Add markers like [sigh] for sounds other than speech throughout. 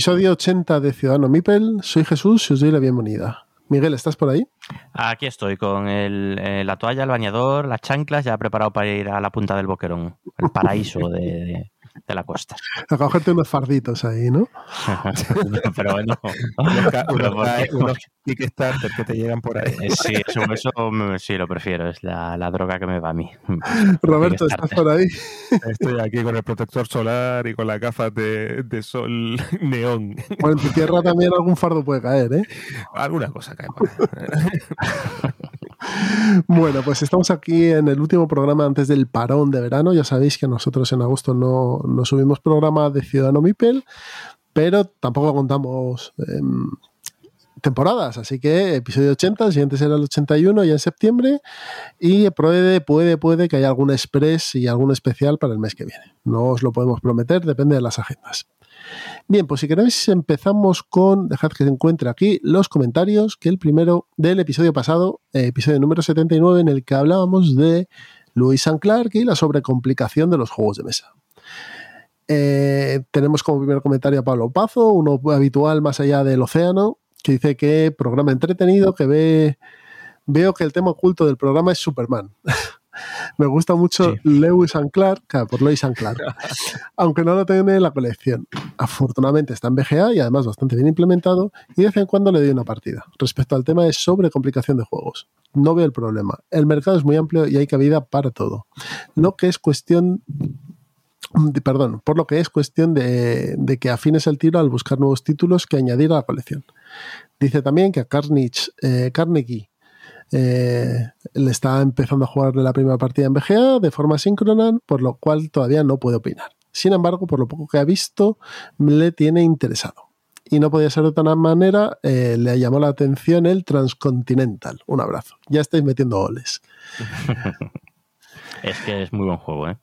Episodio 80 de Ciudadano Mipel. Soy Jesús y os doy la bienvenida. Miguel, ¿estás por ahí? Aquí estoy con el, eh, la toalla, el bañador, las chanclas, ya preparado para ir a la punta del boquerón, el paraíso de, de la costa. A cogerte unos farditos ahí, ¿no? [laughs] pero bueno, [laughs] unos, unos Kickstarter que te llegan por ahí. Eh, sí, eso, eso sí lo prefiero, es la, la, droga que me va a mí. [laughs] Roberto, ¿estás por ahí? Estoy aquí con el protector solar y con las gafas de, de sol neón. Bueno, en tu tierra también algún fardo puede caer, ¿eh? Alguna cosa cae por ahí. Bueno, pues estamos aquí en el último programa antes del parón de verano. Ya sabéis que nosotros en agosto no, no subimos programa de Ciudadano Mipel, pero tampoco contamos eh, temporadas. Así que episodio 80, el siguiente será el 81 ya en septiembre. Y puede, puede, puede que haya algún express y algún especial para el mes que viene. No os lo podemos prometer, depende de las agendas. Bien, pues si queréis empezamos con, dejad que se encuentre aquí los comentarios, que el primero del episodio pasado, eh, episodio número 79, en el que hablábamos de Louis and Clark y la sobrecomplicación de los juegos de mesa. Eh, tenemos como primer comentario a Pablo Pazo, uno habitual más allá del océano, que dice que programa entretenido, que ve, veo que el tema oculto del programa es Superman. [laughs] Me gusta mucho sí. Lewis and Clark, claro, por Lewis and Clark, [laughs] aunque no lo tenga en la colección. Afortunadamente está en BGA y además bastante bien implementado y de vez en cuando le doy una partida. Respecto al tema de sobrecomplicación de juegos, no veo el problema. El mercado es muy amplio y hay cabida para todo. Lo que es cuestión perdón, por lo que es cuestión de, de, que afines el tiro al buscar nuevos títulos que añadir a la colección. Dice también que a Carnage, eh, Carnegie eh, le está empezando a jugar la primera partida en BGA de forma síncrona, por lo cual todavía no puede opinar. Sin embargo, por lo poco que ha visto, le tiene interesado. Y no podía ser de otra manera, eh, le llamó la atención el Transcontinental. Un abrazo. Ya estáis metiendo goles. [laughs] es que es muy buen juego, ¿eh?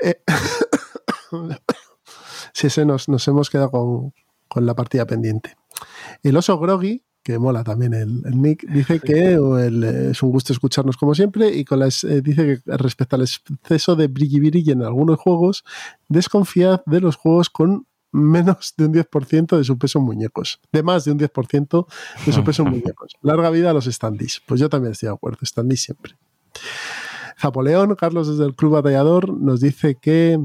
eh [coughs] sí, ese nos, nos hemos quedado con, con, la partida pendiente. El oso Groggy, que mola también el, el Nick, dice que el, es un gusto escucharnos como siempre y con las, eh, dice que respecto al exceso de brilli en algunos juegos, desconfía de los juegos con menos de un 10% de su peso en muñecos. De más de un 10% de su peso en [laughs] muñecos. Larga vida a los standees. Pues yo también estoy de acuerdo, standees siempre. Zapoleón, Carlos desde el Club Batallador, nos dice que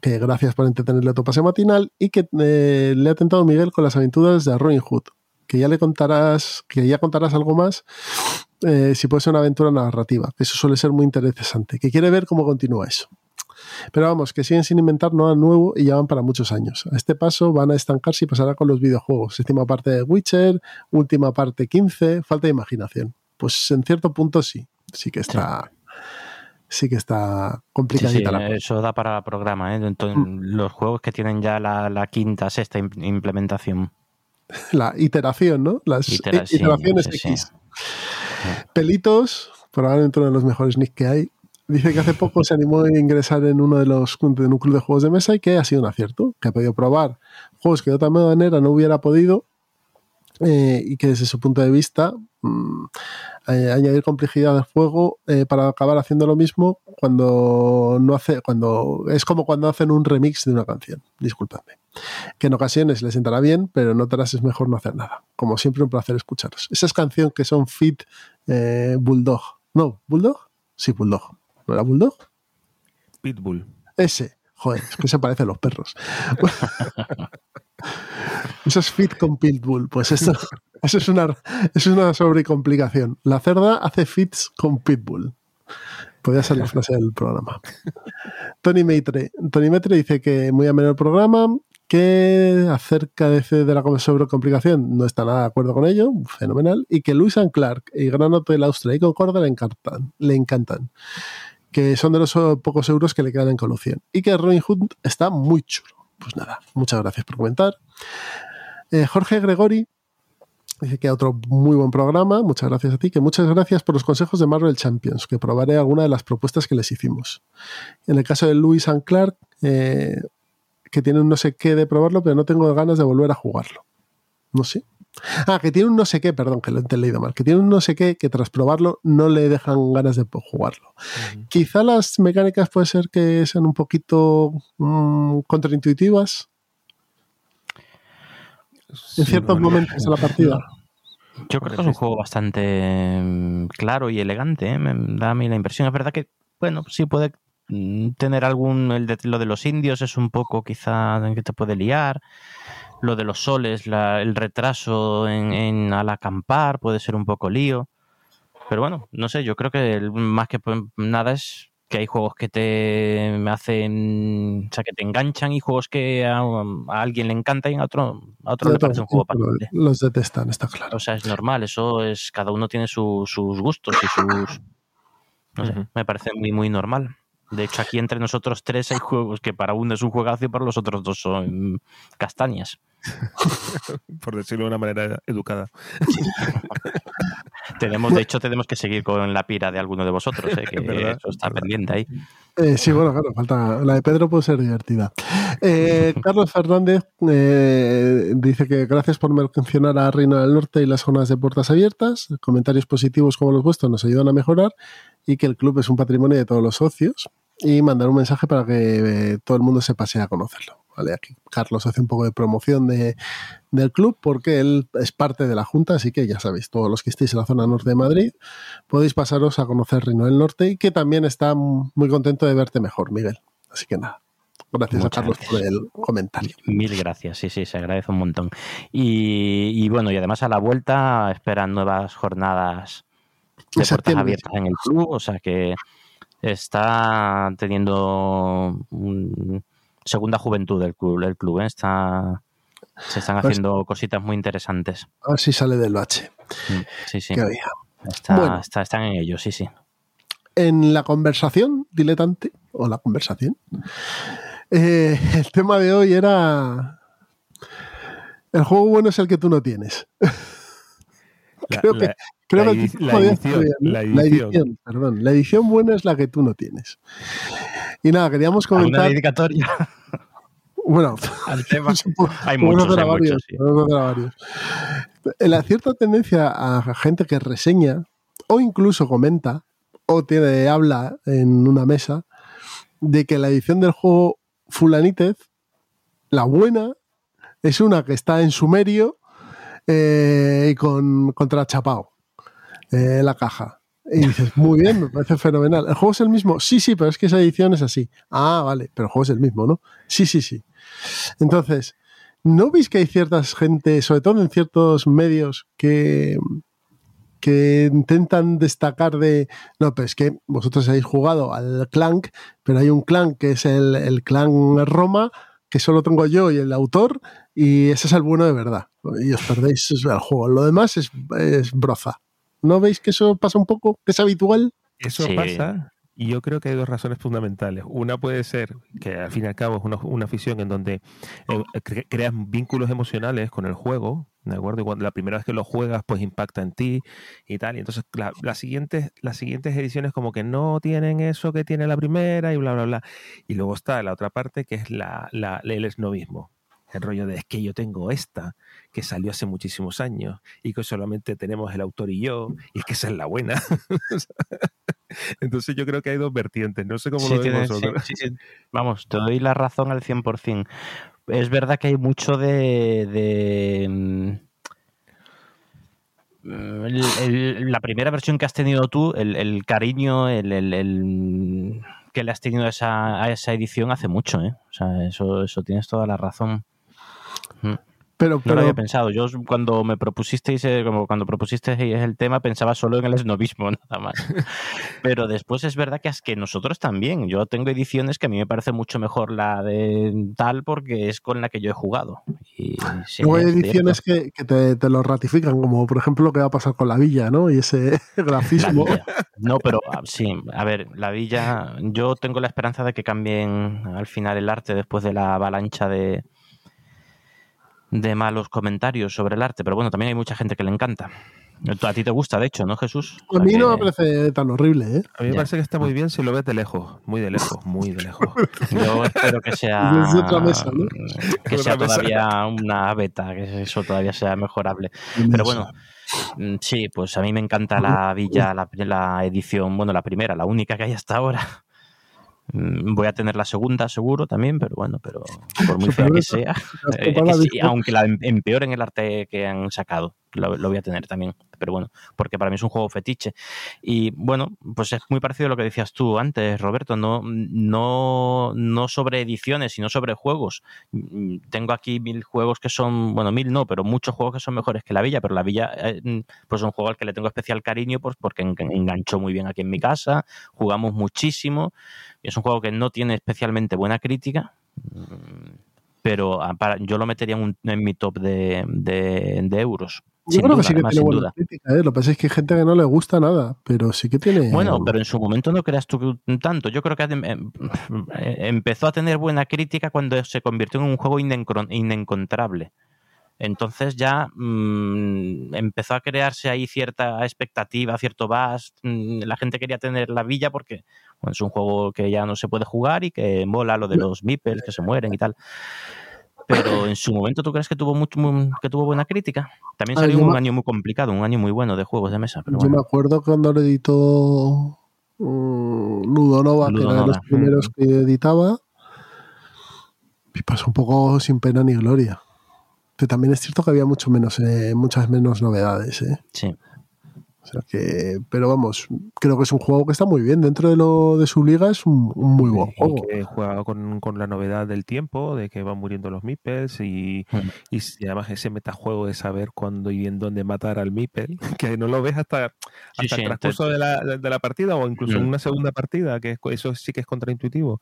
que gracias por entretenerle tu paseo matinal y que eh, le ha tentado Miguel con las aventuras de Robin Hood que ya le contarás, que ya contarás algo más, eh, si puede ser una aventura narrativa, que eso suele ser muy interesante, que quiere ver cómo continúa eso. Pero vamos, que siguen sin inventar nada nuevo y ya van para muchos años. A este paso van a estancarse y pasará con los videojuegos. Séptima parte de Witcher, última parte 15, falta de imaginación. Pues en cierto punto sí, sí que está... Sí sí que está complicadita sí, sí, la Eso da para programa, ¿eh? Entonces, mm. Los juegos que tienen ya la, la, quinta, sexta implementación. [laughs] La iteración, ¿no? Las iteraciones X. Sí. Pelitos, probablemente uno de los mejores nick que hay. Dice que hace poco se animó a ingresar en uno de los en un club de juegos de mesa y que ha sido un acierto, que ha podido probar juegos que de otra manera no hubiera podido eh, y que desde su punto de vista mmm, eh, añadir complejidad al juego eh, para acabar haciendo lo mismo cuando no hace cuando es como cuando hacen un remix de una canción disculpadme que en ocasiones les sentará bien pero en otras es mejor no hacer nada. Como siempre un placer escucharos. Esas canciones que son fit eh, bulldog. No bulldog sí bulldog. No era bulldog pitbull. Ese. Joder es que se parecen los perros. [laughs] Esos fit con Pitbull, pues esto, eso es una, es una sobrecomplicación. La cerda hace fits con Pitbull. Podría ser la frase del programa. Tony Maitre. Tony Maitre dice que muy ameno el programa, que acerca de, de la sobrecomplicación no está nada de acuerdo con ello, fenomenal, y que Lewis Clark y Gran Hotel Austria y Concordia le encantan, le encantan, que son de los pocos euros que le quedan en colusión, y que Robin Hood está muy chulo. Pues nada, muchas gracias por comentar. Eh, Jorge Gregori Dice que otro muy buen programa, muchas gracias a ti, que muchas gracias por los consejos de Marvel Champions, que probaré alguna de las propuestas que les hicimos. En el caso de Louis and Clark, eh, que tiene un no sé qué de probarlo, pero no tengo ganas de volver a jugarlo. No sé. Ah, que tiene un no sé qué, perdón, que lo he leído mal, que tiene un no sé qué que tras probarlo no le dejan ganas de jugarlo. Quizá las mecánicas puede ser que sean un poquito mm, contraintuitivas en ciertos momentos de la partida. Yo creo que es un juego bastante mm, claro y elegante, ¿eh? me da a mí la impresión. Es verdad que, bueno, sí puede tener algún. El de, lo de los indios es un poco quizá que te puede liar. Lo de los soles, el retraso en, al acampar puede ser un poco lío. Pero bueno, no sé, yo creo que más que nada es que hay juegos que te hacen, o sea, que te enganchan y juegos que a, alguien le encanta y a otro, a otro le parece un juego pasable. Los detestan, está claro. O sea, es normal, eso es, cada uno tiene sus gustos y sus, no sé, me parece muy, muy normal. De hecho, aquí entre nosotros tres hay juegos que para uno es un juegazo y para los otros dos son castañas. [laughs] Por decirlo de una manera educada. [laughs] tenemos, de hecho, tenemos que seguir con la pira de alguno de vosotros, ¿eh? [laughs] que eso está pendiente ahí. Eh, sí, bueno, claro, falta. La de Pedro puede ser divertida. Eh, Carlos Fernández dice que gracias por mencionar a Reino del Norte y las zonas de puertas abiertas. Comentarios positivos como los vuestros nos ayudan a mejorar y que el club es un patrimonio de todos los socios. Y mandar un mensaje para que todo el mundo se pase a conocerlo. Aquí Carlos hace un poco de promoción de, del club porque él es parte de la Junta, así que ya sabéis, todos los que estéis en la zona norte de Madrid, podéis pasaros a conocer Reino del Norte y que también está muy contento de verte mejor, Miguel. Así que nada. Gracias a Carlos por el comentario. Mil gracias, sí, sí, se agradece un montón. Y, bueno, y además a la vuelta esperan nuevas jornadas de puertas abiertas en el club, o sea que está teniendo un, segunda juventud del club. El club ¿eh? está, se están pues haciendo cositas muy interesantes. A ver si sale del bache. Mm, sí, sí. Está, están en ello, sí, sí. En la conversación diletante, o la conversación, eh, el tema de hoy era. El juego bueno es el que tú no tienes. [laughs] creo que, creo la, edición, la, edición, perdón. La edición buena es la que tú no tienes. Y nada, queríamos comentar. dedicatoria? Bueno, [laughs] [laughs] hay muchos, hay muchos, La cierta tendencia a gente que reseña o incluso comenta o tiene, habla en una mesa de que la edición del juego Fulanítez, la buena, es una que está en sumerio eh, y con contrachapao eh, la caja. Y dices, muy bien, me parece fenomenal. ¿El juego es el mismo? Sí, sí, pero es que esa edición es así. Ah, vale, pero el juego es el mismo, ¿no? Sí, sí, sí. Entonces, ¿no veis que hay ciertas gente, sobre todo en ciertos medios, que, que intentan destacar de, no, pero es que vosotros habéis jugado al Clank, pero hay un Clank que es el, el Clank Roma, que solo tengo yo y el autor, y ese es el bueno de verdad. Y os perdéis el juego. Lo demás es, es broza. ¿No veis que eso pasa un poco? ¿Es habitual? Eso pasa. Y yo creo que hay dos razones fundamentales. Una puede ser que al fin y al cabo es una, afición en donde eh, creas vínculos emocionales con el juego, ¿de acuerdo? Y cuando la primera vez que lo juegas, pues impacta en ti y tal. Y entonces las, siguientes, las siguientes ediciones como que no tienen eso que tiene la primera y bla, bla, bla. Y luego está la otra parte que es la, la, el esnovismo el rollo de es que yo tengo esta que salió hace muchísimos años y que solamente tenemos el autor y yo y es que esa es la buena. [laughs] Entonces yo creo que hay dos vertientes, no sé cómo lo vemos Vamos, te doy la razón al 100%. Es verdad que hay mucho de... Mm, la primera versión que has tenido tú, el, cariño, el, que le has tenido a esa, edición hace mucho, ¿eh? O sea, eso, eso tienes toda la razón. Pero, No lo había pensado. Yo cuando me propusisteis, eh, como cuando propusisteis el tema, pensaba solo en el esnovismo, [laughs] nada más. Pero después es verdad que es que nosotros también. Yo tengo ediciones que a mí me parece mucho mejor la de tal porque es con la que yo he jugado. Y sí, Luego hay es ediciones que, que te, te lo ratifican, como por ejemplo lo que va a pasar con la villa, ¿no? Y ese [laughs] grafismo. No, pero ah, sí, a ver, la villa, yo tengo la esperanza de que cambien al final el arte después de la avalancha de, de malos comentarios sobre el arte, pero bueno, también hay mucha gente que le encanta. A ti te gusta, de hecho, ¿no, Jesús? A mí no me parece tan horrible, ¿eh? A mí me parece que está muy bien si lo ves de lejos, muy de lejos, muy de lejos. Yo espero que sea, [laughs] otra mesa, ¿no? que sea todavía una beta, que eso todavía sea mejorable. Pero bueno, mm, sí, pues a mí me encanta la [laughs] villa, la, la edición, bueno, la primera, la única que hay hasta ahora. Mm, Voy a tener la segunda seguro también, pero bueno, pero por muy fea que sea, [laughs] eh, aunque la em- empeoren el arte que han sacado, lo, voy a tener también. Pero bueno, porque para mí es un juego fetiche. Y bueno, pues es muy parecido a lo que decías tú antes, Roberto, no, no, no sobre ediciones, sino sobre juegos. Tengo aquí mil juegos que son, bueno, mil no, pero muchos juegos que son mejores que la Villa, pero la Villa, eh, pues es un juego al que le tengo especial cariño, pues porque en- enganchó muy bien aquí en mi casa, jugamos muchísimo, es un juego que no tiene especialmente buena crítica, pero ah, para- yo lo metería en, mi top de euros. Yo creo duda, que sí que tiene buena crítica, ¿eh? Lo que pasa es que hay gente que no le gusta nada, pero sí que tiene. Bueno, pero en su momento no creas tú tanto. Yo creo que em- em- empezó a tener buena crítica cuando se convirtió en un juego inencontrable. Entonces ya mm, empezó a crearse ahí cierta expectativa, cierto buzz. mm, La gente quería tener la villa porque bueno, es un juego que ya no se puede jugar y que mola lo de los meeples que se mueren y tal. Pero en su momento, ¿tú crees que tuvo mucho, muy- que tuvo buena crítica? También Ah, salió un me- año muy complicado, un año muy bueno de juegos de mesa. Pero Yo bueno. me acuerdo cuando lo editó mm, Ludonova, que era de los Ludonova, primeros que editaba, y pasó un poco sin pena ni gloria. Que también es cierto que había mucho menos, eh, muchas menos novedades, ¿eh? Sí. O sea que, pero vamos, creo que es un juego que está muy bien. Dentro de lo de su liga es un, un muy buen Y juego. que juega con, con la novedad del tiempo, de que van muriendo los meeples y, Mm. y, y además ese metajuego de saber cuándo y en dónde matar al meeple, [laughs] que no lo ves hasta, hasta sí, el transcurso de la, de la partida o incluso en Mm. una segunda partida, que eso sí que es contraintuitivo.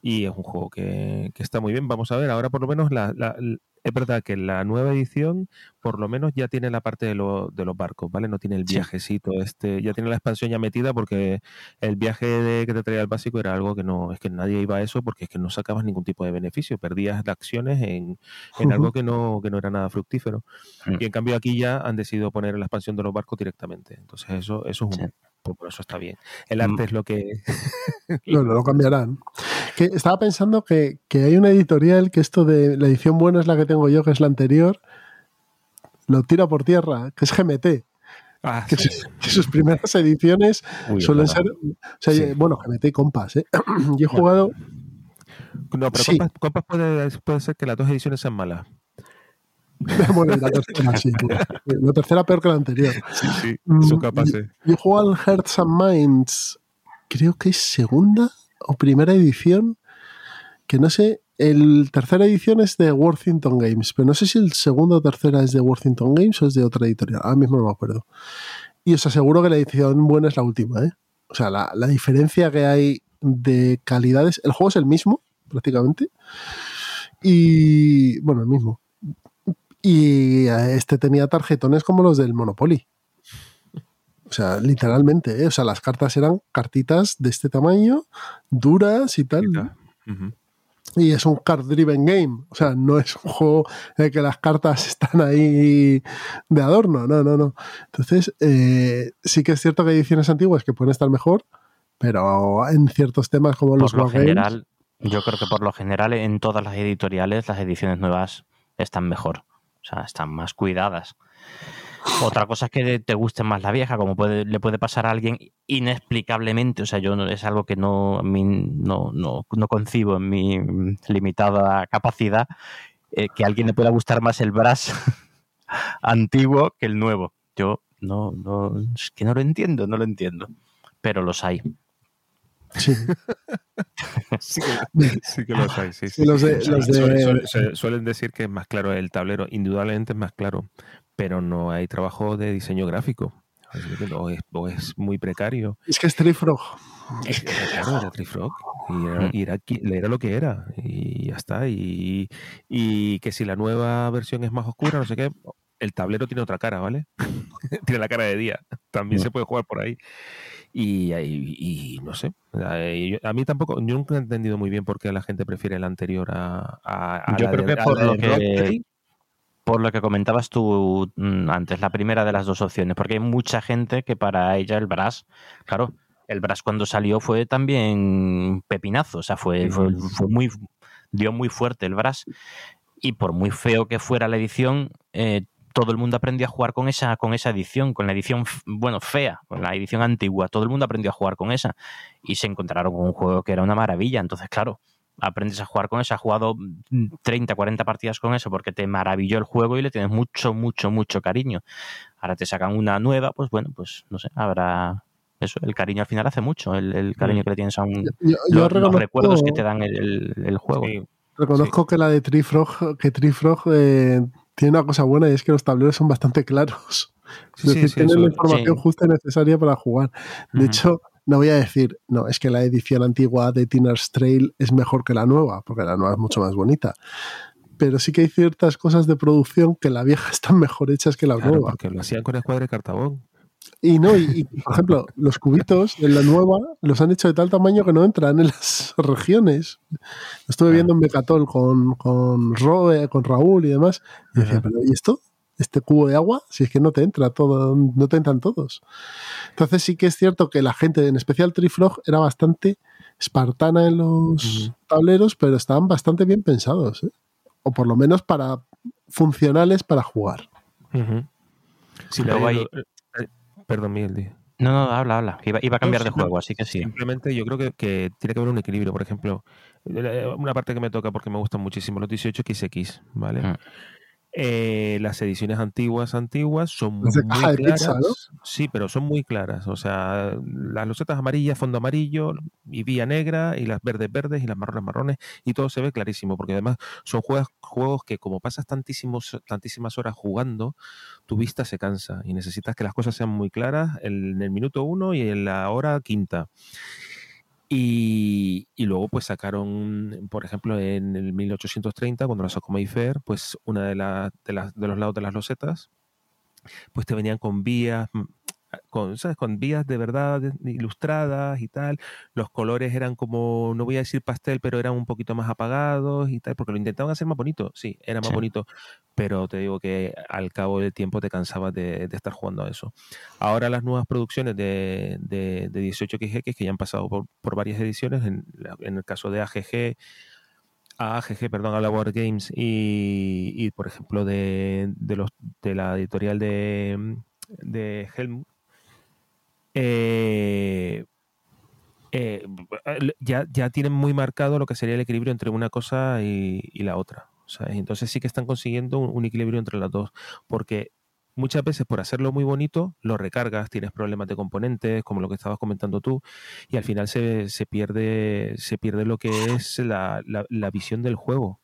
Y es un juego que, que está muy bien. Vamos a ver, ahora por lo menos la, es verdad que la nueva edición por lo menos ya tiene la parte de, lo- de los barcos, ¿vale? No tiene el Sí. viajecito este, ya tiene la expansión ya metida porque el viaje de- que te traía el básico era algo que no, es que nadie iba a eso porque es que no sacabas ningún tipo de beneficio, perdías de acciones en, en algo que no, que no era nada fructífero. Y en cambio aquí ya han decidido poner la expansión de los barcos directamente. Entonces eso, eso es un, Sí. por eso está bien. El Mm. arte es lo que No, no lo [laughs] cambiarán. Que estaba pensando que, que hay una editorial que esto de la edición buena es la que tengo yo, que es la anterior, lo tira por tierra, que es GMT. Ah, Que, sí. sus, [laughs] que sus primeras ediciones Uy, suelen verdad. ser. O sea, Sí. bueno, GMT y Compas, ¿eh? [clears throat] Yo he jugado. No, pero Sí. compas, compas puede, puede ser que las dos ediciones sean malas. [laughs] Bueno, la tercera sí. [laughs] La tercera peor que la anterior. Sí, sí, Mm, son capaces. Yo he jugado al Hearts and Minds, creo que es segunda o primera edición, que no sé, el tercera edición es de Worthington Games, pero no sé si el segundo o tercera es de Worthington Games o es de otra editorial, ahora mismo no me acuerdo. Y os aseguro que la edición buena es la última, ¿eh? O sea, la, la diferencia que hay de calidades, el juego es el mismo, prácticamente, y bueno, el mismo. Y este tenía tarjetones como los del Monopoly. O sea, literalmente, ¿eh? o sea, las cartas eran cartitas de este tamaño, duras y tal. Y es un card-driven game. O sea, no es un juego en el que las cartas [laughs] están ahí de adorno. No, no, no. Entonces, eh, sí que es cierto que hay ediciones antiguas que pueden estar mejor, pero en ciertos temas como los lo general, yo creo que por lo general en todas las editoriales las ediciones nuevas están mejor, o sea, están más cuidadas. Otra cosa es que te guste más la vieja, como puede, le puede pasar a alguien inexplicablemente, o sea, yo no, es algo que no, a mí no, no, no concibo en mi limitada capacidad, eh, que a alguien le pueda gustar más el Brass [laughs] antiguo que el nuevo. Yo no, no, es que no lo entiendo, no lo entiendo, pero los hay. Sí. [laughs] sí, que, sí, que, los hay, sí, sí. Los de, los de... Suelen, suelen, decir que es más claro el tablero, indudablemente es más claro, pero no hay trabajo de diseño gráfico. O es, o es muy precario. Es que es Trifrog. Claro, era Trifrog. Y, era, y era, era, lo que era. Y ya está. Y, y que si la nueva versión es más oscura, no sé qué, el tablero tiene otra cara, ¿vale? [laughs] tiene la cara de día. También se puede jugar por ahí. Y, y, y no sé. A, mí tampoco, yo nunca he entendido muy bien por qué la gente prefiere el anterior a, a, a yo la creo de, que por lo que. Por lo que comentabas tú mm, antes, la primera de las dos opciones, porque hay mucha gente que para ella el Brass, claro, el Brass cuando salió fue también pepinazo, o sea, fue, fue, fue muy, dio muy fuerte el Brass. Y por muy feo que fuera la edición, eh, todo el mundo aprendió a jugar con esa, con esa edición, con la edición, bueno, fea, con la edición antigua. Todo el mundo aprendió a jugar con esa. Y se encontraron con un juego que era una maravilla. Entonces, claro, aprendes a jugar con eso, has jugado 30, 40 partidas con eso porque te maravilló el juego y le tienes mucho, mucho, mucho cariño. Ahora te sacan una nueva, pues bueno, pues no sé, habrá eso, el cariño al final hace mucho, el, el cariño que le tienes a un, Yo, yo los, recuerdos que te dan el, el- el juego. Sí. Reconozco que la de Trifrog, que Trifrog eh, tiene una cosa buena y es que los tableros son bastante [laughs] claros. Es Sí, decir, sí, tienen eso- la información sí. justa y necesaria para jugar. De hecho, no voy a decir, no, es que la edición antigua de Tinner's Trail es mejor que la nueva, porque la nueva es mucho más bonita. Pero sí que hay ciertas cosas de producción que la vieja [laughs] están mejor hechas que la Claro, nueva. porque lo hacían con escuadra de cartabón. Y no, y, y, por ejemplo, los cubitos en la nueva los han hecho de tal tamaño que no entran en las [laughs] regiones. Estuve viendo en Mecatol con, con, Roe, con Raúl y demás. Y decía, pero ¿y esto? Este cubo de agua, si es que no te entra todo, no te entran todos. Entonces sí que es cierto que la gente, en especial Trifrog, era bastante espartana en los tableros, pero estaban bastante bien pensados. ¿eh? O por lo menos para funcionales para jugar. Sí, Luego hay- lo- eh, Perdón, Miguel. di. No, no, habla, habla. Iba, iba a cambiar de juego, así que sí. Simplemente yo creo que, que tiene que haber un equilibrio. Por ejemplo, eh, una parte que me toca porque me gustan muchísimo los 18XX, ¿vale? Mm. Eh, las ediciones antiguas, antiguas son muy claras. pizza, ¿no? Sí, pero son muy claras. O sea, las losetas amarillas, fondo amarillo y vía negra, y las verdes verdes y las marrones marrones, y todo se ve clarísimo, porque además son juegos, juegos que como pasas tantísimos, tantísimas horas jugando, tu vista se cansa y necesitas que las cosas sean muy claras en el minuto uno y en la hora quinta. Y, luego pues sacaron, por ejemplo, en el 1830, cuando la sacó Mayfair, pues una de, la- de, de los lados de las losetas, pues te venían con vías, mm, con, ¿sabes? con vías de verdad de- ilustradas y tal. Los colores eran como, no voy a decir pastel, pero eran un poquito más apagados y tal, porque lo intentaban hacer más bonito, sí, era más Sí. bonito, pero te digo que al cabo del tiempo te cansabas de, de estar jugando a eso. Ahora las nuevas producciones de, de, de 18XX, que ya han pasado por, por varias ediciones, en, en el caso de AGG, a AGG, perdón, a la War Games y, y, por ejemplo de, de los de la editorial de, de Helmut, eh, eh, ya, ya tienen muy marcado lo que sería el equilibrio entre una cosa y, y la otra. ¿sabes? Entonces sí que están consiguiendo un, un equilibrio entre las dos, porque muchas veces por hacerlo muy bonito lo recargas, tienes problemas de componentes, como lo que estabas comentando tú, y al final se, se pierde, se pierde lo que es la, la- la visión del juego.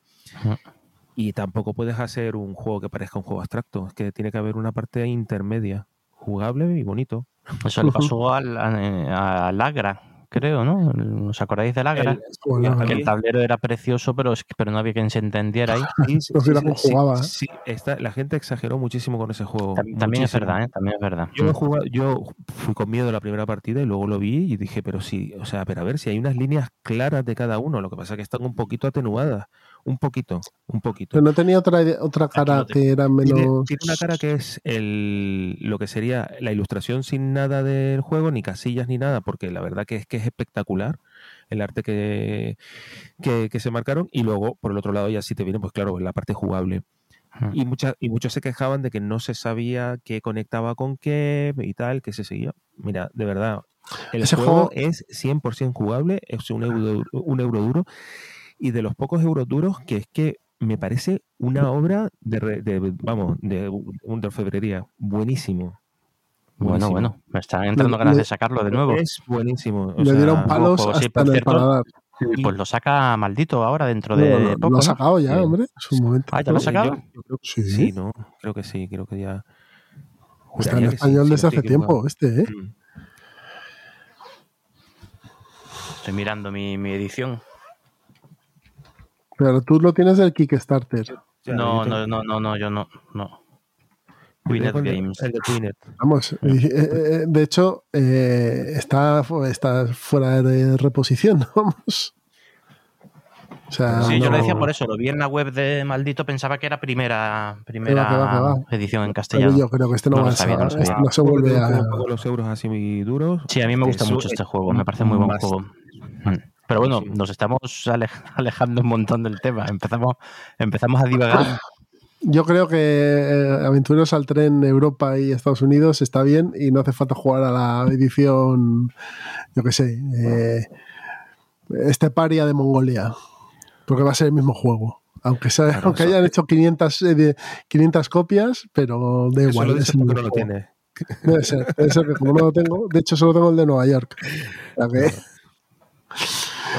Y tampoco puedes hacer un juego que parezca un juego abstracto, es que tiene que haber una parte intermedia, jugable y bonito. Eso le pasó al, a, al Agra, creo, ¿no? ¿Os acordáis del Agra? El- Bueno, que aquí- el tablero era precioso, pero, es que- pero no había quien se entendiera ahí. [laughs] Sí, sí, No sí, jugaba, ¿eh? sí, está- la gente exageró muchísimo con ese juego. Tam- También es verdad, ¿eh? También es verdad. Yo, he Mm. jugado- yo fui con miedo la primera partida y luego lo vi y dije, pero sí, o sea, pero a ver si hay unas líneas claras de cada uno, lo que pasa es que están un poquito atenuadas, un poquito, un poquito. Pero no tenía otra, otra cara que era menos. tiene una cara que es el, lo que sería la ilustración sin nada del juego, ni casillas ni nada, porque la verdad que es que es espectacular el arte que, que, que se marcaron. Y luego, por el otro lado, ya sí te viene, pues claro, la parte jugable. Y, mucha, y muchos se quejaban de que no se sabía qué conectaba con qué y tal, que se seguía. Mira, de verdad, el juego, juego- es 100% jugable, es un euro, un euro duro. Y de los pocos euros duros, que es que me parece una obra de, re- de- vamos, de, un- de orfebrería buenísimo. Bueno, bueno, me están entrando ganas de sacarlo de nuevo. Es buenísimo. Le dieron palos hasta el paladar. Pues lo saca maldito ahora dentro de poco. Lo ha sacado ya, hombre. Es un momento. Ah, ¿ya lo ha sacado? sí. sí, ¿no? Creo que sí, creo que ya. Está en español desde hace tiempo, este, ¿eh? Mm. Estoy mirando mi, mi edición. Pero tú lo tienes del Kickstarter. No, no, no, no, no, yo no. no. Winnet Games. Vamos, eh, eh, de hecho, eh, está, está fuera de reposición, [laughs] vamos. O sea, sí, yo lo decía por eso, lo vi en la web de Maldito, pensaba que era primera, primera edición en castellano. yo creo que este no, va a ser, este no, se vuelve a... los euros así muy duros. Sí, a mí me gusta mucho este juego, me parece muy buen juego. Mm. Pero bueno, nos estamos [laughs] alejando un montón del tema. Empezamos, empezamos a divagar yo creo que eh, Aventureros al Tren Europa y Estados Unidos está bien y no hace falta jugar a la edición, yo qué sé, eh, este paria de Mongolia, porque va a ser el mismo juego. Aunque, sea, aunque hayan hecho 500, 500 eh, copias, pero da igual. es no lo tiene. [laughs] Debe ser, debe ser que como no lo tengo, de hecho solo tengo el de Nueva York.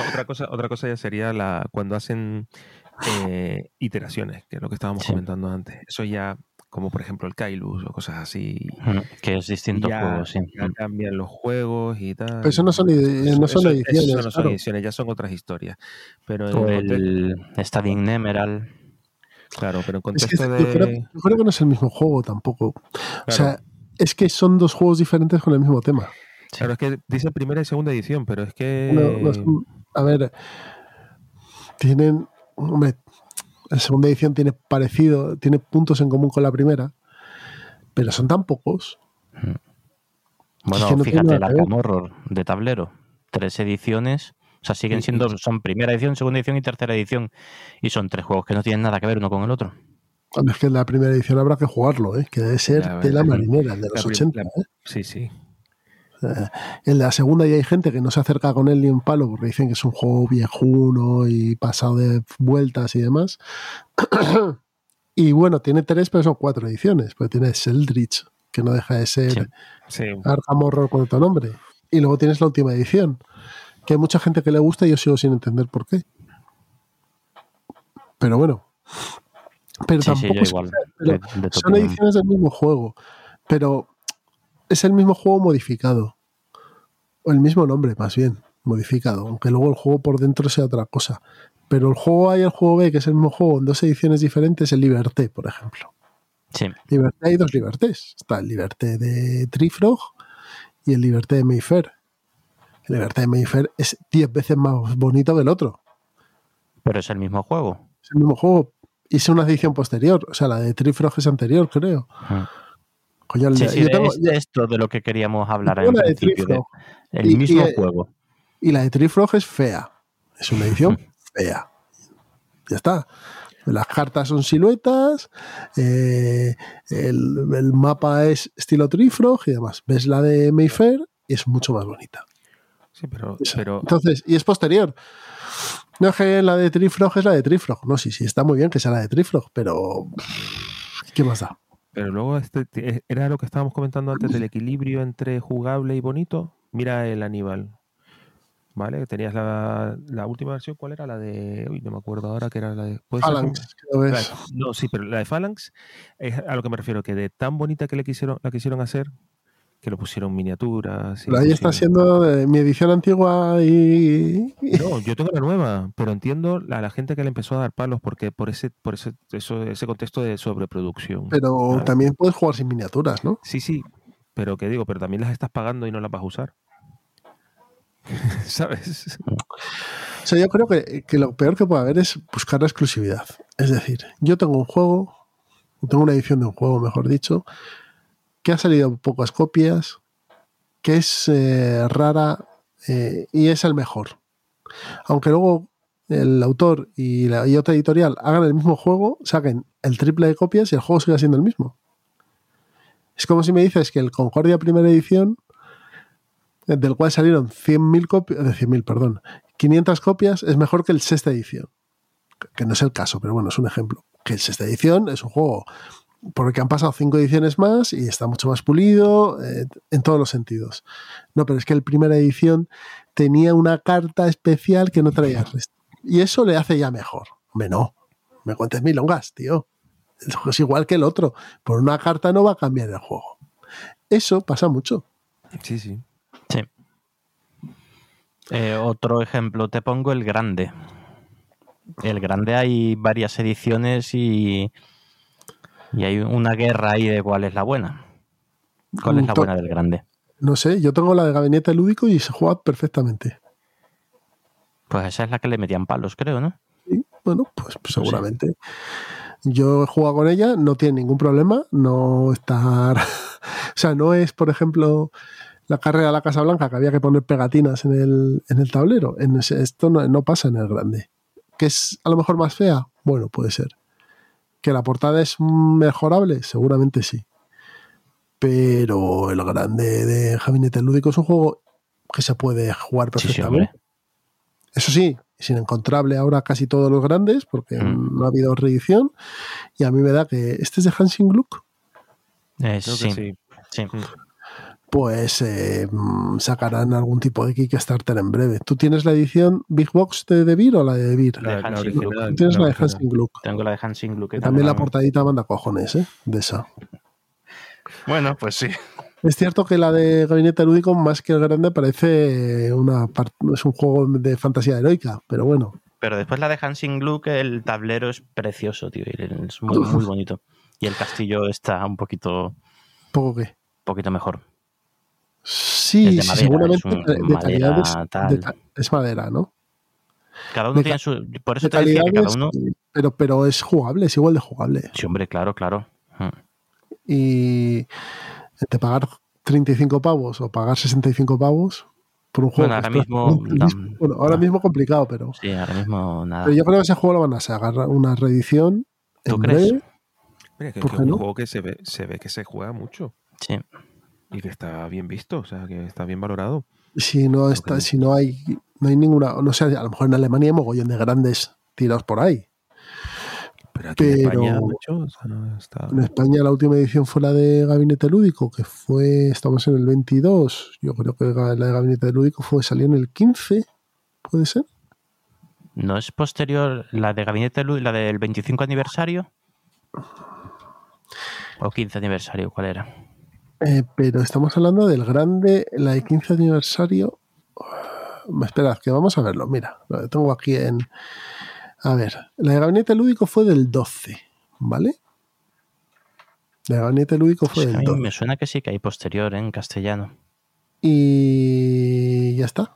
Otra, cosa, otra cosa ya sería la cuando hacen eh, iteraciones, que es lo que estábamos comentando antes. Eso ya, como por ejemplo el Kailus o cosas así. Que es distinto juego, sí. Ya cambian los juegos y tal. Pero eso no son, no son ediciones. no son ediciones, ya son otras historias. Pero o el Stadium Emerald. Claro, pero en contexto de. Yo creo, que no es el mismo juego tampoco. O sea, es que son dos juegos diferentes con el mismo tema. Claro, es que dice primera y segunda edición, pero es que. A ver, tienen hombre, la segunda edición tiene parecido, tiene puntos en común con la primera, pero son tan pocos. Mm. Bueno, fíjate, la Horror de tablero, tres ediciones, o sea, siguen siendo, son primera edición, segunda edición y tercera edición, y son tres juegos que no tienen nada que ver uno con el otro. Es que en la primera edición habrá que jugarlo, ¿eh? que debe ser de la marinera, de los 80. ¿eh? Sí, sí. Eh, en la segunda ya hay gente que no se acerca con él ni un palo porque dicen que es un juego viejuno y pasado de vueltas y demás. [clears throat] y bueno, tiene tres, pero son cuatro ediciones. Porque tiene Seldritch, que no deja de ser sí. Arkham Horror con otro nombre. Y luego tienes la última edición, que hay mucha gente que le gusta y yo sigo sin entender por qué. Pero bueno. Pero tampoco son ediciones del mismo juego. Pero es el mismo juego modificado. O el mismo nombre, más bien, modificado. Aunque luego el juego por dentro sea otra cosa. Pero el juego A y el juego B, que es el mismo juego en dos ediciones diferentes, el Liberté, por ejemplo. Sí. Liberté hay dos Libertés. Está el Liberté de Trifrog y el Liberté de Mayfair. El Liberté de Mayfair es diez veces más bonito que el otro. Pero es el mismo juego. Es el mismo juego. Es una edición posterior. O sea, la de Trifrog es anterior, creo sí, sí, es esto de lo que queríamos hablar en principio, el mismo juego. Y la de Trifrog es fea. Es una edición [laughs] fea. Ya está. Las cartas son siluetas, eh, el, mapa es estilo Trifrog y demás. Ves la de Mayfair y es mucho más bonita. Sí, pero, pero... Entonces, y es posterior. No es que la de Trifrog es la de Trifrog. No, sí, sí, está muy bien que sea la de Trifrog, pero. ¿Qué más da? Pero luego este, era lo que estábamos comentando antes del equilibrio entre jugable y bonito. Mira el Aníbal. ¿Vale? Tenías la, la última versión, ¿cuál era? La de. Uy, no me acuerdo ahora que era la de. Phalanx, no, sí, pero la de Phalanx es a lo que me refiero, que de tan bonita que le quisieron, la quisieron hacer, que lo pusieron miniaturas. Pero ahí está siendo mi edición antigua y... No, yo tengo la nueva, pero entiendo a la gente que le empezó a dar palos porque por ese, por ese, eso, ese contexto de sobreproducción. Pero también puedes jugar sin miniaturas, ¿no? Sí, sí, pero que digo, pero también las estás pagando y no las vas a usar. [laughs] ¿Sabes? O sea, yo creo que, que lo peor que puede haber es buscar la exclusividad. Es decir, yo tengo un juego, tengo una edición de un juego, mejor dicho, que ha salido pocas copias, que es eh, rara eh, y es el mejor. Aunque luego el autor y, la, otra editorial hagan el mismo juego, saquen el triple de copias y el juego siga siendo el mismo. Es como si me dices que el Concordia primera edición, del cual salieron 100.000 copias, de 100.000, perdón, 500 copias, es mejor que el sexta edición. Que no es el caso, pero bueno, es un ejemplo. Que el sexta edición es un juego porque han pasado cinco ediciones más y está mucho más pulido eh, en todos los sentidos. No, pero es que el primera edición tenía una carta especial que no traía el resto. Y eso le hace ya mejor. Hombre, no. Me cuentes milongas, tío. El juego es igual que el otro. Por una carta no va a cambiar el juego. Eso pasa mucho. Sí, sí. Sí. Eh, otro ejemplo, te pongo el grande. El grande hay varias ediciones y, y hay una guerra ahí de cuál es la buena. ¿Cuál es la buena del grande? No sé, yo tengo la de gabinete lúdico y se juega perfectamente. Pues esa es la que le metían palos, creo, ¿no? Y, bueno, pues seguramente. Yo he jugado con ella, no tiene ningún problema, no estar. [laughs] o sea, no es, por ejemplo, la carrera a la Casa Blanca que había que poner pegatinas en el, en el tablero. En ese- esto no, no pasa en el grande. ¿Que es a lo mejor más fea? Bueno, puede ser. ¿Que la portada es mejorable? Seguramente sí. Pero el grande de Gabinete Lúdico es un juego que se puede jugar Sí, sí, perfectamente. Eso sí, es inencontrable ahora casi todos los grandes porque Mm. no ha habido reedición. Y a mí me da que este es de Hansing Gluck, Eh, sí, sí. Pues eh, mm, sacarán algún tipo de Kickstarter en breve. ¿Tú tienes la edición Big Box de De Beer o la de De Beer? La de Hansing tienes la de. Hansing Gluck. Tengo la de Hansing Gluck. también la portadita manda cojones, ¿eh? De esa. Bueno, pues sí. Es cierto que la de Gabinete Lúdico, más que el grande, parece una par- es un juego de fantasía heroica, pero bueno. Pero después la de Hansing Gluck, el tablero es precioso, tío. Es muy, muy bonito. Y el castillo está un poquito, Poco que. poquito mejor. Sí, Es de sí, madera, seguramente es un- de, de madera, calidad es, tal. de ca- es madera, ¿no? Cada uno De tiene su. Por eso De te decía que cada uno. pero, pero es jugable, es igual de jugable. Sí, hombre, claro, claro. Mm. Y entre pagar 35 pavos o pagar 65 pavos por un juego. Bueno, ahora mismo, bueno, ahora No. mismo complicado, pero, Sí, ahora mismo nada. pero yo creo que ese juego lo van a sacar una reedición. ¿Tú en crees? Mira, que, ¿Por que qué es un no? juego que se ve, se ve que se juega mucho Sí. Y que está bien visto, o sea, que está bien valorado. Si no está, si no hay, no hay ninguna, no sé, a lo mejor en Alemania hay mogollón de grandes tirados por ahí. Pero aquí en Pero- España, macho, o sea, no está... En España la última edición fue la de Gabinete Lúdico, que fue, estamos en el 22, yo creo que la de Gabinete Lúdico fue, salió en el 15, ¿puede ser? ¿No es posterior la de Gabinete Luz, la del 25 aniversario? ¿O 15 aniversario? ¿Cuál era? Eh, pero estamos hablando del grande, la de 15 aniversario. Uh, Esperad, que vamos a verlo. Mira, lo tengo aquí en. A ver, la de Gabinete Lúdico fue del 12, ¿vale? La de Gabinete Lúdico fue a del mí 12. me suena que sí que hay posterior ¿eh? en castellano. Y ya está.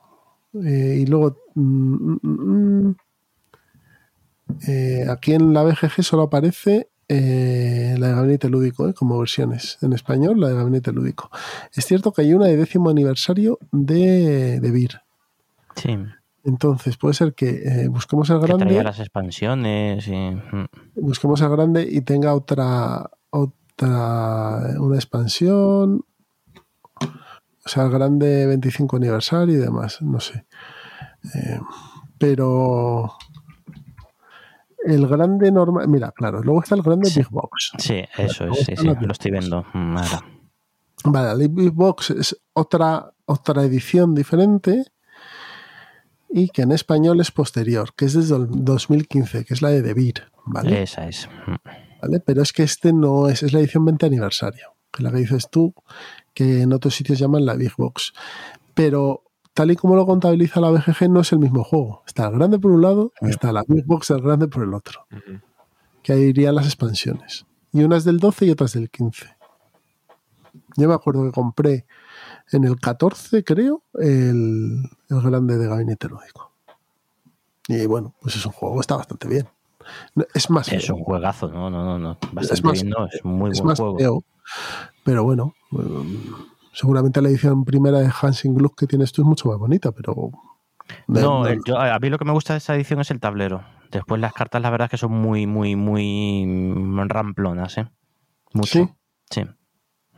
Eh, y luego. mm, mm, mm, eh, aquí en la BGG solo aparece eh, la de Gabinete Lúdico, eh, como versiones. En español, la de Gabinete Lúdico. Es cierto que hay una de décimo aniversario de, de Beer. Sí, Entonces, puede ser que eh, busquemos el que traía grande, las expansiones y... mm. busquemos el grande y tenga otra, otra, una expansión. O sea, el grande 25 aniversario y demás, no sé. Eh, pero el grande normal, mira, claro, luego está el grande Sí. Big Box. Sí, eso es, sí, sí, lo estoy viendo. Mm, ahora. Vale, la Big Box es otra, otra edición diferente y que en español es posterior, que es desde el 2015, que es la de De Beer, ¿vale? Esa es. Mm. ¿vale? Pero es que este no es, es la edición 20 aniversario, que es la que dices tú, que en otros sitios llaman la Big Box. Pero tal y como lo contabiliza la BGG, no es el mismo juego. Está el grande por un lado y está la Big Box del grande por el otro, que ahí irían las expansiones. Y unas del 12 y otras del 15. Yo me acuerdo que compré en el 14, creo, el, el grande de gabinete lúdico. Y bueno, pues es un juego que está bastante bien. No, Es más Es feo. un juegazo, no, no, no, no. Bastante más- bien, ¿no? Es muy es buen más juego. feo, pero bueno, um, seguramente la edición primera de Hansing Gluck que tienes tú es mucho más bonita, pero de- No, de- yo- a mí lo que me gusta de esta edición es el tablero. Después las cartas, la verdad es que son muy, muy, muy ramplonas, ¿eh? Mucho. ¿Sí? Sí.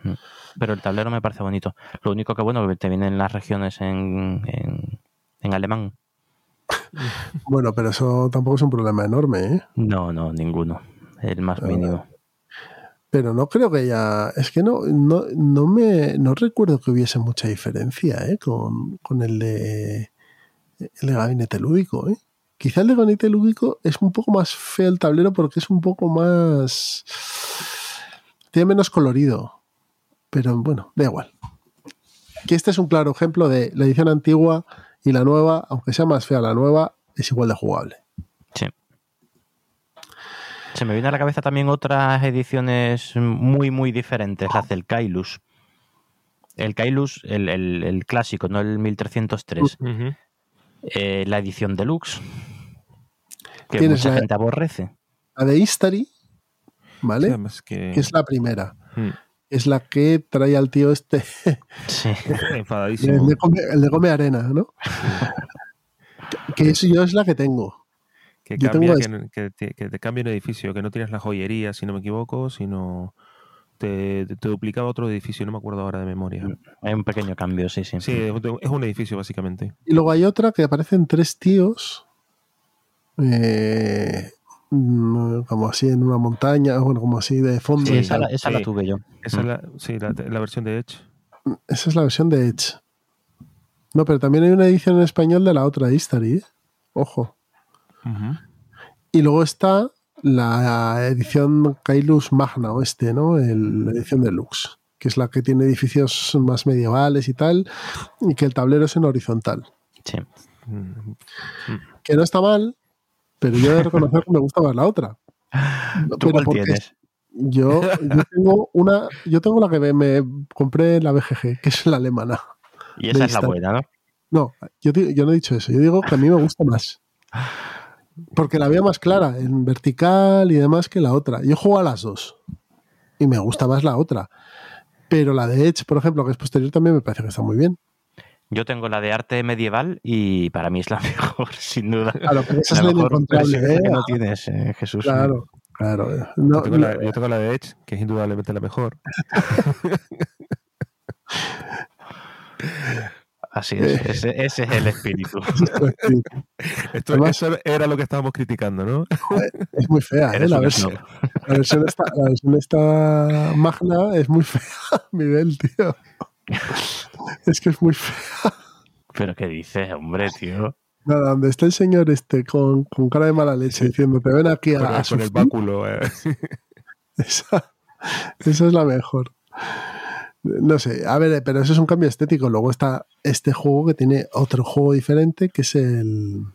Mm. Pero el tablero me parece bonito. Lo único que, bueno, que te vienen las regiones en, en, en alemán. bueno, pero eso tampoco es un problema enorme, ¿eh? No, no, ninguno. El más Ah, mínimo. Pero no creo que ya. Es que no, no, no me. No recuerdo que hubiese mucha diferencia ¿eh? con, con el de. El de gabinete lúdico, ¿eh? Quizá el de gabinete lúdico es un poco más feo el tablero porque es un poco más. Tiene menos colorido. Pero bueno, da igual. Que este es un claro ejemplo de la edición antigua y la nueva, aunque sea más fea la nueva, es igual de jugable. Sí. Se me viene a la cabeza también otras ediciones muy, muy diferentes, las del Kailus. El Kailus, el, el- el clásico, no el 1303. Ujú. Eh, la edición deluxe, que mucha la- gente aborrece. La de History, ¿vale? Sí, que- que es la primera. Mm. Es la que trae al tío este, Sí. [laughs] el enfadadísimo. de Come, el de Come Arena, ¿no? que es, yo es la que tengo. Que, Yo cambia, tengo que, que te, que te cambia un edificio, que no tienes la joyería, si no me equivoco, sino te, te duplicaba otro edificio, no me acuerdo ahora de memoria. Hay un pequeño cambio, sí, sí. Sí, es un- edificio básicamente. Y luego hay otra que aparecen tres tíos, eh, mm, como así en una montaña, bueno, como así de fondo. Sí, esa, la, esa la tuve yo. Esa es Mm. la, sí, la, la versión de Edge. Esa es la versión de Edge. No, pero también hay una edición en español de la otra History, ¿eh? Ojo. Y luego está la edición Kailus Magna Oeste, ¿no? El- la edición deluxe, que es la que tiene edificios más medievales y tal, y que el tablero es en horizontal. Sí. Mm. Que no está mal, pero yo he de reconocer que me gusta más la otra. ¿Tú cuál tienes? Yo, yo tengo una, yo tengo la que me, compré en la BGG, que es la alemana. Y esa es la buena, ¿no? No, yo, yo no he dicho eso. Yo digo que a mí me gusta más. Porque la veo más clara en vertical y demás que la otra. Yo juego a las dos. Y me gusta más la otra. Pero la de Edge, por ejemplo, que es posterior, también me parece que está muy bien. Yo tengo la de arte medieval y para mí es la [laughs] mejor, sin duda. Claro, pero esa es la mejor ¿eh? que no tienes, eh, Jesús. Claro, claro. No, yo, tengo no, la, yo tengo la de Edge, que es indudablemente la mejor. [laughs] Así es, ese, [laughs] ese es el espíritu. Esto, Además- eso era lo que estábamos criticando, ¿no? es muy fea, ¿eh? La versión, la versión esta, la versión esta magna es muy fea, [laughs] Miguel, tío. Es que es muy fea. Pero ¿qué dices, hombre, tío? Nada, donde está el señor este con, con cara de mala leche diciendo, te ven aquí a, Con, a el- con sufrir", el báculo. eh. [laughs] Esa, esa es la mejor. No sé, a ver, pero eso es un cambio estético. Luego está este juego que tiene otro juego diferente, que es el.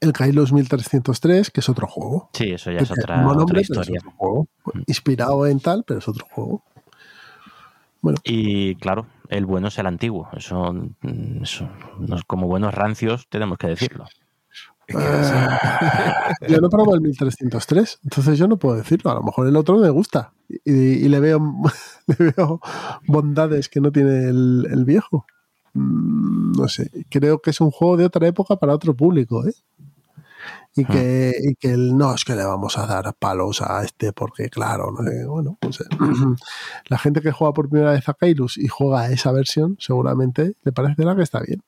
El Kailos 1303, que es otro juego. Sí, eso ya es otra, nombre, pero es historia. otro juego. Inspirado en tal, pero es otro juego. Y claro, el bueno es el antiguo. Eso, mm, eso como buenos rancios tenemos que decirlo. Ah, [laughs] yo no probé el 1303, entonces yo no puedo decirlo. A lo mejor el otro me gusta y, y le, veo, [laughs] le veo bondades que no tiene el, el viejo. Mm, No sé, creo que es un juego de otra época para otro público, ¿eh? Y que, y que el, no es que le vamos a dar palos a este porque, claro, no sé, bueno, pues, eh, [clears throat] la gente que juega por primera vez a Kairus y juega a esa versión, seguramente le parecerá que está bien.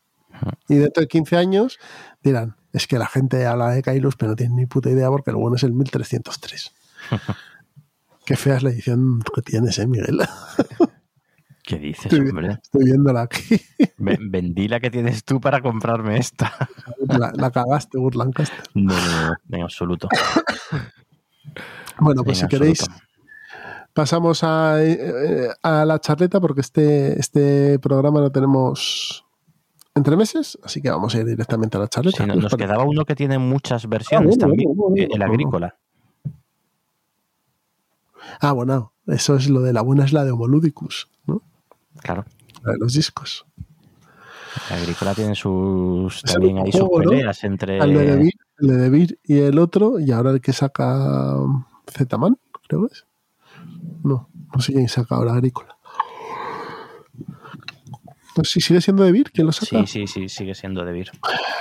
Y dentro de 15 años dirán, es que la gente habla de Kailus, pero no tiene ni puta idea porque el bueno es el 1303. [laughs] Qué fea es la edición que tienes, ¿eh, Miguel? [laughs] ¿Qué dices, Estoy, hombre? estoy viéndola aquí. Ve- Vendí la que tienes tú para comprarme esta. [laughs] La, la cagaste, Burlancaster. No, no, no, en absoluto. Bueno, pues En si queréis, pasamos a, eh, a la charleta porque este, este programa lo tenemos entre meses, así que vamos a ir directamente a la charleta. Sí, no- ¿Qué os nos quedaba uno que tiene muchas versiones bueno, también, bueno, bueno, eh, el agrícola. Ah, bueno, eso es lo de la buena es la de Homoludicus, ¿no? Claro. La de los discos. El agrícola tiene sus también hay sus peleas entre El de Debir, el de Debir y el otro, y ahora el que saca Zetaman, creo que es. No, no sé quién saca ahora Agrícola. No sé si sigue siendo Debir, ¿quién lo saca? Sí, sí, sí, sigue siendo de Vir,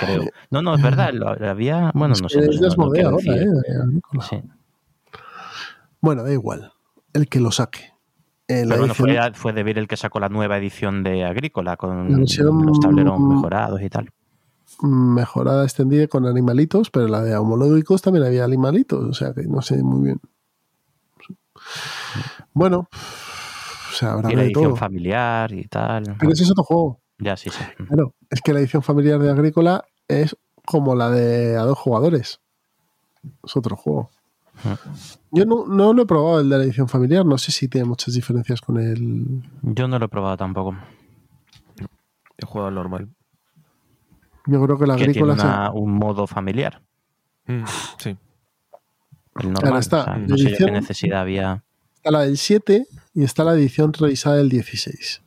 creo. No, no, es verdad, lo, había, bueno, no sé. Es no sé, no- ahora. ¿eh? Sí. Bueno, da igual. El que lo saque. Eh, la Pero bueno, fue, fue de Vir el que sacó la nueva edición de Agrícola La con los tableros mejorados y tal. mejorada extendida con animalitos, pero la de homológicos también había animalitos, o sea que no sé muy bien. Bueno, sea, habrá Y la de edición todo. familiar y tal. Pero ese es otro juego. Ya, sí, sí. [laughs] Claro, es que la edición familiar de Agrícola es como la de a dos jugadores. Es otro juego. Yo no, no lo he probado el de la edición familiar, no sé si tiene muchas diferencias con el. Yo no lo he probado tampoco. He jugado al normal. Yo creo que la tiene Agrícola se- una- un modo familiar. Mm, sí. El normal. está, o sea, la no sé yo edición- qué necesidad había. Está la del 7 y está la edición revisada del 16.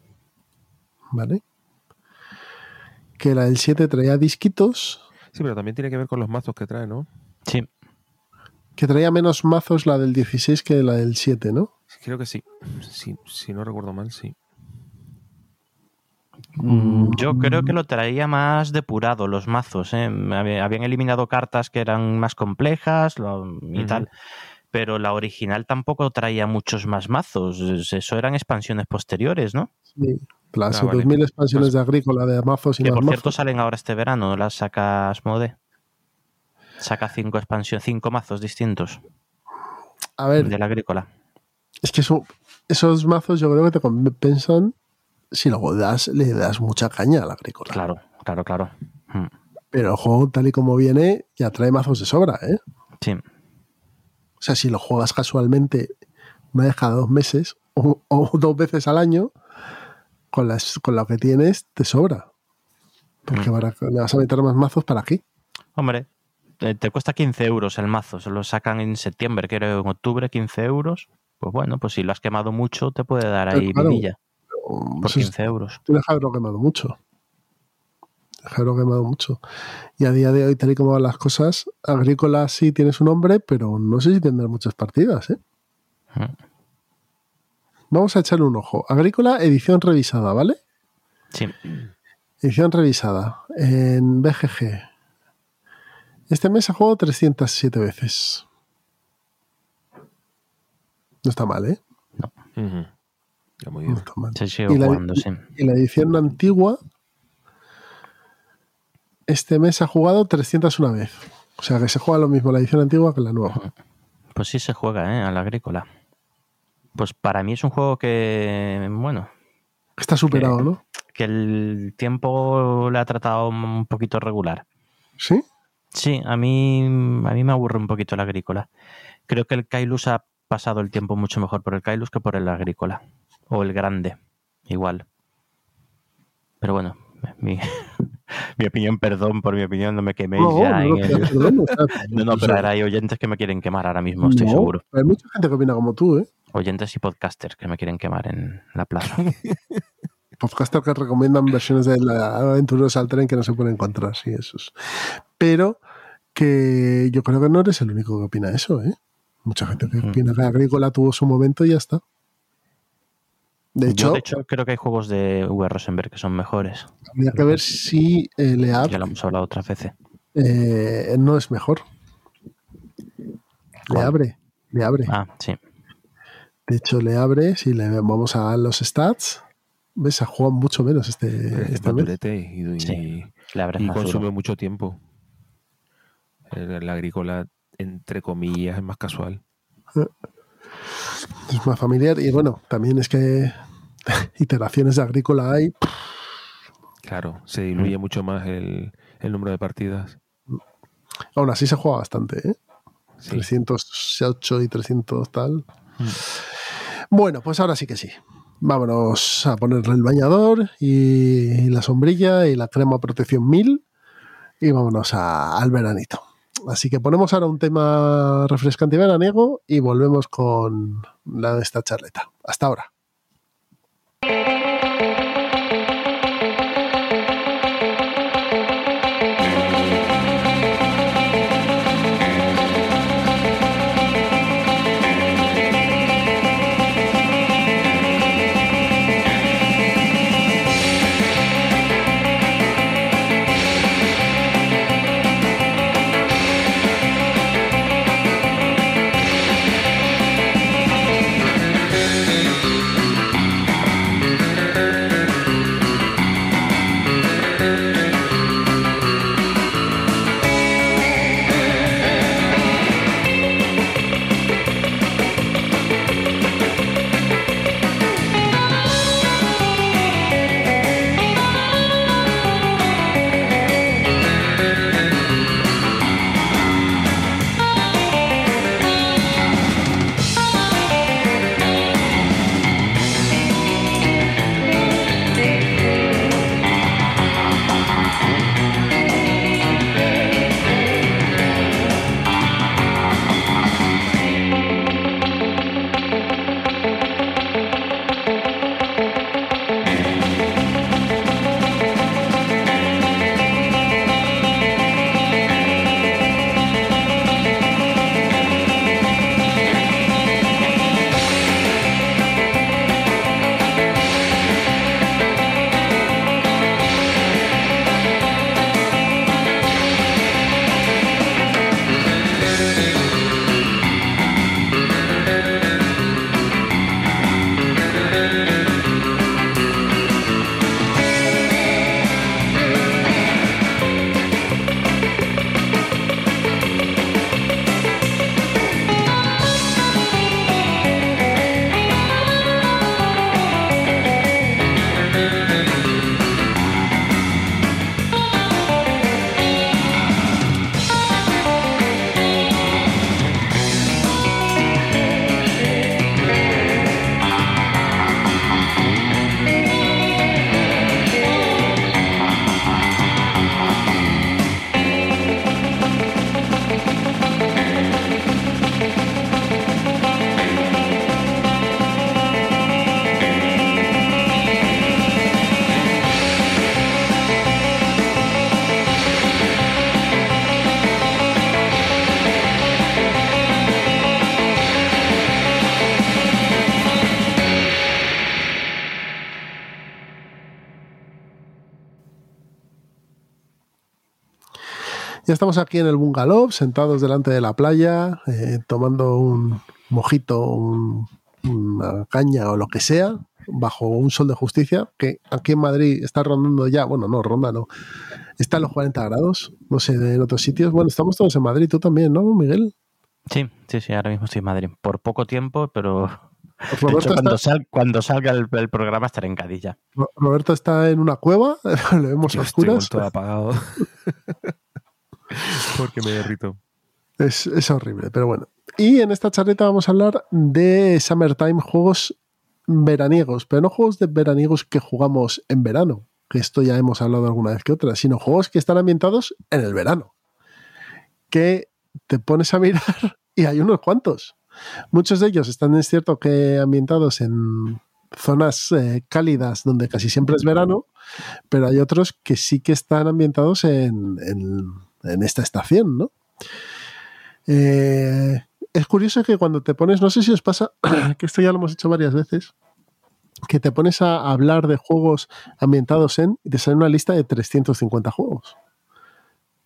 ¿Vale? Que la del 7 traía disquitos, Sí, pero también tiene que ver con los mazos que trae, ¿no? Sí, que traía menos mazos la del 16 que la del 7, ¿no? Creo que sí. Sí, Si no recuerdo mal, sí. Mm, Yo creo que lo traía más depurado los mazos. ¿eh? Hab- Habían eliminado cartas que eran más complejas lo- y tal. Pero la original tampoco traía muchos más mazos. Es- Eso eran expansiones posteriores, ¿no? Sí. Las Ah, vale. 2000 expansiones de Agrícola de mazos y Que más por mazos. cierto salen ahora este verano. Las saca Asmode. Saca cinco expansiones, cinco mazos distintos A ver, de la agrícola. es que eso- esos mazos yo creo que te compensan si luego das, le das mucha caña a la Agrícola. Claro, claro, claro. Mm, Pero el juego, tal y como viene, ya trae mazos de sobra, ¿eh? Sí. O sea, si lo juegas casualmente una vez cada dos meses o, o [laughs] dos veces al año, con, las, con lo que tienes, te sobra. Porque para- le vas a meter más mazos para aquí. Hombre, eh, te cuesta 15 euros el mazo, se lo sacan en septiembre, creo, en octubre, 15 euros. Pues bueno, pues si lo has quemado mucho, te puede dar ahí Claro. vidilla por eso es- 15 euros. Tienes que haberlo quemado mucho. Que haberlo quemado mucho. Y a día de hoy, tal y como van las cosas, Agrícola sí tiene su nombre, pero no sé si tendrá muchas partidas, ¿eh? Mm. Vamos a echarle un ojo. Agrícola, edición revisada, ¿vale? Sí, Edición revisada en BGG. Este mes ha jugado 307 veces. No está mal, ¿eh? Ujú. Ya muy No bien. está mal. se sigue Y la- jugando, sí. Y la edición antigua, este mes ha jugado 301 vez. O sea que se juega lo mismo la edición antigua que la nueva. Pues sí se juega, ¿eh? A la agrícola. Pues para mí es un juego que, bueno, Está superado, Que- ¿no? que el tiempo le ha tratado un poquito regular. Sí. Sí, a mí, a mí me aburre un poquito la agrícola. Creo que el Kailus ha pasado el tiempo mucho mejor por el Kailus que por el agrícola. O el grande, igual. Pero bueno, mi, mi opinión, perdón por mi opinión, no me queméis No, ya no, en no, el- perdón, o sea, [laughs] No, no, o pero sea, hay oyentes que me quieren quemar ahora mismo, estoy no, seguro. Hay mucha gente que opina como tú, ¿eh? Oyentes y podcasters que me quieren quemar en la plaza. [laughs] Podcaster que recomiendan versiones de la Aventureros al tren que no se pueden encontrar, sí, esos. Pero que yo creo que no eres el único que opina eso, ¿eh? Mucha gente que opina que Agrícola tuvo su momento y ya está. De hecho, Yo, de hecho, creo que hay juegos de V. Rosenberg que son mejores. habría que ver si eh, Leab Ya lo hemos hablado otras veces. eh, no es mejor. Le ¿Cuál? abre, le abre. Ah, sí. De hecho, le abre, si le vamos a los stats, ves, ha jugado mucho menos este, es este mes. y, y- Sí, Le y consume duro. mucho tiempo. El- La agrícola, entre comillas, es más casual. Es más familiar y bueno, también es que [laughs] iteraciones de agrícola hay. Claro, se Mm. diluye mucho más el, el número de partidas. Aún así se juega bastante, ¿eh? Sí. 308 y 300 tal. Mm. Bueno, pues ahora sí que sí. Vámonos a ponerle el bañador y la sombrilla y la crema protección 1000 y vámonos a- al veranito. Así que ponemos ahora un tema refrescante y veraniego y volvemos con la de esta charleta. Hasta ahora. Estamos aquí en el bungalow, sentados delante de la playa, eh, tomando un mojito, una caña o lo que sea, bajo un sol de justicia, que aquí en Madrid está rondando ya, bueno, no, ronda no, está en los 40 grados, no sé, en otros sitios. Bueno, estamos todos en Madrid, tú también, ¿no, Miguel? Sí, sí, sí, ahora mismo estoy en Madrid. Por poco tiempo, pero cuando, cuando, salga el, programa estaré en Cadilla. Roberto está en una cueva, [laughs] lo vemos a oscuras. todo apagado. [laughs] [laughs] Porque me derrito. Es, es, horrible, pero bueno. Y en esta charleta vamos a hablar de Summertime, juegos veraniegos, pero no juegos de veraniegos que jugamos en verano, que esto ya hemos hablado alguna vez que otra, sino juegos que están ambientados en el verano. Que te pones a mirar [laughs] y hay unos cuantos. Muchos de ellos están, es cierto, que ambientados en zonas eh, cálidas donde casi siempre es verano, pero hay otros que sí que están ambientados en, esta estación, ¿no? Eh, es curioso que cuando te pones, no sé si os pasa, [clears throat] que esto ya lo hemos hecho varias veces, que te pones a hablar de juegos ambientados en y te sale una lista de 350 juegos.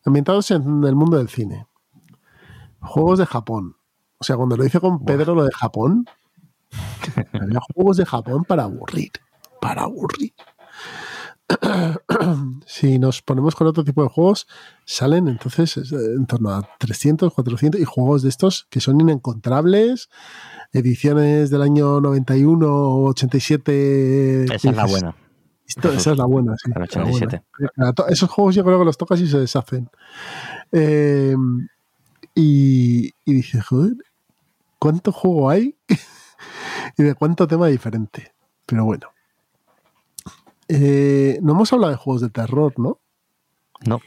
Ambientados en el mundo del cine. Juegos de Japón. O sea, cuando lo dice con Pedro lo de Japón, había juegos de Japón para aburrir. Para aburrir. [clears throat] si nos ponemos con otro tipo de juegos, salen entonces en torno a 300, 400 y juegos de estos que son inencontrables, ediciones del año 91 o 87. Esa es la buena. esa es la buena, sí. [laughs] 87. Esos juegos yo creo que los tocas y se deshacen. Eh, y, y dices, joder, ¿cuánto juego hay? [laughs] y de cuánto tema diferente. Pero bueno. Eh, no hemos hablado de juegos de terror, ¿no? No.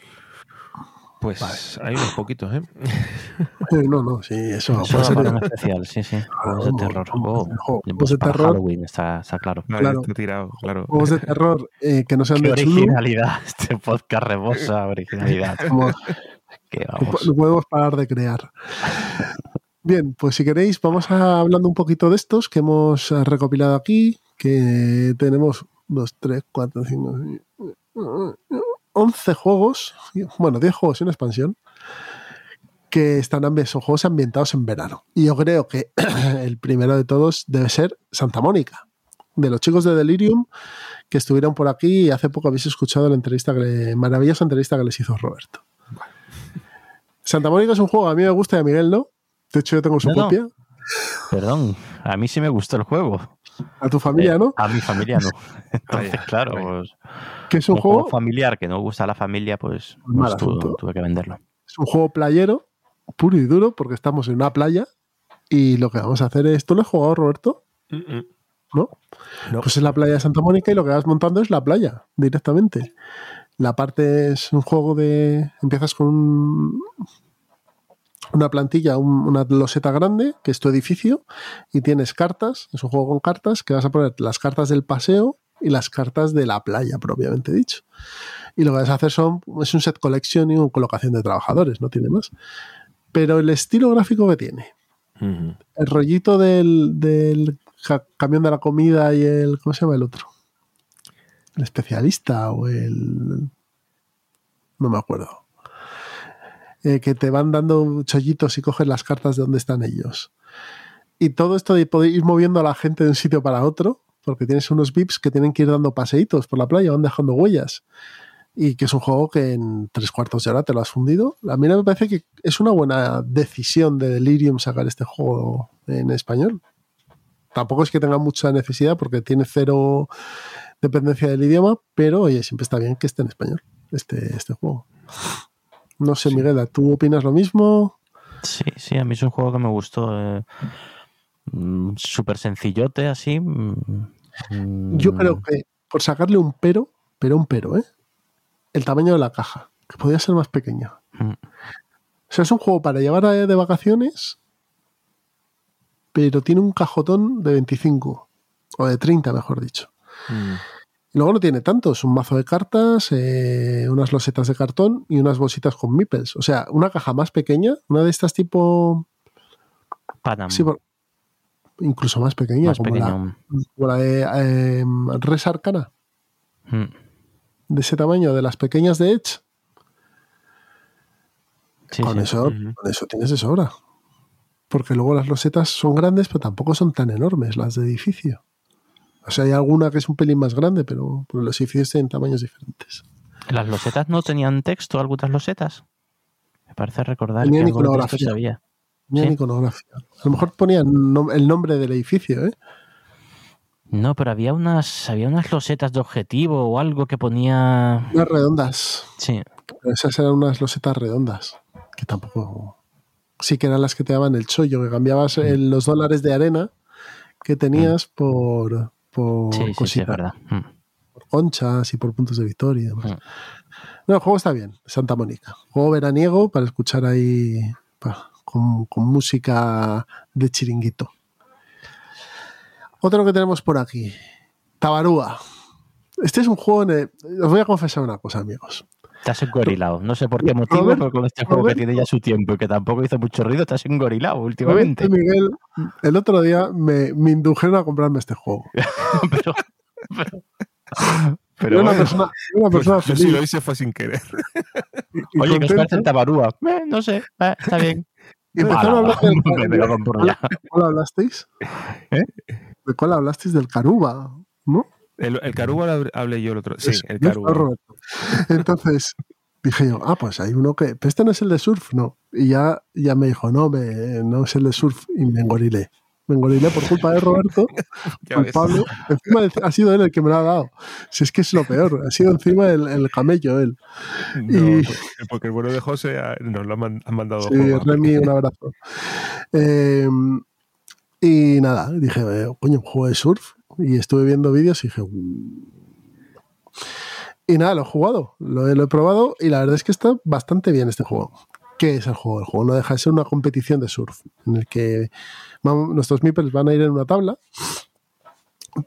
Pues hay unos poquitos, ¿eh? [laughs] no, no, sí, eso. es un especial, sí, sí. [laughs] Juegos de terror. Oh, juegos de terror. Halloween, está, está claro. claro. tirado, claro. Juegos de terror eh, que no sean Qué de originalidad. [laughs] Este podcast rebosa originalidad. Vamos, Huevos parar de crear. Bien, pues si queréis, vamos a hablando un poquito de estos que hemos recopilado aquí, que tenemos dos, tres, cuatro, cinco, 11 juegos, bueno, 10 juegos y una expansión, que están son juegos ambientados en verano. Y yo creo que [clears throat] el primero de todos debe ser Santa Mónica, de los chicos de Delirium, que estuvieron por aquí y hace poco habéis escuchado la entrevista, que maravillosa entrevista que les hizo Roberto. Santa Mónica es un juego, a mí me gusta y a Miguel no. De hecho, yo tengo su copia. Perdón, a mí sí me gustó el juego. A tu familia, eh, ¿no? A mi familia no. [laughs] Entonces, claro, pues, ¿Qué es un, juego? familiar que no gusta a la familia, pues, pues tuve, que venderlo. Es un juego playero, puro y duro, porque estamos en una playa y lo que vamos a hacer es. ¿Tú lo has jugado, Roberto? ¿No? ¿No? Pues es la playa de Santa Mónica y lo que vas montando es la playa directamente. La parte es un juego de. Empiezas con una plantilla, una loseta grande, que es tu edificio, y tienes cartas, es un juego con cartas, que vas a poner las cartas del paseo y las cartas de la playa, propiamente dicho. Y lo que vas a hacer son, es un set collection y una colocación de trabajadores, no tiene más. Pero el estilo gráfico que tiene, el rollito del, del camión de la comida y el, ¿cómo se llama el otro? El especialista o el... No me acuerdo eh, que te van dando chollitos y coges las cartas de donde están ellos. Y todo esto de poder ir moviendo a la gente de un sitio para otro, porque tienes unos VIPs que tienen que ir dando paseitos por la playa, van dejando huellas. Y que es un juego que en tres cuartos de hora te lo has fundido. A mí me parece que es una buena decisión de Delirium sacar este juego en español. Tampoco es que tenga mucha necesidad porque tiene cero dependencia del idioma, pero oye, siempre está bien que esté en español este, este juego. No sé, Miguel, ¿tú opinas lo mismo? Sí, sí, a mí es un juego que me gustó. Eh, mm, Súper sencillote, así. Mm, Yo creo que por sacarle un pero, pero un pero, ¿eh? El tamaño de la caja, que podría ser más pequeño. Mm. O sea, es un juego para llevar de vacaciones, pero tiene un cajotón de 25, o de 30, mejor dicho. Luego no tiene tantos, un mazo de cartas, eh, unas losetas de cartón y unas bolsitas con meeples. O sea, una caja más pequeña, una de estas tipo... Panam. Sí, incluso más pequeña, como, La, de eh, Res Arcana. Hmm. De ese tamaño, de las pequeñas de Edge. con, Eso, con eso tienes de sobra. Porque luego las losetas son grandes, pero tampoco son tan enormes las de edificio. O sea, hay alguna que es un pelín más grande, pero, los edificios tienen tamaños diferentes. ¿Las losetas no tenían texto, algunas losetas? Me parece recordar que iconografía. Había. iconografía. A lo mejor ponían el nombre del edificio, ¿eh? No, pero había unas, había unas losetas de objetivo o algo que ponía. Unas redondas. Sí. esas eran unas losetas redondas. Que tampoco. Sí, que eran las que te daban el chollo, que cambiabas mm. los dólares de arena que tenías mm. por, por sí, sí, verdad. Mm. Por conchas y por puntos de victoria y demás. No, el juego está bien, Santa Mónica. Juego veraniego para escuchar ahí con, con música de chiringuito. Otro que tenemos por aquí. Tabarúa. Este es un juego. En Os voy a confesar una cosa, amigos. Estás engorilado. No sé por qué motivo, pero con este juego que tiene ya su tiempo y que tampoco hizo mucho ruido, estás engorilado últimamente. Miguel, el otro día me, me, indujeron a comprarme este juego. [laughs] pero. pero, una, persona, una pues feliz. Si lo hice fue sin querer. Oye, ¿qué os parece Tabarúa? Eh, no sé, eh, está bien. Y empezaron a hablar del [laughs] ¿Cuál hablasteis? ¿Eh? ¿De cuál hablasteis? Del Caruba, ¿no? El, el hablé yo el otro. Sí, el. Entonces dije yo, ah, pues hay uno que. Pero este no es el de surf, no. Y ya, ya me dijo, no, me, no es el de surf y me engorilé. Me engorilé por culpa de Roberto, [laughs] Pablo. Encima ha sido él el que me lo ha dado. Si es que es lo peor, ha sido encima el, el camello él. No, porque el bueno de José nos lo ha mandado. Sí, Remy, un abrazo. Eh, y nada, dije, coño, un juego de surf. Y estuve viendo vídeos y dije, uh". y nada, lo he jugado, lo he, probado y la verdad es que está bastante bien este juego. ¿Qué es el juego? El juego no deja de ser una competición de surf en el que nuestros meeples van a ir en una tabla,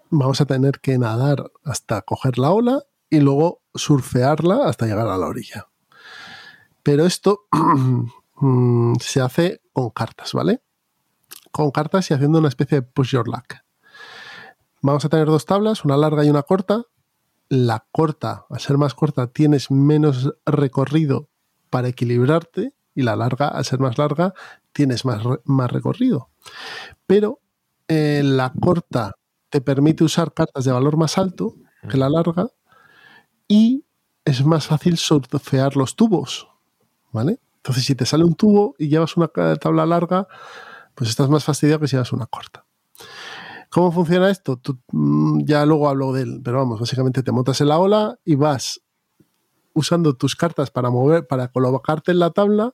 vamos a tener que nadar hasta coger la ola y luego surfearla hasta llegar a la orilla. Pero esto [clears throat] mm, se hace con cartas, ¿vale? con cartas y haciendo una especie de push your luck. Vamos a tener dos tablas, una larga y una corta. La corta, al ser más corta, tienes menos recorrido para equilibrarte y la larga, al ser más larga, tienes más, más recorrido. Pero eh, la corta te permite usar cartas de valor más alto que la larga y es más fácil surfear los tubos. ¿Vale? Entonces, si te sale un tubo y llevas una tabla larga, pues estás más fastidiado que si das una corta. ¿Cómo funciona esto? Mm, ya luego hablo de él, pero vamos, básicamente te montas en la ola y vas usando tus cartas para mover, para colocarte en la tabla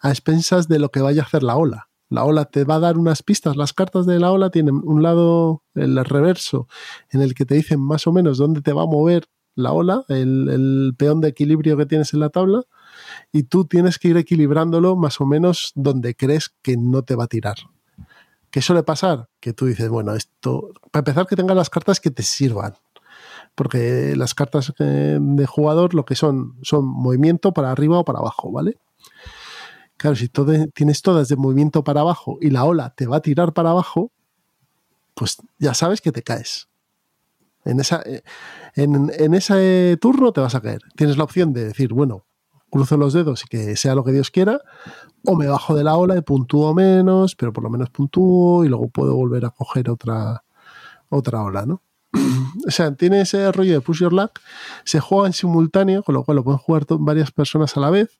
a expensas de lo que vaya a hacer la ola. La ola te va a dar unas pistas. Las cartas de la ola tienen un lado, el reverso, en el que te dicen más o menos dónde te va a mover la ola, el, el peón de equilibrio que tienes en la tabla, y tú tienes que ir equilibrándolo más o menos donde crees que no te va a tirar. ¿Qué suele pasar? Que tú dices, bueno, esto, para empezar que tengas las cartas que te sirvan. Porque las cartas eh, de jugador lo que son son movimiento para arriba o para abajo, ¿vale? Claro, si tienes todas de movimiento para abajo y la ola te va a tirar para abajo, pues ya sabes que te caes. En, esa, eh, en ese turno te vas a caer. Tienes la opción de decir, bueno, cruzo los dedos y que sea lo que Dios quiera, o me bajo de la ola y puntúo menos, pero por lo menos puntúo y luego puedo volver a coger otra, otra ola, ¿no? [clears throat] o sea, tiene ese rollo de push your luck, se juega en simultáneo, con lo cual lo pueden jugar varias personas a la vez,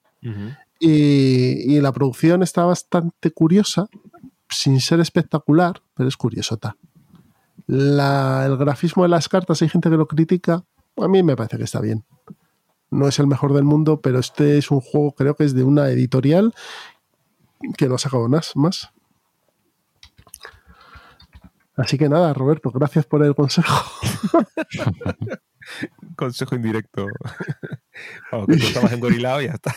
y, la producción está bastante curiosa, sin ser espectacular, pero es curiosota. el grafismo de las cartas, hay gente que lo critica, a mí me parece que está bien no es el mejor del mundo, pero este es un juego, creo que es de una editorial que no ha sacado más. más. Así que nada, Roberto, gracias por el consejo. [laughs] [laughs] consejo indirecto. [laughs] Vamos, que tú estabas engorilado y ya está.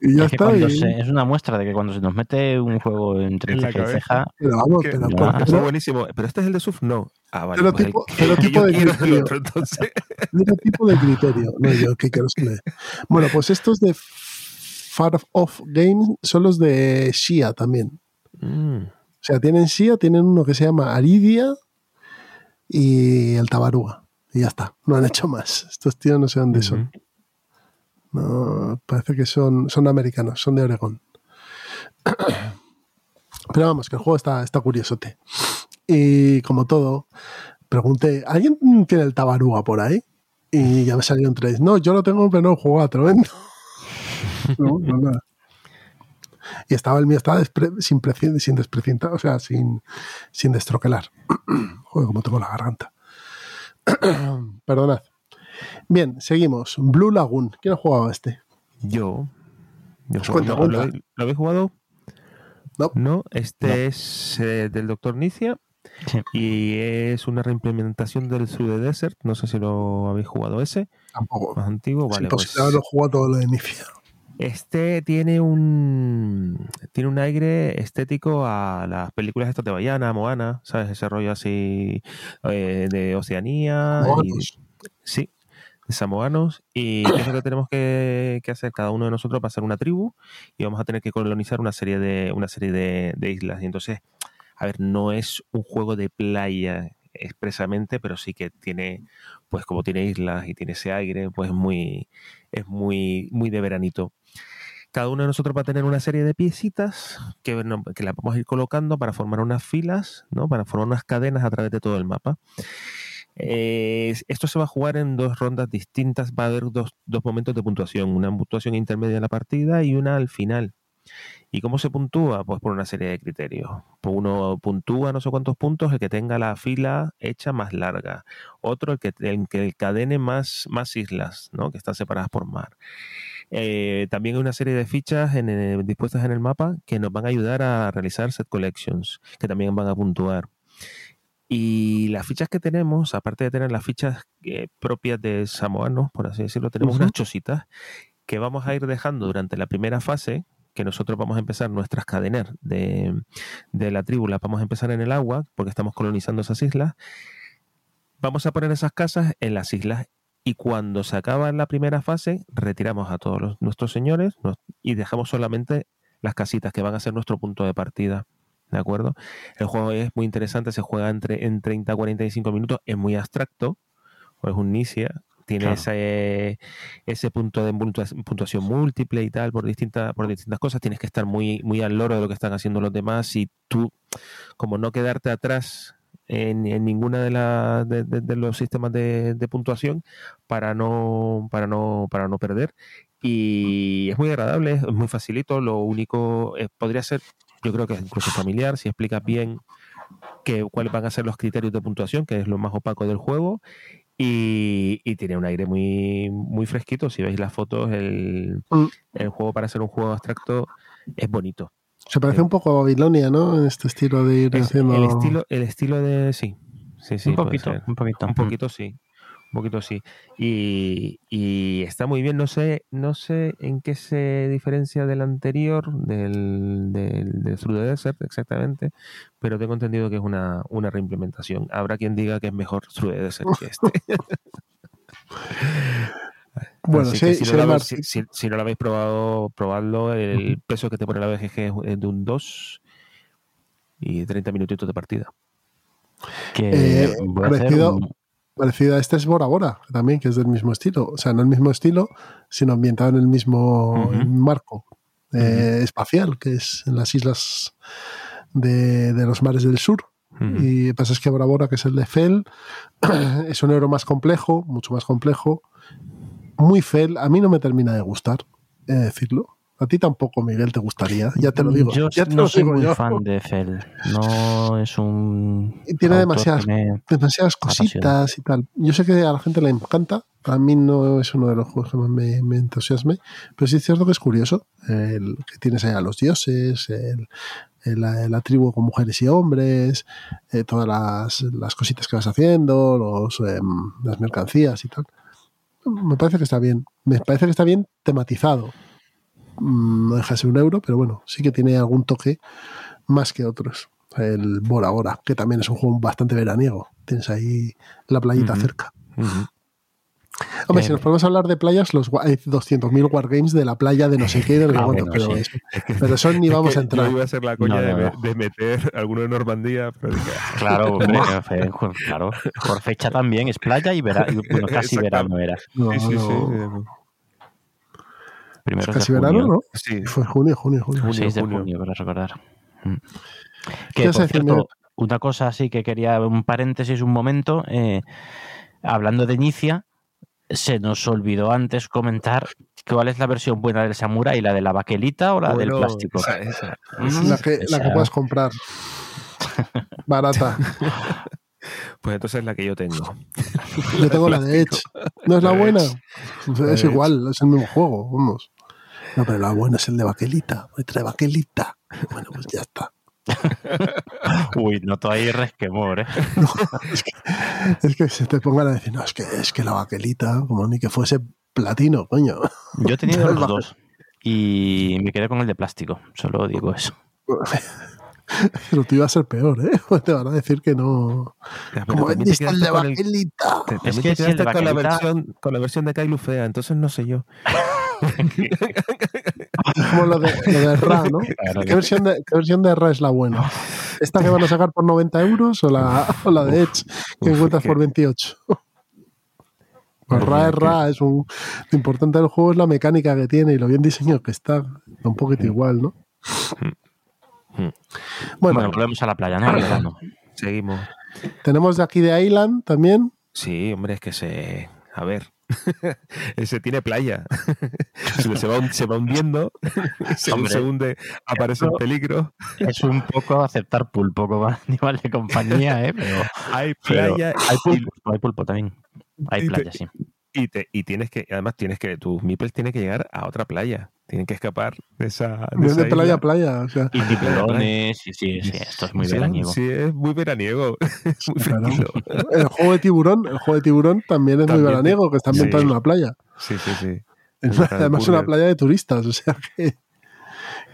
y ya está. es una muestra de que cuando se nos mete un juego entre ceja y ceja. Pero vamos, pero, no, buenísimo. Pero este es el de surf, no. Ah, vale. Pero pues tipo, el, [laughs] pero tipo de criterio. Otro, entonces. Pero tipo de criterio. No, yo qué quiero que Bueno, pues estos de Far Off Games son los de Shia también. Mm. O sea, tienen Shia, tienen uno que se llama Aridia y el Tabaruga. Y ya está. No han hecho más. Estos tíos no sé dónde son. No, parece que son, son americanos, son de Oregón. [clears throat] Pero vamos, que el juego está, está curiosote. Y como todo, pregunté, ¿alguien tiene el Tabaruga por ahí? Y ya me salieron tres. No, yo lo tengo, pero no juego a tremendo. [laughs] no, no, nada. Y estaba el mío, estaba sin, sin desprecintar, o sea, sin, sin destroquelar. [clears throat] Joder, como tengo la garganta. [clears throat] Perdonad. Bien, seguimos. Blue Lagoon. ¿Quién ha jugado a este? Yo. Yo cuenta, ¿Lo, ¿Lo, habéis jugado? No. No, este es eh, del Doctor Nicia. Sí. Y es una reimplementación del the Desert. No sé si lo habéis jugado ese. Tampoco. Más antiguo. Es Vale, pues, haberlo jugado todo lo de Nicia. Este tiene un tiene un aire estético a las películas estas de Bayana, Moana, ¿sabes? Ese rollo así eh, de Oceanía. y- sí, de samoanos. Y ¿qué es lo que tenemos que, que hacer cada uno de nosotros para ser una tribu y vamos a tener que colonizar una serie de, una serie de, de islas. Y entonces, a ver, no es un juego de playa expresamente, pero sí que tiene, pues como tiene islas y tiene ese aire, pues muy, es muy, muy de veranito. Cada uno de nosotros va a tener una serie de piecitas que, que las vamos a ir colocando para formar unas filas, ¿no? para formar unas cadenas a través de todo el mapa. Eh, esto se va a jugar en dos rondas distintas. Va a haber dos, dos momentos de puntuación, una puntuación intermedia en la partida y una al final. ¿Y cómo se puntúa? Pues por una serie de criterios. Uno puntúa no sé cuántos puntos el que tenga la fila hecha más larga. Otro el que, el que cadene más, más islas, ¿no? que están separadas por mar. Eh, también hay una serie de fichas en, dispuestas en el mapa que nos van a ayudar a realizar set collections, que también van a puntuar. Y las fichas que tenemos, aparte de tener las fichas eh, propias de samoanos, por así decirlo, tenemos unas chocitas que vamos a ir dejando durante la primera fase, que nosotros vamos a empezar nuestras cadenas de, de la tribu, las vamos a empezar en el agua, porque estamos colonizando esas islas. Vamos a poner esas casas en las islas y cuando se acaba la primera fase, retiramos a todos los- nuestros señores y dejamos solamente las casitas que van a ser nuestro punto de partida. ¿De acuerdo? El juego es muy interesante, se juega entre, en 30 a 45 minutos, es muy abstracto, o es un Nicia, tiene Claro. ese, ese punto de puntua- puntuación múltiple y tal por distintas, por distintas cosas, tienes que estar muy, muy al loro de lo que están haciendo los demás y tú, como no quedarte atrás en, en ninguna de, la- de, de- de los sistemas de, de puntuación para no, para no, para no perder. Y es muy agradable, es muy facilito. Lo único eh, podría ser, yo creo que es incluso familiar, si explicas bien que, cuáles van a ser los criterios de puntuación, que es lo más opaco del juego. Y, y tiene un aire muy, muy fresquito. Si veis las fotos, el, Mm. el juego para ser un juego abstracto es bonito. Se parece un poco a Babilonia, ¿no? En este estilo de ir Es haciendo. el estilo, el estilo de sí, sí, sí, un poquito, ser. un poquito. Un poquito sí. Un poquito sí. Y, y está muy bien. No sé, no sé en qué se diferencia del anterior, del, del, del Through the Desert, exactamente, pero tengo entendido que es una, una reimplementación. Habrá quien diga que es mejor Through the Desert que este. [laughs] Bueno, Así sí, si, no lo Mar- habéis, si, si- si no lo habéis probado, probadlo. El peso que te pone la BGG es de un 2 y 30 minutitos de partida. Que Eh, un- Parecido a este es Bora Bora, también, que es del mismo estilo. O sea, no el mismo estilo, sino ambientado en el mismo marco eh, espacial, que es en las islas de, de los mares del sur. Y pasa es que Bora Bora, que es el de Fel, [clears throat] es un euro más complejo, mucho más complejo. Muy Fel, a mí no me termina de gustar, he de decirlo. A ti tampoco, Miguel, te gustaría. Ya te lo digo. Yo ya te no lo soy digo muy yo. fan de Fel. No es un. Y tiene demasiadas demasiadas apasiona. cositas y tal. Yo sé que a la gente le encanta. A mí no es uno de los juegos que más me, me entusiasme. Pero sí es cierto que es curioso. El, que tienes ahí a los dioses, el, la tribu con mujeres y hombres, eh, todas las, las cositas que vas haciendo, los, em, las mercancías y tal. Me parece que está bien. Me parece que está bien tematizado. Mm, No deja de ser un euro, pero bueno, sí que tiene algún toque más que otros. El Bora Bora, que también es un juego bastante veraniego. Tienes ahí la playita cerca. Ujú. Hombre, Eh, si nos podemos hablar de playas, los, hay 200.000 wargames de la playa de no sé qué, de no Ah, bueno, pero, sí. eso- pero eso ni vamos a entrar. Yo iba a hacer la coña No, de, no, me- no. de meter alguno de Normandía, pero ah, Claro, [laughs] hombre, claro. Por fecha también es playa y verano. Bueno, [laughs] casi verano era. No, sí, sí, no. sí. Primeros Casi de junio. verano, ¿no? Sí, Fue junio, junio, junio. Junio, 6 de junio. junio, para recordar. Mm. ¿Qué Que, por decir, cierto, una cosa así que quería, un paréntesis, un momento. eh, hablando de Inicia, se nos olvidó antes comentar cuál es la versión buena del Samurai, la de la baquelita o la del plástico. esa- esa. Mm, La que, la que esa- puedas comprar. [laughs] Barata. Pues entonces es la que yo tengo. Yo tengo la de Edge. ¿No es la buena? Edge. Es igual, es el mismo juego, vamos. No, pero la buena es el de baquelita. Me trae baquelita. Bueno, pues ya está. [laughs] Uy, noto ahí resquemor, ¿eh? [laughs] Es que se te pongan a decir, no, es que, es que la baquelita, como ni que fuese platino, coño. Yo he tenido [laughs] los dos y me quedé con el de plástico, solo digo eso. Pero tú iba a ser peor, ¿eh? Pues te van a decir que no. Como te vendiste el de el- baquelita. te- también que te si el de quedaste con la, versión, con la versión de Kailu fea, entonces no sé yo. [laughs] Como lo de, lo de Ra, ¿no? Claro ¿Qué versión, de, ¿Qué versión de Ra es la buena? ¿Esta que van a sacar por 90 euros o la, o la de Edge que uf, encuentras que- por 28? Pues Ra es Ra, es un, lo importante del juego es la mecánica que tiene y lo bien diseñado que está. Un poquito igual, ¿no? Mm. Bueno, Bueno, volvemos a la playa, ¿no? Verano. Seguimos. tenemos de aquí de Island también. Sí, hombre, es que se. A ver. [laughs] Ese tiene playa. [laughs] se, se va, se va hundiendo. [laughs] Hombre. se hunde, aparece en Eso- peligro. Es un poco aceptar pulpo como animal de compañía, ¿eh? Pero, Hay pero playa hay pulpo, hay pulpo también. Hay playa, sí. Y, te, y tienes que. Además, tienes que. Tus meeples tienen que llegar a otra playa. Tienen que escapar de esa. De playa isla. a playa. O sea, Y tiburones, sí, sí, sí, esto es muy Sí, veraniego. Sí, es muy veraniego. [laughs] Es muy tranquilo. el juego de tiburón, el juego de tiburón también es También muy veraniego, que está ambientado sí. en una playa. Sí, sí, sí. Es Además, ocurre. una playa de turistas, o sea [laughs] que,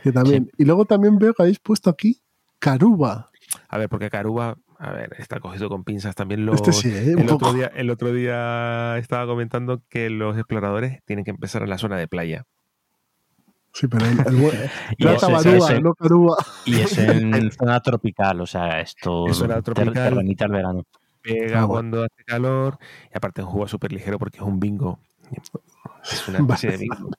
que también. Y luego también veo que habéis puesto aquí Caruba. A ver, porque Caruba, a ver, está cogido con pinzas. También Este sí, ¿eh? el, otro día, el otro día estaba comentando que los exploradores tienen que empezar en la zona de playa. Sí, pero el, el, [laughs] Y era eso, Tabarúa, eso- no Caruba. y es [laughs] en zona tropical, o sea, esto Es zona tropical. te remite al verano. Pega Ah, bueno. cuando hace calor y aparte es un juego súper ligero porque es un bingo. [laughs] Es una especie de bingo.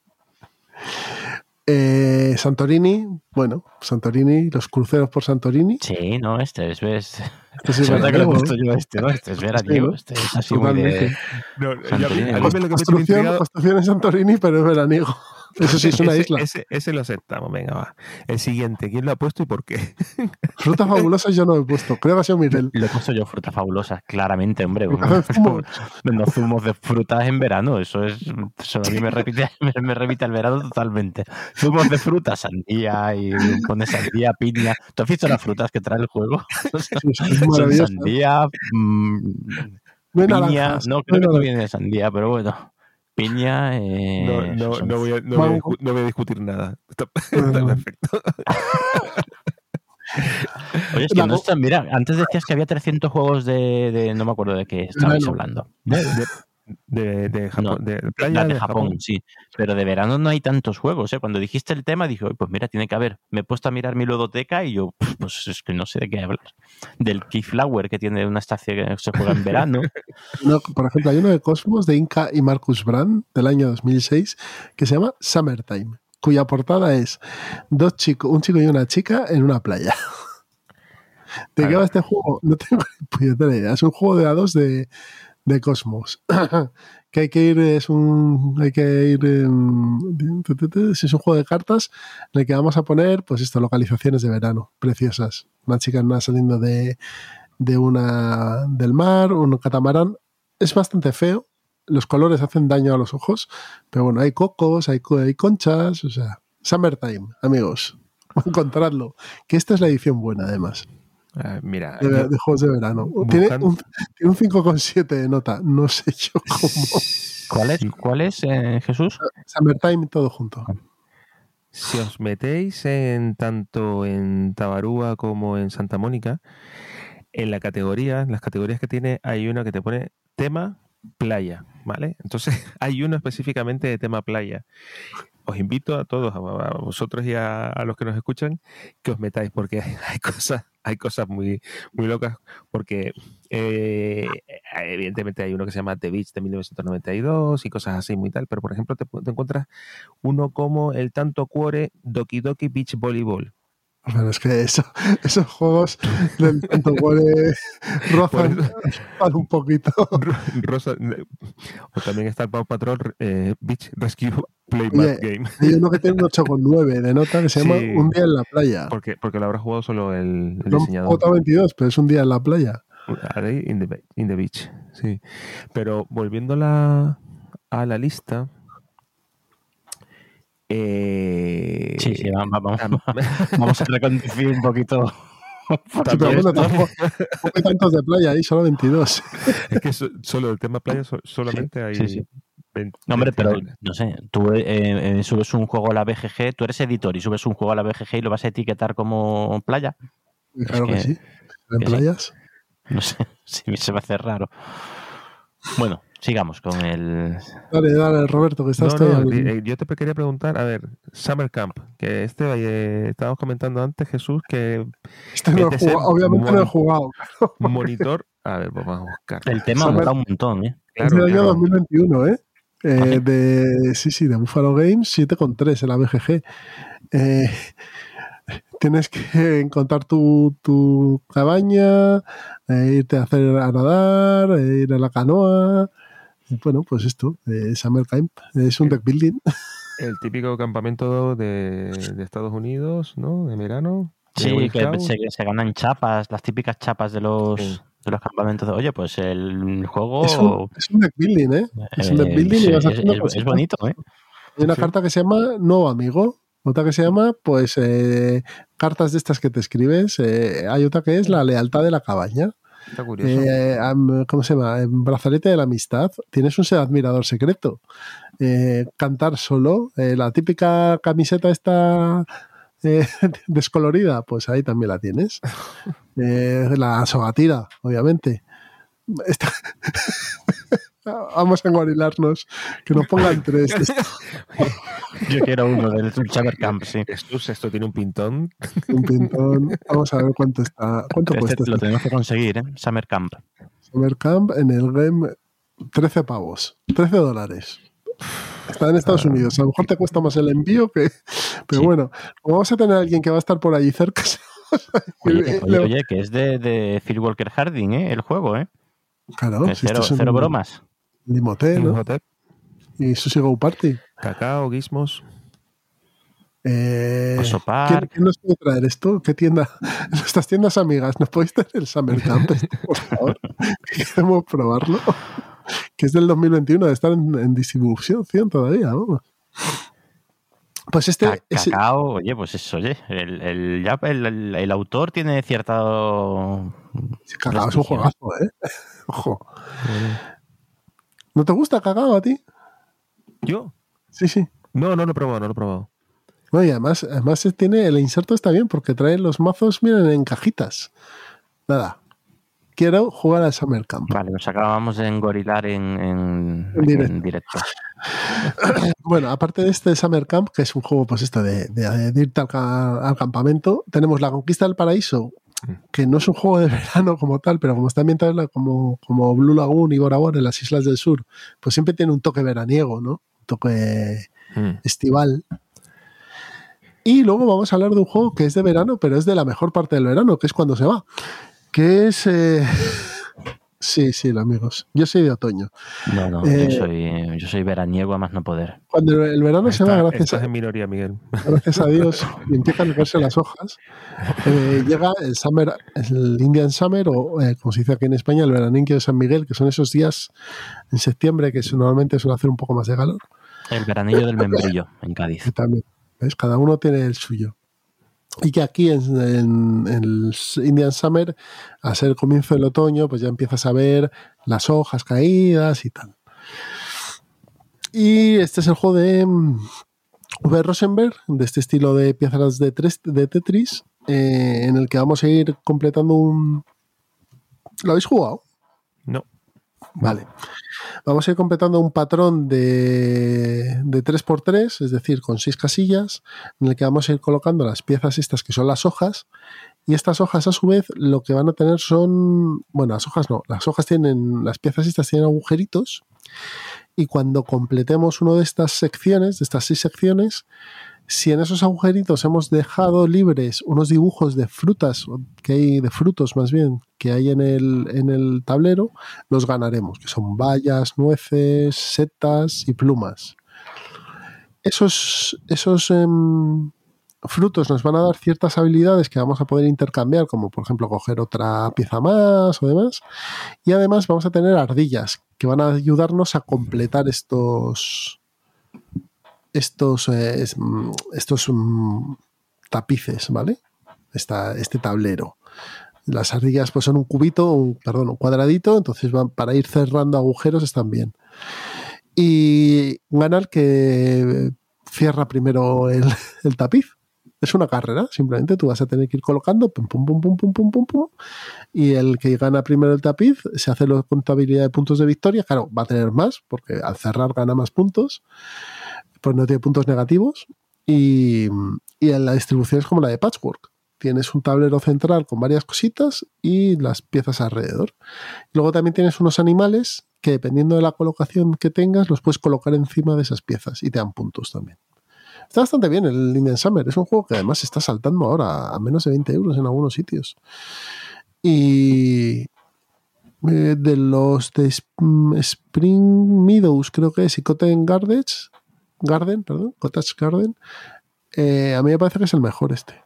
Eh, Santorini, bueno, Santorini, los cruceros por Santorini. Sí, no, este es... ves- Este sí [laughs] es nota que lo he puesto yo este, ¿no? Este es veraniego, este es así muy de... No, yo a mí- me- lo que me intrigado- construcción en Santorini, pero es veraniego. Eso sí, es una ese, isla. Ese, ese lo aceptamos, venga, va. El siguiente, ¿quién lo ha puesto y por qué? [laughs] Frutas fabulosas yo no he puesto. Creo que ha sido Miguel. Lo he puesto yo frutas fabulosas, claramente, hombre. Los [laughs] zumos de frutas en verano, eso es. Eso a mí me repite, [laughs] me, me remite al verano totalmente. Zumos de frutas, sandía y pone sandía, piña. ¿Tú has visto las frutas que trae el juego? Son sandía, mm, No piña. naranjas, No, creo que no viene de sandía, pero bueno. Piña. Eh, No, no, no, voy a, no, voy a, no voy a discutir nada. Está, [laughs] está perfecto. [laughs] Oye, es que no está. Mira, antes decías que había 300 juegos de. de- no me acuerdo de qué estabais hablando. De, de, de, de Japón. No, de, playa La de de Japón, sí. Pero de verano no hay tantos juegos, ¿eh? Cuando dijiste el tema dije, "Oye, pues mira, tiene que haber. Me he puesto a mirar mi ludoteca y yo, "Pf, [laughs] pues es que no sé de qué hablar. Del Keyflower, que tiene una estación que se juega en verano. [laughs] Uno, por ejemplo, hay uno de Cosmos de Inca y Marcus Brand del año 2006 que se llama Summertime, cuya portada es dos chicos, un chico y una chica en una playa. [laughs] ¿De qué va este juego? No tengo ni puñetera idea. Es un juego de dados de, de Cosmos. [clears throat] que hay que ir, es un. Hay que ir. Es un juego de cartas en el que vamos a poner, pues esto, localizaciones de verano, preciosas. Una chica saliendo de, de una del mar, un catamarán. Es bastante feo. Los colores hacen daño a los ojos, pero bueno, hay cocos, hay, hay conchas, o sea, Summertime, amigos, [laughs] encontradlo. Que esta es la edición buena, además, Ah, mira, de, yo- de juegos de verano. Tiene buscando- un, tiene un 5,7 de nota, no sé yo [laughs] cómo. ¿Cuál es, cuál es eh, Jesús? Summertime, todo junto. si os metéis en tanto en Tabarúa como en Santa Mónica, en la categoría, en las categorías que tiene, hay una que te pone tema playa, ¿vale? Entonces [laughs] hay uno específicamente de tema playa. Os invito a todos, a, a vosotros y a, a los que nos escuchan, que os metáis, porque hay, hay cosas hay cosas muy, muy locas porque eh, evidentemente hay uno que se llama The Beach de 1992 y cosas así muy tal, pero por ejemplo te, te encuentras uno como el Tanto Cuore Doki Doki Beach Volleyball pero es que eso, [laughs] esos juegos del tanto huele [laughs] rozan un poquito. [laughs] Rosa, o también está el Paw Patrol eh, Beach Rescue Playmat Game. Hay uno que tiene un 8,9 de nota que se llama Un día en la playa. Porque, porque lo habrá jugado solo el, el no, diseñador. J 22, pero es un día en la playa. In the, in the beach, sí. Pero volviendo a la, a la lista, eh, sí, sí, vamos, vamos, [laughs] vamos a reconducir un poquito. [laughs] También bueno, hay tantos de playa ahí, solo 22. Es que solo el tema playa solamente hay. Sí, sí. 20, no, hombre, pero no sé, tú eh, eh, subes un juego a la BGG, tú eres editor y subes un juego a la BGG y lo vas a etiquetar como playa. Claro que, que, sí. ¿En que playas? Sí. No sé, [laughs] sí, se va a hacer raro. Bueno, sigamos con el. Dale, dale, Roberto, que estás no, no, eh, Yo te quería preguntar, a ver, Summer Camp, que este eh, estábamos comentando antes, Jesús, que. Este no jugado, obviamente no he jugado. Monitor, a ver, pues vamos a buscar. El tema Summer, un montón, ¿eh? Claro, es del año 2021, ¿eh? eh de, sí, sí, de Buffalo Games, 7,3 en la BGG. Eh, tienes que encontrar tu, tu cabaña, eh, irte a hacer a nadar, eh, ir a la canoa, bueno, pues esto, eh, Summer Camp, es un deck building. El típico campamento de, de Estados Unidos, ¿no? De verano. Sí, que se, se, ganan chapas, las típicas chapas de los, sí. de los campamentos. Oye, pues el juego... Es un, es un deck building, ¿eh? Es un deck building sí, y vas haciendo es, es, bonito, ¿eh? Hay una sí. carta que se llama Nuevo Amigo, otra que se llama, pues, eh, cartas de estas que te escribes. Eh, hay otra que es la lealtad de la cabaña. Está curioso. Eh, ¿Cómo se llama? En Brazalete de la Amistad tienes un admirador secreto. Eh, cantar solo. Eh, la típica camiseta esta [laughs] descolorida, pues ahí también la tienes. [laughs] la sogatira, obviamente. Esta... [laughs] Vamos a engorilarnos. Que nos pongan tres. [laughs] Yo quiero uno del Summer Camp, sí. Esto, esto tiene un pintón. Un pintón. Vamos a ver cuánto está. ¿Cuánto este cuesta? Lo tenemos que conseguir, ¿eh? Summer Camp. Summer Camp en el game 13 pavos. 13 dólares. Está en Estados Unidos. A lo mejor te cuesta más el envío que. Pero sí. bueno, vamos a tener a alguien que va a estar por allí cerca. [laughs] Oye, oye, oye, que es de, de Phil Walker Harding, ¿eh? El juego, ¿eh? Claro. Que cero, si cero bromas. Limoté, ¿no? Y Sushi Go Party. Cacao, Gizmos. Eh, Oso ¿quién, ¿quién, nos puede traer esto? ¿Qué tienda? [laughs] Nuestras tiendas amigas, ¿nos podéis traer el Summer Camp, este, por favor? [laughs] [laughs] Queremos probarlo. Que es del 2021, de estar en, en distribución todavía, vamos. Pues este. Cacao, ese... oye, pues eso, oye. El, el, el, el, autor tiene cierta. Cacao es un juegazo, ¿eh? Ojo. ¿No te gusta cacao a ti? ¿Yo? Sí, sí. No, no lo he probado, no lo he probado. No, y además, además tiene, el inserto está bien porque trae los mazos, miren, en cajitas. Nada. Quiero jugar al Summer Camp. Vale, nos acabamos de engorilar en, en, en, directo. en directo. [coughs] bueno, aparte de este Summer Camp, que es un juego, pues esto de, de, de irte al, al, campamento, tenemos La Conquista del Paraíso, que no es un juego de verano como tal, pero como está ambientado como, como Blue Lagoon y Bora Bora en las islas del sur, pues siempre tiene un toque veraniego, ¿no? Un toque mm. estival. Y luego vamos a hablar de un juego que es de verano, pero es de la mejor parte del verano, que es cuando se va. Que es. Eh... [laughs] Sí, sí, amigos. Yo soy de otoño. No, no, eh, yo, soy, yo soy veraniego a más no poder. Cuando el verano Está, se va, gracias estás a, en minoría, Miguel. Gracias a Dios, [laughs] y empiezan a caerse las hojas. Eh, llega el Summer, el Indian Summer, o eh, como se dice aquí en España, el veraninquio de San Miguel, que son esos días en septiembre que normalmente suele hacer un poco más de calor. El veranillo del membrillo en Cádiz. También, ¿ves? Cada uno tiene el suyo y que aquí en, el Indian Summer, a ser comienzo del otoño, pues ya empiezas a ver las hojas caídas y tal. Y este es el juego de V. Rosenberg, de este estilo de piezas de, tres, de Tetris, eh, en el que vamos a ir completando un... ¿Lo habéis jugado? No. Vale. Vamos a ir completando un patrón de, de 3x3, es decir, con 6 casillas, en el que vamos a ir colocando las piezas estas que son las hojas Y estas hojas, a su vez, lo que van a tener son. Bueno, las hojas no. Las hojas tienen. Las piezas estas tienen agujeritos. Y cuando completemos una de estas secciones, de estas seis secciones, si en esos agujeritos hemos dejado libres unos dibujos de frutas, que hay, de frutos más bien, que hay en el, en el tablero, los ganaremos, que son bayas, nueces, setas y plumas. Esos, esos em, frutos nos van a dar ciertas habilidades que vamos a poder intercambiar, como por ejemplo coger otra pieza más o demás. Y además vamos a tener ardillas que van a ayudarnos a completar estos estos eh, estos mm, tapices, ¿vale? este tablero. Las ardillas pues son un cubito, un, perdón, un cuadradito, entonces van para ir cerrando agujeros están bien. Y ganar que cierra primero el, [laughs] el tapiz es una carrera, simplemente tú vas a tener que ir colocando pum, pum, pum, pum, pum, pum, pum, pum, y el que gana primero el tapiz se hace la contabilidad de puntos de victoria. Claro, va a tener más, porque al cerrar gana más puntos, pues no tiene puntos negativos. Y, y la distribución es como la de Patchwork. Tienes un tablero central con varias cositas y las piezas alrededor. Luego también tienes unos animales que dependiendo de la colocación que tengas, los puedes colocar encima de esas piezas y te dan puntos también. Está bastante bien el Indian Summer. Es un juego que además está saltando ahora a menos de 20 euros en algunos sitios. Y eh, de los de Spring Meadows, creo que es, y Cottage Gardens, Garden, perdón, Cottage Garden, eh, a mí me parece que es el mejor este.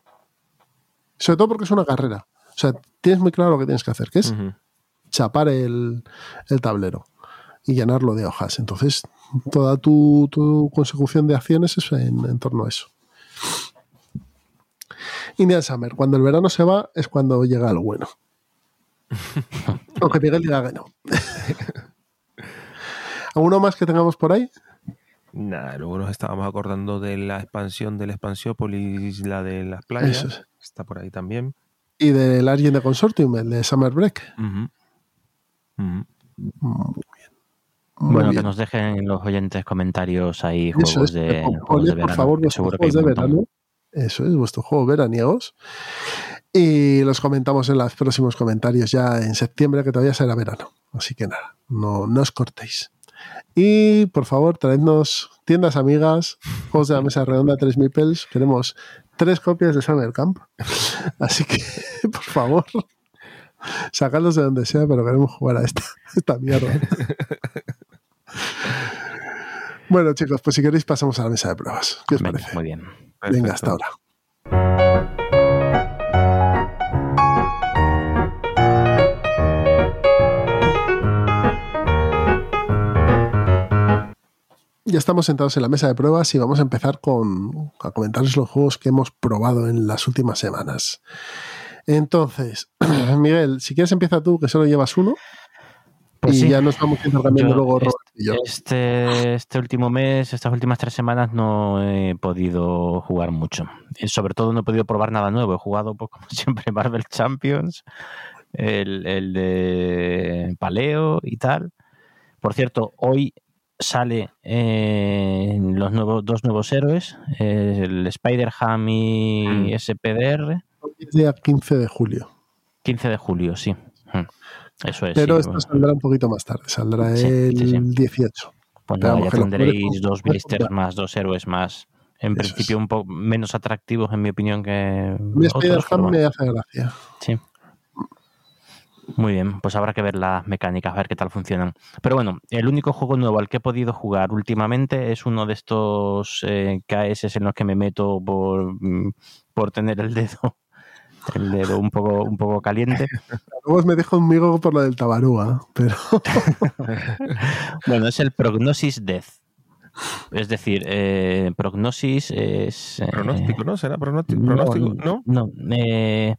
Sobre todo porque es una carrera. O sea, tienes muy claro lo que tienes que hacer, que es chapar el, el tablero y llenarlo de hojas. Entonces, toda tu, consecución de acciones es en, torno a eso. Indian Summer, cuando el verano se va es cuando llega lo bueno. [laughs] Aunque Miguel diga que no. ¿Alguno más que tengamos por ahí? Nada, luego nos estábamos acordando de la expansión del Expansiópolis, la de las playas. Está por ahí también. Y del Argent de Consortium, el de Summer Break. Bueno, que nos dejen en los oyentes comentarios ahí juegos, de, juegos de, verano. Por favor, juegos de verano. Eso es, vuestro juego veraniegos. Y los comentamos en los próximos comentarios ya en septiembre, que todavía será verano. Así que nada, no, no os cortéis. Y por favor, traednos tiendas amigas, juegos de la mesa redonda 3000 pels. Queremos tres copias de Summer Camp. Así que, [laughs] por favor, sacadlos de donde sea, pero queremos jugar a esta, esta mierda. Bueno, chicos, pues si queréis pasamos a la mesa de pruebas. ¿Qué os parece? Muy bien. Venga, hasta ahora. Ya estamos sentados en la mesa de pruebas y vamos a empezar con a comentaros los juegos que hemos probado en las últimas semanas. Entonces, [clears throat] Miguel, si quieres empieza tú, que solo llevas uno. Pues y ya nos vamos intercambiando luego este, este, este, último mes, estas últimas tres semanas no he podido jugar mucho. Y sobre todo no he podido probar nada nuevo. He jugado, pues, como [laughs] siempre, Marvel Champions, el, el de Paleo y tal. Por cierto, hoy sale eh, los nuevos, dos nuevos héroes, el Spider-Ham y mm. SPDR. El día 15 de julio. 15 de julio, sí. Eso es. Pero esto saldrá un poquito más tarde, saldrá el 18. Pues nada, ya tendréis dos blisters más, dos héroes más. En principio, un poco menos atractivos, en mi opinión, que. Mi Spider-Man me hace gracia. Sí. Muy bien, pues habrá que ver las mecánicas, a ver qué tal funcionan. Pero bueno, el único juego nuevo al que he podido jugar últimamente es uno de estos eh, KS en los que me meto por, mm, por tener el dedo el dedo un poco, un poco caliente. Luego me dejo amigo por lo del tabarúa, pero... [laughs] bueno, es el Prognosis Death. Es decir, eh, Prognosis es... Eh, pronóstico, ¿no? ¿Será pronóstico? ¿No? No, eh,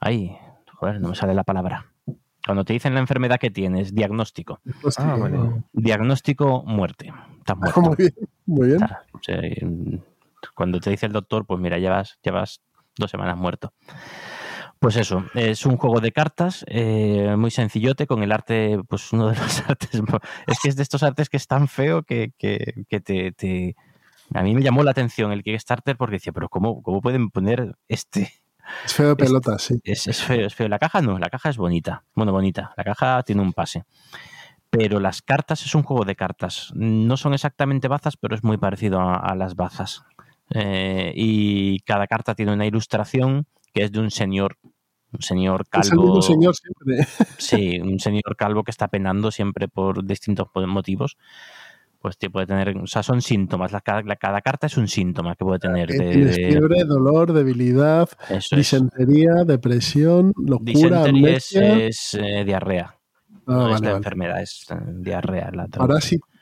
ahí, joder, no me sale la palabra. Cuando te dicen la enfermedad que tienes, diagnóstico. Ah, vale. Diagnóstico, muerte. Estás muerto. muy bien, muy bien. cuando te dice el doctor, pues mira, llevas, llevas dos semanas muerto. Pues eso, es un juego de cartas eh, muy sencillote con el arte, pues uno de los [laughs] artes, es que es de estos artes que es tan feo que, te, A mí me llamó la atención el Kickstarter porque decía, pero ¿cómo, cómo pueden poner este Es feo de pelota, sí. Es, es, feo, es feo. La caja no, la caja es bonita. Bueno, bonita. La caja tiene un pase. Pero las cartas es un juego de cartas. No son exactamente bazas, pero es muy parecido a, las bazas. Eh, y cada carta tiene una ilustración que es de un señor un señor calvo. un señor siempre. [laughs] Sí, un señor calvo que está penando siempre por distintos motivos. Pues puede tener, o sea, son síntomas. La, cada, carta es un síntoma que puede tener. De, fiebre, dolor, debilidad, disentería, depresión, locura, es, eh, diarrea. Ah, no es la enfermedad, es eh, diarrea. La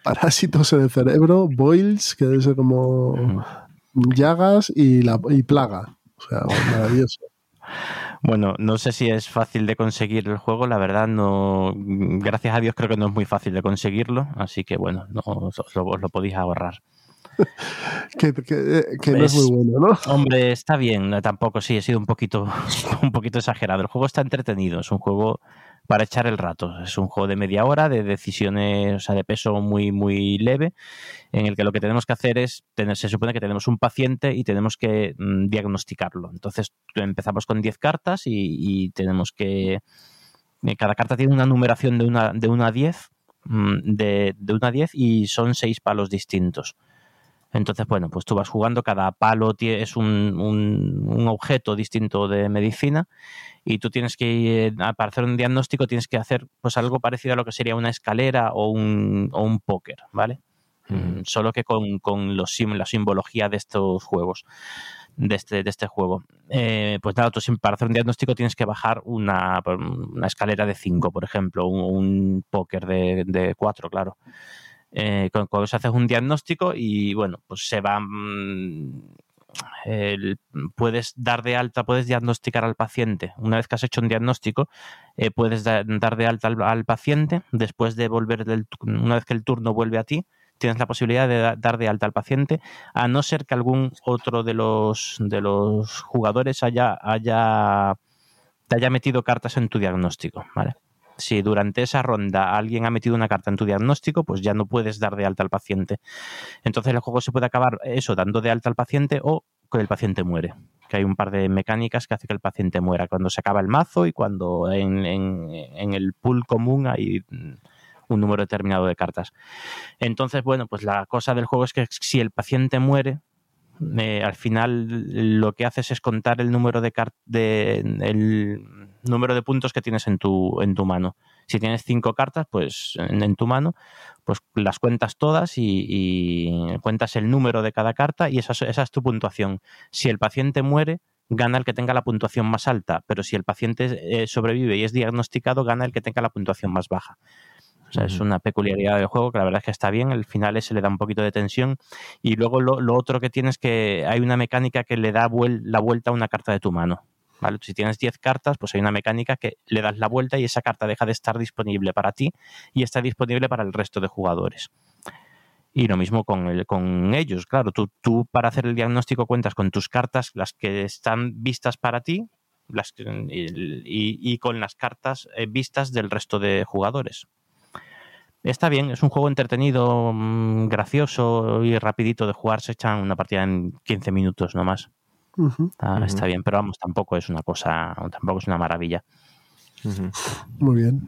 parásitos en el cerebro, boils, que debe ser como llagas y, la, y plaga. O sea, maravilloso. [laughs] Bueno, no sé si es fácil de conseguir el juego, la verdad no, gracias a Dios creo que no es muy fácil de conseguirlo, así que bueno, no, os, lo, podéis ahorrar. [laughs] que, no es muy bueno, ¿no? Hombre, está bien, tampoco sí, he sido un poquito, [laughs] un poquito exagerado. El juego está entretenido, es un juego para echar el rato. Es un juego de media hora, de decisiones, o sea, de peso muy, muy leve, en el que lo que tenemos que hacer es, tener, se supone que tenemos un paciente y tenemos que mm, diagnosticarlo. Entonces empezamos con 10 cartas y, tenemos que... Eh, cada carta tiene una numeración de una, de una a 10, mm, de, de una a 10 y son seis palos distintos. Entonces, bueno, pues tú vas jugando, cada palo es un, un, objeto distinto de medicina y tú tienes que, para hacer un diagnóstico, tienes que hacer pues algo parecido a lo que sería una escalera o un, o un póker, ¿vale? Mm, solo que con, con los, la simbología de estos juegos, de este, de este juego. Eh, pues nada, tú para hacer un diagnóstico tienes que bajar una, una escalera de 5, por ejemplo, un, un póker de 4, claro. Eh, con, con, haces un diagnóstico y bueno, pues se va... Mm, puedes dar de alta, puedes diagnosticar al paciente. Una vez que has hecho un diagnóstico, eh, puedes dar de alta al, paciente. Después de volver, del, una vez que el turno vuelve a ti, tienes la posibilidad de dar de alta al paciente, a no ser que algún otro de los, de los jugadores haya, haya, haya metido cartas en tu diagnóstico. ¿vale? Si durante esa ronda alguien ha metido una carta en tu diagnóstico, pues ya no puedes dar de alta al paciente. Entonces el juego se puede acabar eso, dando de alta al paciente o que el paciente muere. Que hay un par de mecánicas que hace que el paciente muera. Cuando se acaba el mazo y cuando en, el pool común hay un número determinado de cartas. Entonces, bueno, pues la cosa del juego es que si el paciente muere, eh, al final lo que haces es contar el número de, de el número de puntos que tienes en tu, en tu mano. Si tienes cinco cartas, pues en, tu mano, pues las cuentas todas y, cuentas el número de cada carta y esa, esa es tu puntuación. Si el paciente muere, gana el que tenga la puntuación más alta, pero si el paciente eh, sobrevive y es diagnosticado, gana el que tenga la puntuación más baja. O sea, es una peculiaridad del juego que la verdad es que está bien. El final se le da un poquito de tensión. Y luego lo, otro que tienes es que hay una mecánica que le da la vuelta a una carta de tu mano. Si tienes 10 cartas, pues hay una mecánica que le das la vuelta y esa carta deja de estar disponible para ti y está disponible para el resto de jugadores. Y lo mismo con, el, con ellos, claro, tú, para hacer el diagnóstico cuentas con tus cartas, las que están vistas para ti, y, con las cartas eh, vistas del resto de jugadores. Está bien, es un juego entretenido, mm, gracioso y rapidito de jugar. Se echan una partida en 15 minutos nomás. Está, bien, pero vamos, tampoco es una cosa, tampoco es una maravilla. Muy bien.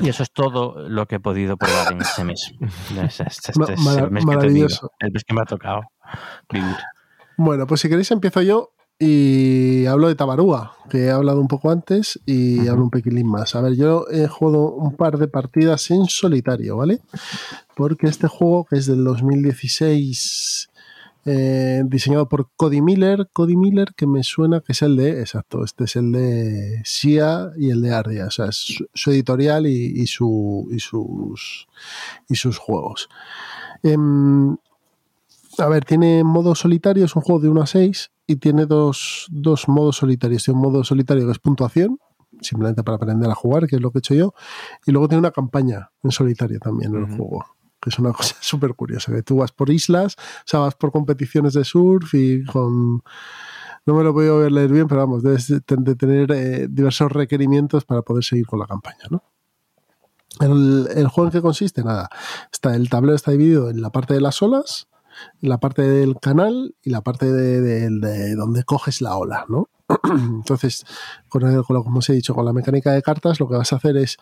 Y eso es todo lo que he podido probar en este mes. [laughs] Este, este, este el mes maravilloso. el mes que me ha tocado vivir. Bueno, pues si queréis empiezo yo y hablo de Tabarúa, que he hablado un poco antes y hablo un poquitín más. A ver, yo he jugado un par de partidas en solitario, ¿vale? Porque este juego, que es del 2016, eh, diseñado por Cody Miller, Cody Miller, que me suena que es el de, exacto, este es el de SIA y el de Ardia, o sea, es su, editorial y, su, y, sus, y sus juegos. Em, a ver, tiene modo solitario, es un juego de 1 a 6 y tiene dos, modos solitarios. Tiene un modo solitario que es puntuación, simplemente para aprender a jugar, que es lo que he hecho yo, y luego tiene una campaña en solitario también en el juego, que es una [laughs] cosa súper curiosa, que tú vas por islas, o sea, vas por competiciones de surf y con... No me lo voy a leer bien, pero vamos, debes de tener eh, diversos requerimientos para poder seguir con la campaña, ¿no? El, el, juego en qué consiste, nada. Está, el tablero está dividido en la parte de las olas, la parte del canal y la parte de, donde coges la ola, ¿no? [clears throat] Entonces, con, el, como os he dicho, con la mecánica de cartas, lo que vas a hacer es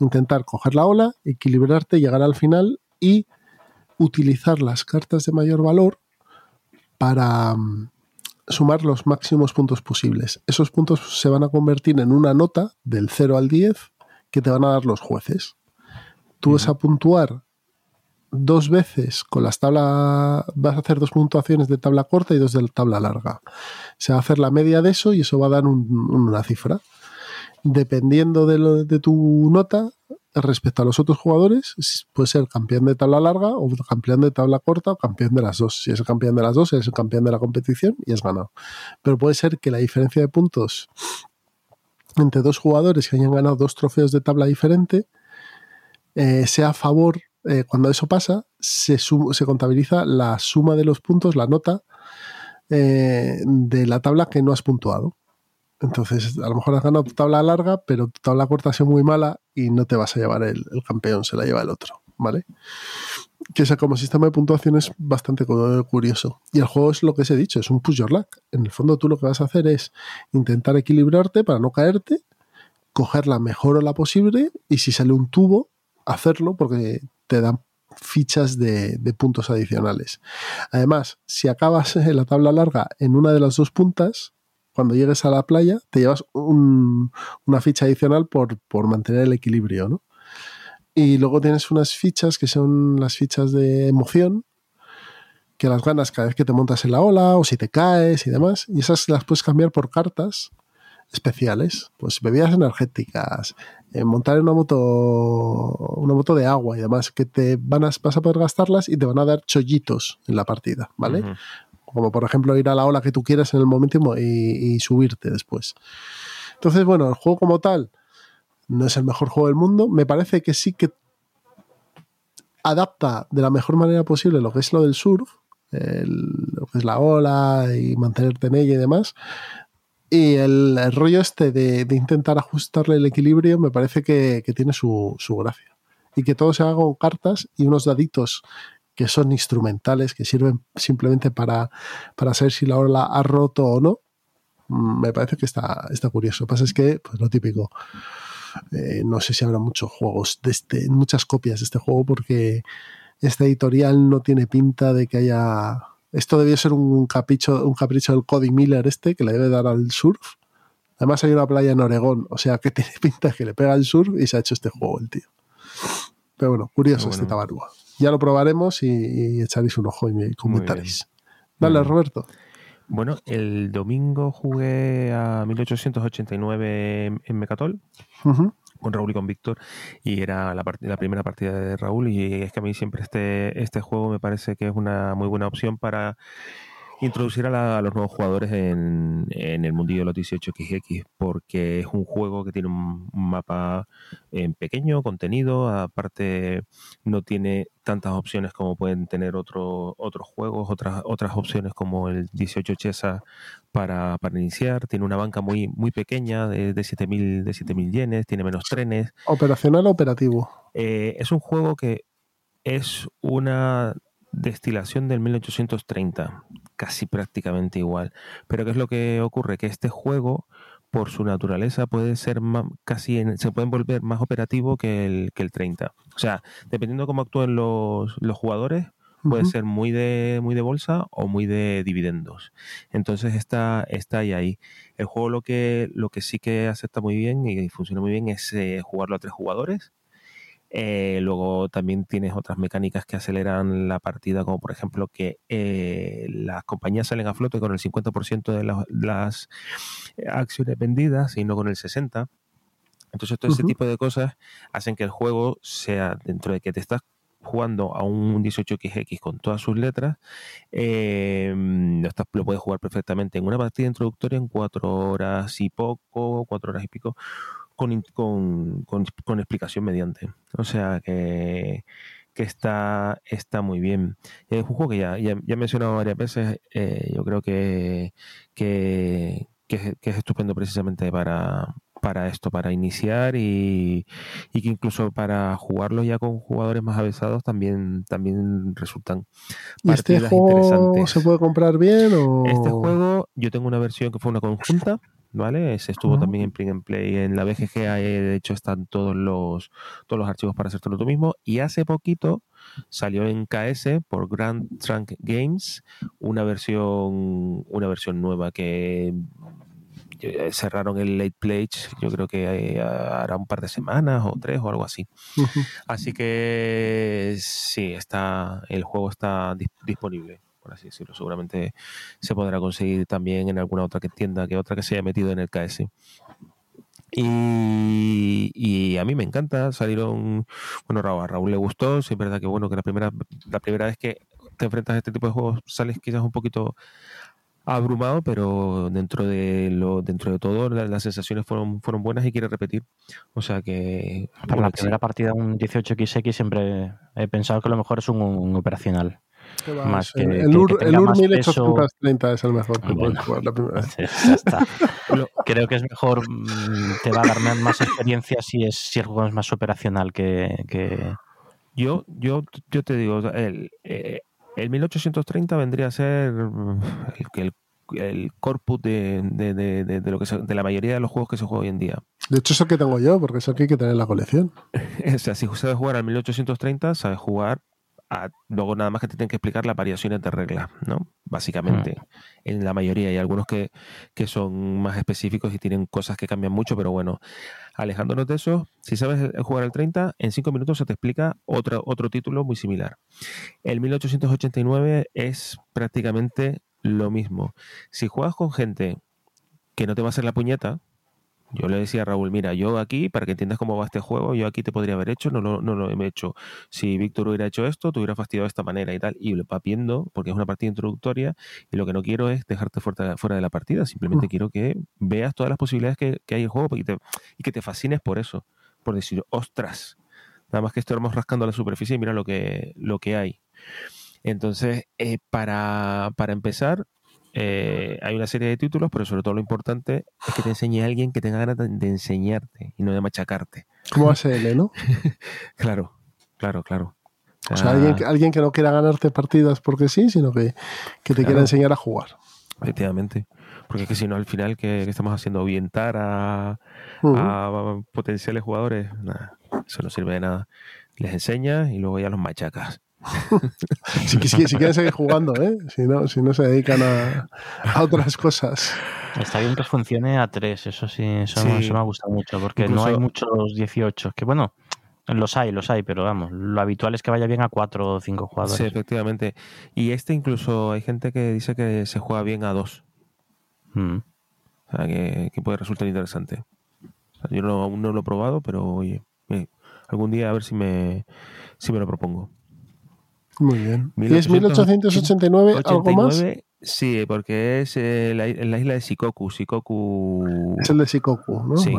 intentar coger la ola, equilibrarte, llegar al final y utilizar las cartas de mayor valor para mm, sumar los máximos puntos posibles. Esos puntos se van a convertir en una nota del 0 al 10 que te van a dar los jueces. Tú vas a puntuar dos veces con las tablas, vas a hacer dos puntuaciones de tabla corta y dos de tabla larga. Se va a hacer la media de eso y eso va a dar una cifra. Dependiendo de, de, tu nota, respecto a los otros jugadores, puede ser campeón de tabla larga o campeón de tabla corta o campeón de las dos. Si es el campeón de las dos, eres el campeón de la competición y has ganado. Pero puede ser que la diferencia de puntos entre dos jugadores que hayan ganado dos trofeos de tabla diferente eh, sea a favor, eh, cuando eso pasa, se, se, contabiliza la suma de los puntos, la nota eh, de la tabla que no has puntuado. Entonces, a lo mejor has ganado tu tabla larga, pero tu tabla corta ha muy mala y no te vas a llevar el, campeón, se la lleva el otro, ¿vale? Que sea como sistema de puntuación es bastante curioso. Y el juego es lo que os he dicho, es un push your luck. En el fondo tú lo que vas a hacer es intentar equilibrarte para no caerte, coger la mejor ola posible y si sale un tubo, hacerlo porque te dan fichas de, de, puntos adicionales. Además, si acabas en [laughs] la tabla larga en una de las dos puntas, cuando llegues a la playa, te llevas una ficha adicional por, mantener el equilibrio, ¿no? Y luego tienes unas fichas que son las fichas de emoción, que las ganas cada vez que te montas en la ola o si te caes y demás. Y esas las puedes cambiar por cartas especiales, pues bebidas energéticas, eh, montar en una moto, una moto de agua y demás, que te van a, vas a poder gastarlas y te van a dar chollitos en la partida, ¿vale? Como por ejemplo ir a la ola que tú quieras en el momento y, subirte después. Entonces, bueno, el juego como tal no es el mejor juego del mundo. Me parece que sí que adapta de la mejor manera posible lo que es lo del surf, lo que es la ola y mantenerte en ella y demás. Y el, rollo este de, intentar ajustarle el equilibrio me parece que, tiene su, su, gracia. Y que todo se haga con cartas y unos daditos que son instrumentales, que sirven simplemente para, para saber si la ola ha roto o no, mm, me parece que está, está curioso. Lo que pasa es que, pues lo típico, eh, no sé si habrá muchos juegos, de este, muchas copias de este juego, porque este editorial no tiene pinta de que haya... Esto debió ser un capricho, un capricho del Cody Miller este, que le debe dar al surf. Además hay una playa en Oregón, o sea que [laughs] tiene pinta que le pega el surf y se ha hecho este juego el tío. Pero bueno, curioso este tabarúa ya lo probaremos y, echaréis un ojo y me comentaréis. Dale, Roberto. Bueno, el domingo jugué a 1889 en Mecatol. con Raúl y con Víctor y era la, la, primera partida de Raúl y es que a mí siempre este, este juego me parece que es una muy buena opción para introducir a, los nuevos jugadores en, el mundillo de los 18XX, porque es un juego que tiene un, mapa en eh, pequeño, contenido, aparte no tiene tantas opciones como pueden tener otros juegos, otras, otras opciones como el 18 Chesa para, iniciar, tiene una banca muy, muy pequeña de, de 7.000 de 7000 yenes, tiene menos trenes. ¿Operacional o operativo? Eh, es un juego que es una destilación del 1830, casi prácticamente igual. Pero ¿qué es lo que ocurre? Que este juego, por su naturaleza, puede ser casi, se puede volver más operativo que el, que el 30. O sea, dependiendo de cómo actúen los, los jugadores, puede ser muy de, muy de bolsa o muy de dividendos. Entonces está, está ahí, ahí. El juego lo que, lo que sí que acepta muy bien y funciona muy bien es eh, jugarlo a tres jugadores eh, luego también tienes otras mecánicas que aceleran la partida, como por ejemplo que eh, las compañías salen a flote con el 50% de las, acciones vendidas y no con el 60%. Entonces todo ese tipo de cosas hacen que el juego sea, dentro de que te estás jugando a un 18XX con todas sus letras, eh, lo, puedes jugar perfectamente en una partida introductoria en cuatro horas y poco, cuatro horas y pico, con, con, explicación mediante. O sea que, que está, está muy bien. Es un juego que ya, ya, he mencionado varias veces, eh, yo creo que, que, es estupendo precisamente para, para esto, para iniciar y, que incluso para jugarlo ya con jugadores más avanzados también, también resultan ¿Y este juego se puede comprar bien? O... Este juego, yo tengo una versión que fue una conjunta, ¿vale? Se estuvo también en Print and Play. En la BGG, de hecho, están todos los, todos los archivos para hacértelo tú mismo. Y hace poquito salió en KS por Grand Trunk Games una versión, una versión nueva que eh, cerraron el late pledge, yo creo que hará un par de semanas o tres o algo así. Así que sí, está el juego está disponible, por así decirlo. Seguramente se podrá conseguir también en alguna otra que tienda que otra que se haya metido en el KS. Y, a mí me encanta, salieron, bueno, a Raúl le gustó, sí es verdad que bueno, que la primera, la primera vez que te enfrentas a este tipo de juegos sales quizás un poquito abrumado, pero dentro de lo dentro de todo las, sensaciones fueron fueron buenas y quiere repetir. O sea que para la primera partida un 18xx siempre he pensado que lo mejor es un, operacional. Más que, el, UR, el UR 1830 es el mejor que puedes jugar la primera vez. [laughs] [laughs] Creo que es mejor, mm, te va a dar más experiencia si es si el juego es más operacional que, que... Yo, yo, yo te digo, el, eh, el 1830 vendría a ser mm, el, el corpus de, lo que de la mayoría de los juegos que se juega hoy en día. De hecho, eso que tengo yo, porque eso que hay que tener en la colección. [laughs] o sea, si sabes jugar al 1830, sabes jugar luego nada más que te tienen que explicar las variaciones de reglas, ¿no? Básicamente, mm. en la mayoría hay algunos que, son más específicos y tienen cosas que cambian mucho, pero bueno, alejándonos de eso, si sabes jugar al 30, en 5 minutos se te explica otro, otro título muy similar. El 1889 es prácticamente lo mismo. Si juegas con gente que no te va a hacer la puñeta, yo le decía a Raúl, mira, yo aquí, para que entiendas cómo va este juego, yo aquí te podría haber hecho, no, no, no lo he hecho. Si Víctor hubiera hecho esto, te hubiera fastidiado de esta manera y tal. Y lo va viendo, porque es una partida introductoria, y lo que no quiero es dejarte fuera, fuera de la partida. Simplemente mm. quiero que veas todas las posibilidades que, hay en el juego y, y que te fascines por eso. Por decir, ostras, nada más que estamos rascando la superficie y mira lo que, lo que hay. Entonces, eh, para, para empezar, eh, hay una serie de títulos, pero sobre todo lo importante es que te enseñe a alguien que tenga ganas de, enseñarte y no de machacarte. Como ASL, ¿no? [laughs] claro, claro, claro. O sea, alguien, que no quiera ganarte partidas porque sí, sino que, te quiera enseñar a jugar. Efectivamente. Porque es que si no, al final, ¿qué, estamos haciendo? ¿Orientar a, a potenciales jugadores? Nada, eso no sirve de nada. Les enseñas y luego ya los machacas. Si, quieren seguir jugando, ¿eh? si, no, si no se dedican a, otras cosas. Está bien que funcione a tres, eso sí, eso, me ha gustado mucho, porque no hay muchos 18, que bueno, los hay, los hay, pero vamos, lo habitual es que vaya bien a cuatro o cinco jugadores. Sí, efectivamente. Y este incluso hay gente que dice que se juega bien a dos. Mm. O sea, que, puede resultar interesante. yo no, aún no lo he probado, pero oye, eh, algún día a ver si me, si me lo propongo. Muy bien. ¿Y es 1889 algo más? Sí, porque es en la, isla de Shikoku. Shikoku. Es el de Shikoku, ¿no? Sí.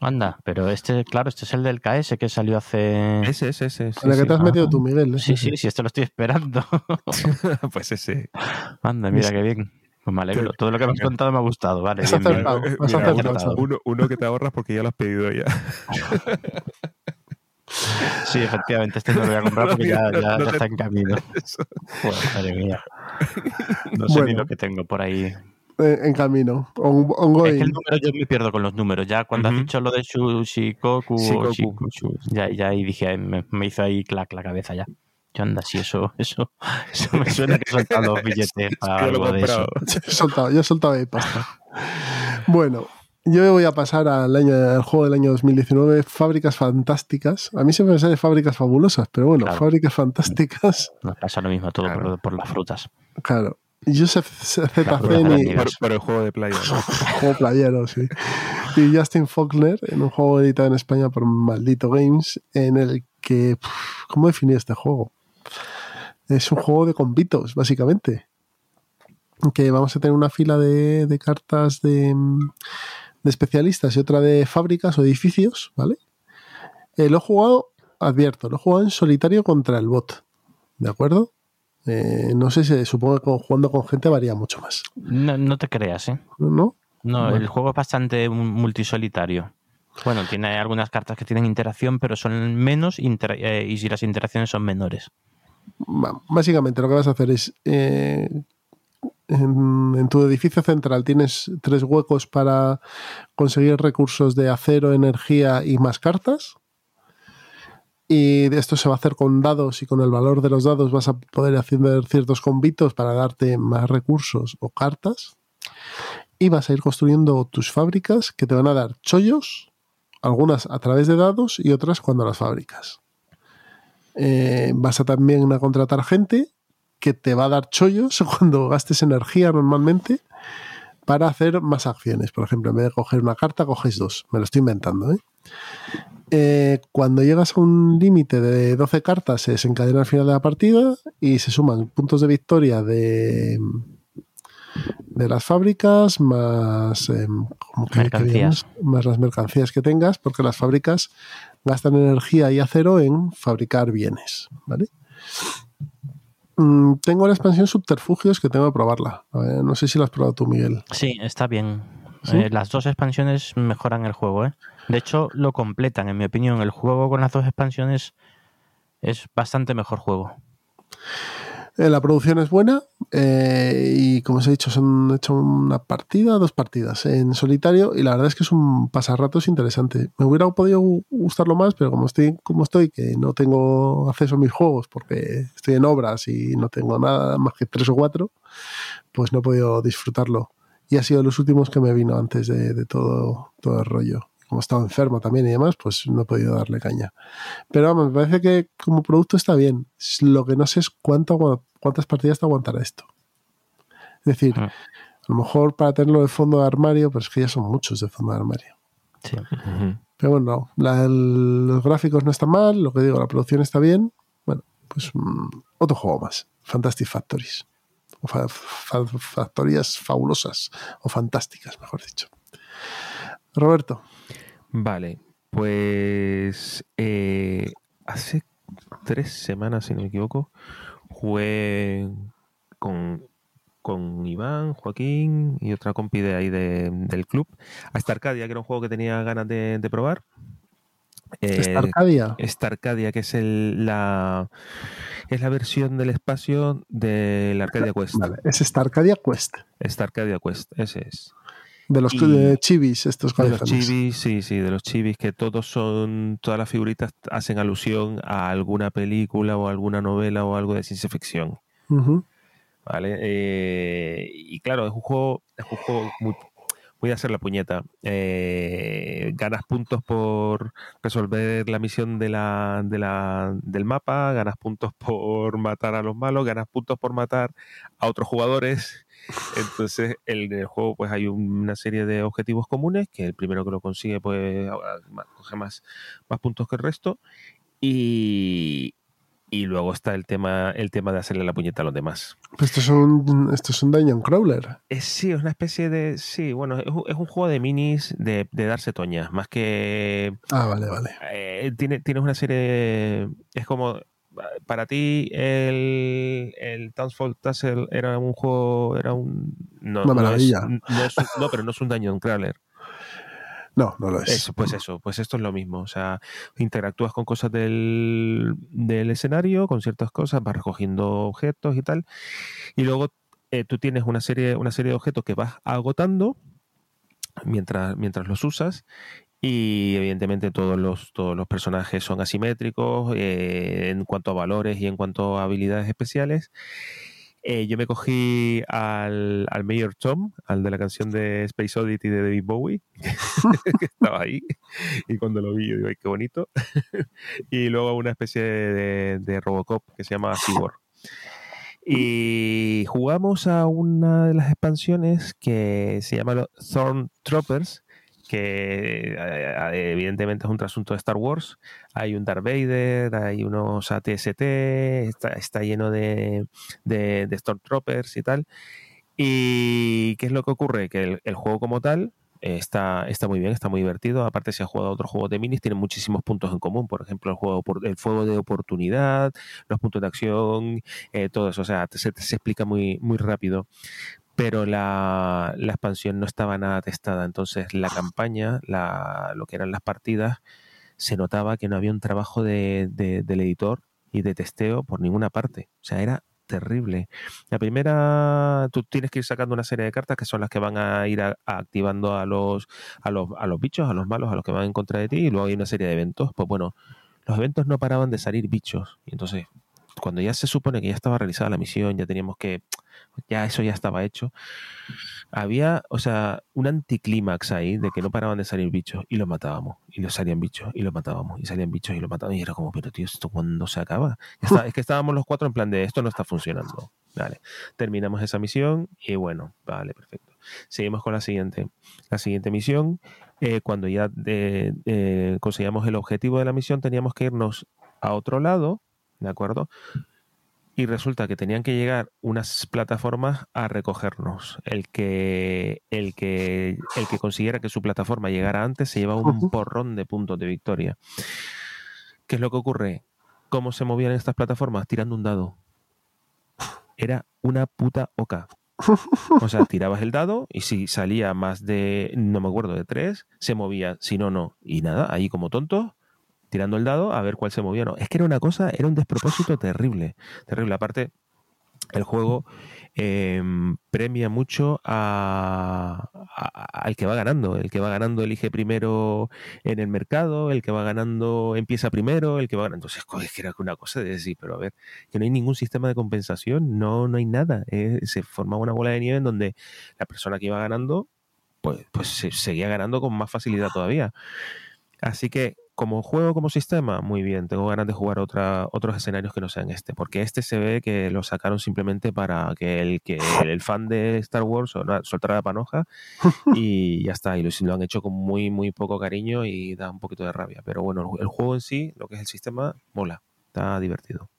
Anda, pero este, claro, este es el del KS que salió hace. Ese, ese, ese. En la que te has metido tú, Miguel. Sí, sí, sí, esto lo estoy esperando. [laughs] pues ese. Anda, mira qué bien. Pues me alegro. Todo lo que me has contado me ha gustado. Vale, bien, bien. Uno, uno, que te ahorras porque ya lo has pedido ya. [laughs] Sí, efectivamente, este no lo voy a comprar porque ya, está en camino. madre mía. [laughs] No sé ni lo que tengo por ahí. Eh, en camino. Es que el número yo me pierdo con los números. Ya cuando has dicho lo de Shikoku, Shikoku. ya, ya ahí dije, me, hizo ahí clac la cabeza ya. Yo anda, si eso, eso, eso me suena que he soltado los [laughs] billetes para algo de eso. Yo he soltado, yo he soltado ahí pasta. Bueno, yo voy a pasar al año, al juego del año 2019, Fábricas Fantásticas. A mí siempre me sale Fábricas Fabulosas, pero bueno, Fábricas Fantásticas. Nos pasa lo mismo todo por, las frutas. Claro. Joseph ZC por, el juego de playa. [laughs] juego playero, sí. Y Justin Faulkner en un juego editado en España por Maldito Games, en el que. ¿Cómo definir este juego? Es un juego de convitos, básicamente. Que vamos a tener una fila de, de cartas de de especialistas y otra de fábricas o edificios, ¿vale? Eh, lo he jugado, advierto, lo he jugado en solitario contra el bot, ¿de acuerdo? Eh, no sé si supongo que jugando con gente varía mucho más. No, te creas, ¿eh? ¿No? No, el juego es bastante multisolitario. Bueno, tiene algunas cartas que tienen interacción, pero son menos eh, y si las interacciones son menores. Básicamente lo que vas a hacer es eh, en, tu edificio central tienes tres huecos para conseguir recursos de acero, energía y más cartas. Y esto se va a hacer con dados y con el valor de los dados vas a poder hacer ciertos convitos para darte más recursos o cartas. Y vas a ir construyendo tus fábricas que te van a dar chollos, algunas a través de dados y otras cuando las fábricas. Eh, vas a también a contratar gente que te va a dar chollos [laughs] cuando gastes energía normalmente para hacer más acciones. Por ejemplo, en vez de coger una carta, coges dos. Me lo estoy inventando. ¿eh? Eh, cuando llegas a un límite de 12 cartas, se desencadena al final de la partida y se suman puntos de victoria de, de las fábricas más, em, más las mercancías que tengas, porque las fábricas gastan energía y acero en fabricar bienes. ¿vale? Mm, tengo la expansión Subterfugios que tengo que probarla. no sé si la has probado tú, Miguel. Sí, está bien. Eh, las dos expansiones mejoran el juego. ¿eh? De hecho, lo completan, en mi opinión. El juego con las dos expansiones es bastante mejor juego. Eh, la producción es buena eh, y como os he dicho, son hecho una partida, dos partidas en solitario y la verdad es que es un pasarratos interesante. Me hubiera podido gustarlo más, pero como estoy, como estoy, que no tengo acceso a mis juegos porque estoy en obras y no tengo nada más que tres o cuatro, pues no he podido disfrutarlo. Y ha sido los últimos que me vino antes de, de todo, todo el rollo como estaba enfermo también y demás, pues no he podido darle caña. Pero vamos, me parece que como producto está bien. Lo que no sé es cuánto, cuántas partidas te aguantará esto. Es decir, a lo mejor para tenerlo de fondo de armario, pues es que ya son muchos de fondo de armario. Sí. Pero bueno, los gráficos no están mal, lo que digo, la producción está bien. Bueno, pues mm, otro juego más. Fantastic Factories. O factorías fabulosas o fantásticas, mejor dicho. Roberto. Vale, pues eh, hace tres semanas, si no me equivoco, jugué con, Iván, Joaquín y otra compi de ahí del club a Starcadia, que era un juego que tenía ganas de, probar. Eh, Starcadia. Starcadia, que es el, la es la versión del espacio del Arcadia Quest. Vale, es Starcadia Quest. Starcadia Quest, ese es. De los chivis, estos De los chivis, sí, sí, de los chivis, que todos son, todas las figuritas hacen alusión a alguna película o alguna novela o algo de ciencia ficción. ¿Vale? Eh, y claro, es un juego, es un juego muy, muy de hacer la puñeta. Eh, ganas puntos por resolver la misión de la, de la, del mapa, ganas puntos por matar a los malos, ganas puntos por matar a otros jugadores entonces, en el juego pues hay una serie de objetivos comunes, que el primero que lo consigue pues coge más, más puntos que el resto. Y, y luego está el tema, el tema de hacerle la puñeta a los demás. esto es un, esto es un Dungeon Crawler. Es, sí, es una especie de. Sí, bueno, es, un juego de minis de, darse toñas, más que. Ah, vale, vale. Eh, tiene, tienes una serie. Es como para ti el, el Tassel era un juego, era un... No, Una maravilla. No, pero no es un Dungeon Crawler. [laughs] No, no lo es. pues eso, pues esto es lo mismo. O sea, interactúas con cosas del, del escenario, con ciertas cosas, vas recogiendo objetos y tal. Y luego eh, tú tienes una serie, una serie de objetos que vas agotando mientras, mientras los usas y evidentemente todos los, todos los personajes son asimétricos eh, en cuanto a valores y en cuanto a habilidades especiales. Eh, yo me cogí al, al Mayor Tom, al de la canción de Space Oddity de David Bowie, [laughs] que estaba ahí. Y cuando lo vi, yo digo, ¡ay, qué bonito! [laughs] y luego una especie de, Robocop que se llama Cyborg. Y jugamos a una de las expansiones que se llama Thorn Troopers, que eh, evidentemente es un trasunto de Star Wars. Hay un Darth Vader, hay unos ATST, está, lleno de, de, Stormtroopers y tal. ¿Y qué es lo que ocurre? Que el, juego como tal está, está muy bien, está muy divertido. Aparte, si has jugado a otros juegos de minis, tiene muchísimos puntos en común. Por ejemplo, el juego el fuego de oportunidad, los puntos de acción, eh, todo eso. O sea, se, se explica muy, muy rápido pero la, expansión no estaba nada testada. Entonces la campaña, la, lo que eran las partidas, se notaba que no había un trabajo de, del editor y de testeo por ninguna parte. O sea, era terrible. La primera, tú tienes que ir sacando una serie de cartas que son las que van a ir activando a los, a los, a los bichos, a los malos, a los que van en contra de ti, y luego hay una serie de eventos. Pues bueno, los eventos no paraban de salir bichos. Y entonces, cuando ya se supone que ya estaba realizada la misión, ya teníamos que ya eso ya estaba hecho. Había, o sea, un anticlímax ahí de que no paraban de salir bichos y los matábamos, y los salían bichos y los matábamos, y salían bichos y los matábamos, y era como, pero tío, ¿esto cuándo se acaba? es que estábamos los cuatro en plan de esto no está funcionando. Vale, terminamos esa misión y bueno, vale, perfecto. Seguimos con la siguiente. La siguiente misión, eh, cuando ya de, conseguíamos el objetivo de la misión, teníamos que irnos a otro lado, ¿de acuerdo? y resulta que tenían que llegar unas plataformas a recogernos. El que, el que, el que consiguiera que su plataforma llegara antes se llevaba un porrón de puntos de victoria. ¿Qué es lo que ocurre? ¿Cómo se movían estas plataformas? Tirando un dado. Era una puta oca. O sea, tirabas el dado y si salía más de, no me acuerdo, de tres, se movía. Si no, no. Y nada, ahí como tontos, tirando el dado a ver cuál se movía no. Es que era una cosa, era un despropósito terrible. Terrible. Aparte, el juego em, premia mucho al que va ganando. El que va ganando elige primero en el mercado, el que va ganando empieza primero, el que va ganando. Entonces, es que era una cosa de decir, pero a ver, que no hay ningún sistema de compensación, no, no hay nada. se forma una bola de nieve en donde la persona que iba ganando, pues, pues seguía ganando con más facilidad todavía. Así que como juego, como sistema, muy bien. Tengo ganas de jugar otra, otros escenarios que no sean este, porque este se ve que lo sacaron simplemente para que el, que [laughs] el fan de Star Wars soltara la panoja [laughs] y ya está. Y lo, lo, han hecho con muy, muy poco cariño y da un poquito de rabia. Pero bueno, el juego en sí, lo que es el sistema, mola. Está divertido.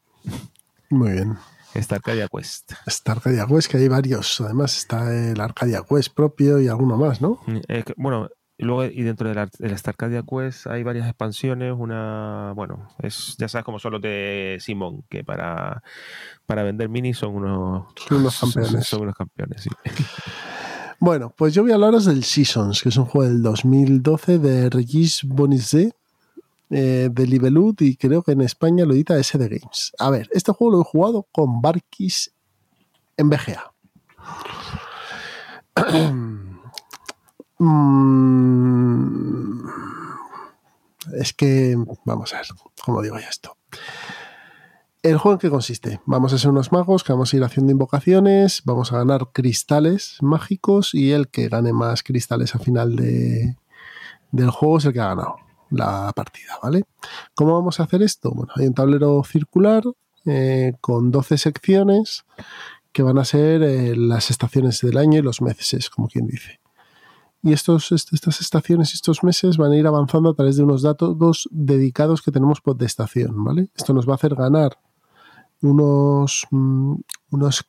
Muy bien. Está Arcadia Quest. Está Arcadia Quest, que hay varios. Además está el Arcadia Quest propio y alguno más, ¿no? Mm, bueno, y luego, y dentro de la, de la Starcadia Quest hay varias expansiones. Una, bueno, es ya sabes cómo son los de Simón, que para, para vender minis son unos, unos [laughs] campeones. Son unos campeones, sí. [laughs] Bueno, pues yo voy a hablaros del Seasons, que es un juego del 2012 de Regis Bonizet, eh, de Libelud, y creo que en España lo edita SD Games. A ver, este juego lo he jugado con Barkis en BGA. [clears throat] Mm, es que, vamos a ver, ¿cómo digo ya esto? ¿El juego en qué consiste? Vamos a ser unos magos que vamos a ir haciendo invocaciones, vamos a ganar cristales mágicos y el que gane más cristales al final de, del juego es el que ha ganado la partida, ¿vale? ¿Cómo vamos a hacer esto? Bueno, hay un tablero circular eh, con 12 secciones que van a ser eh, las estaciones del año y los meses, como quien dice y estos, estas estaciones y estos meses van a ir avanzando a través de unos datos dedicados que tenemos por de estación, ¿vale? Esto nos va a hacer ganar unos, mm, unos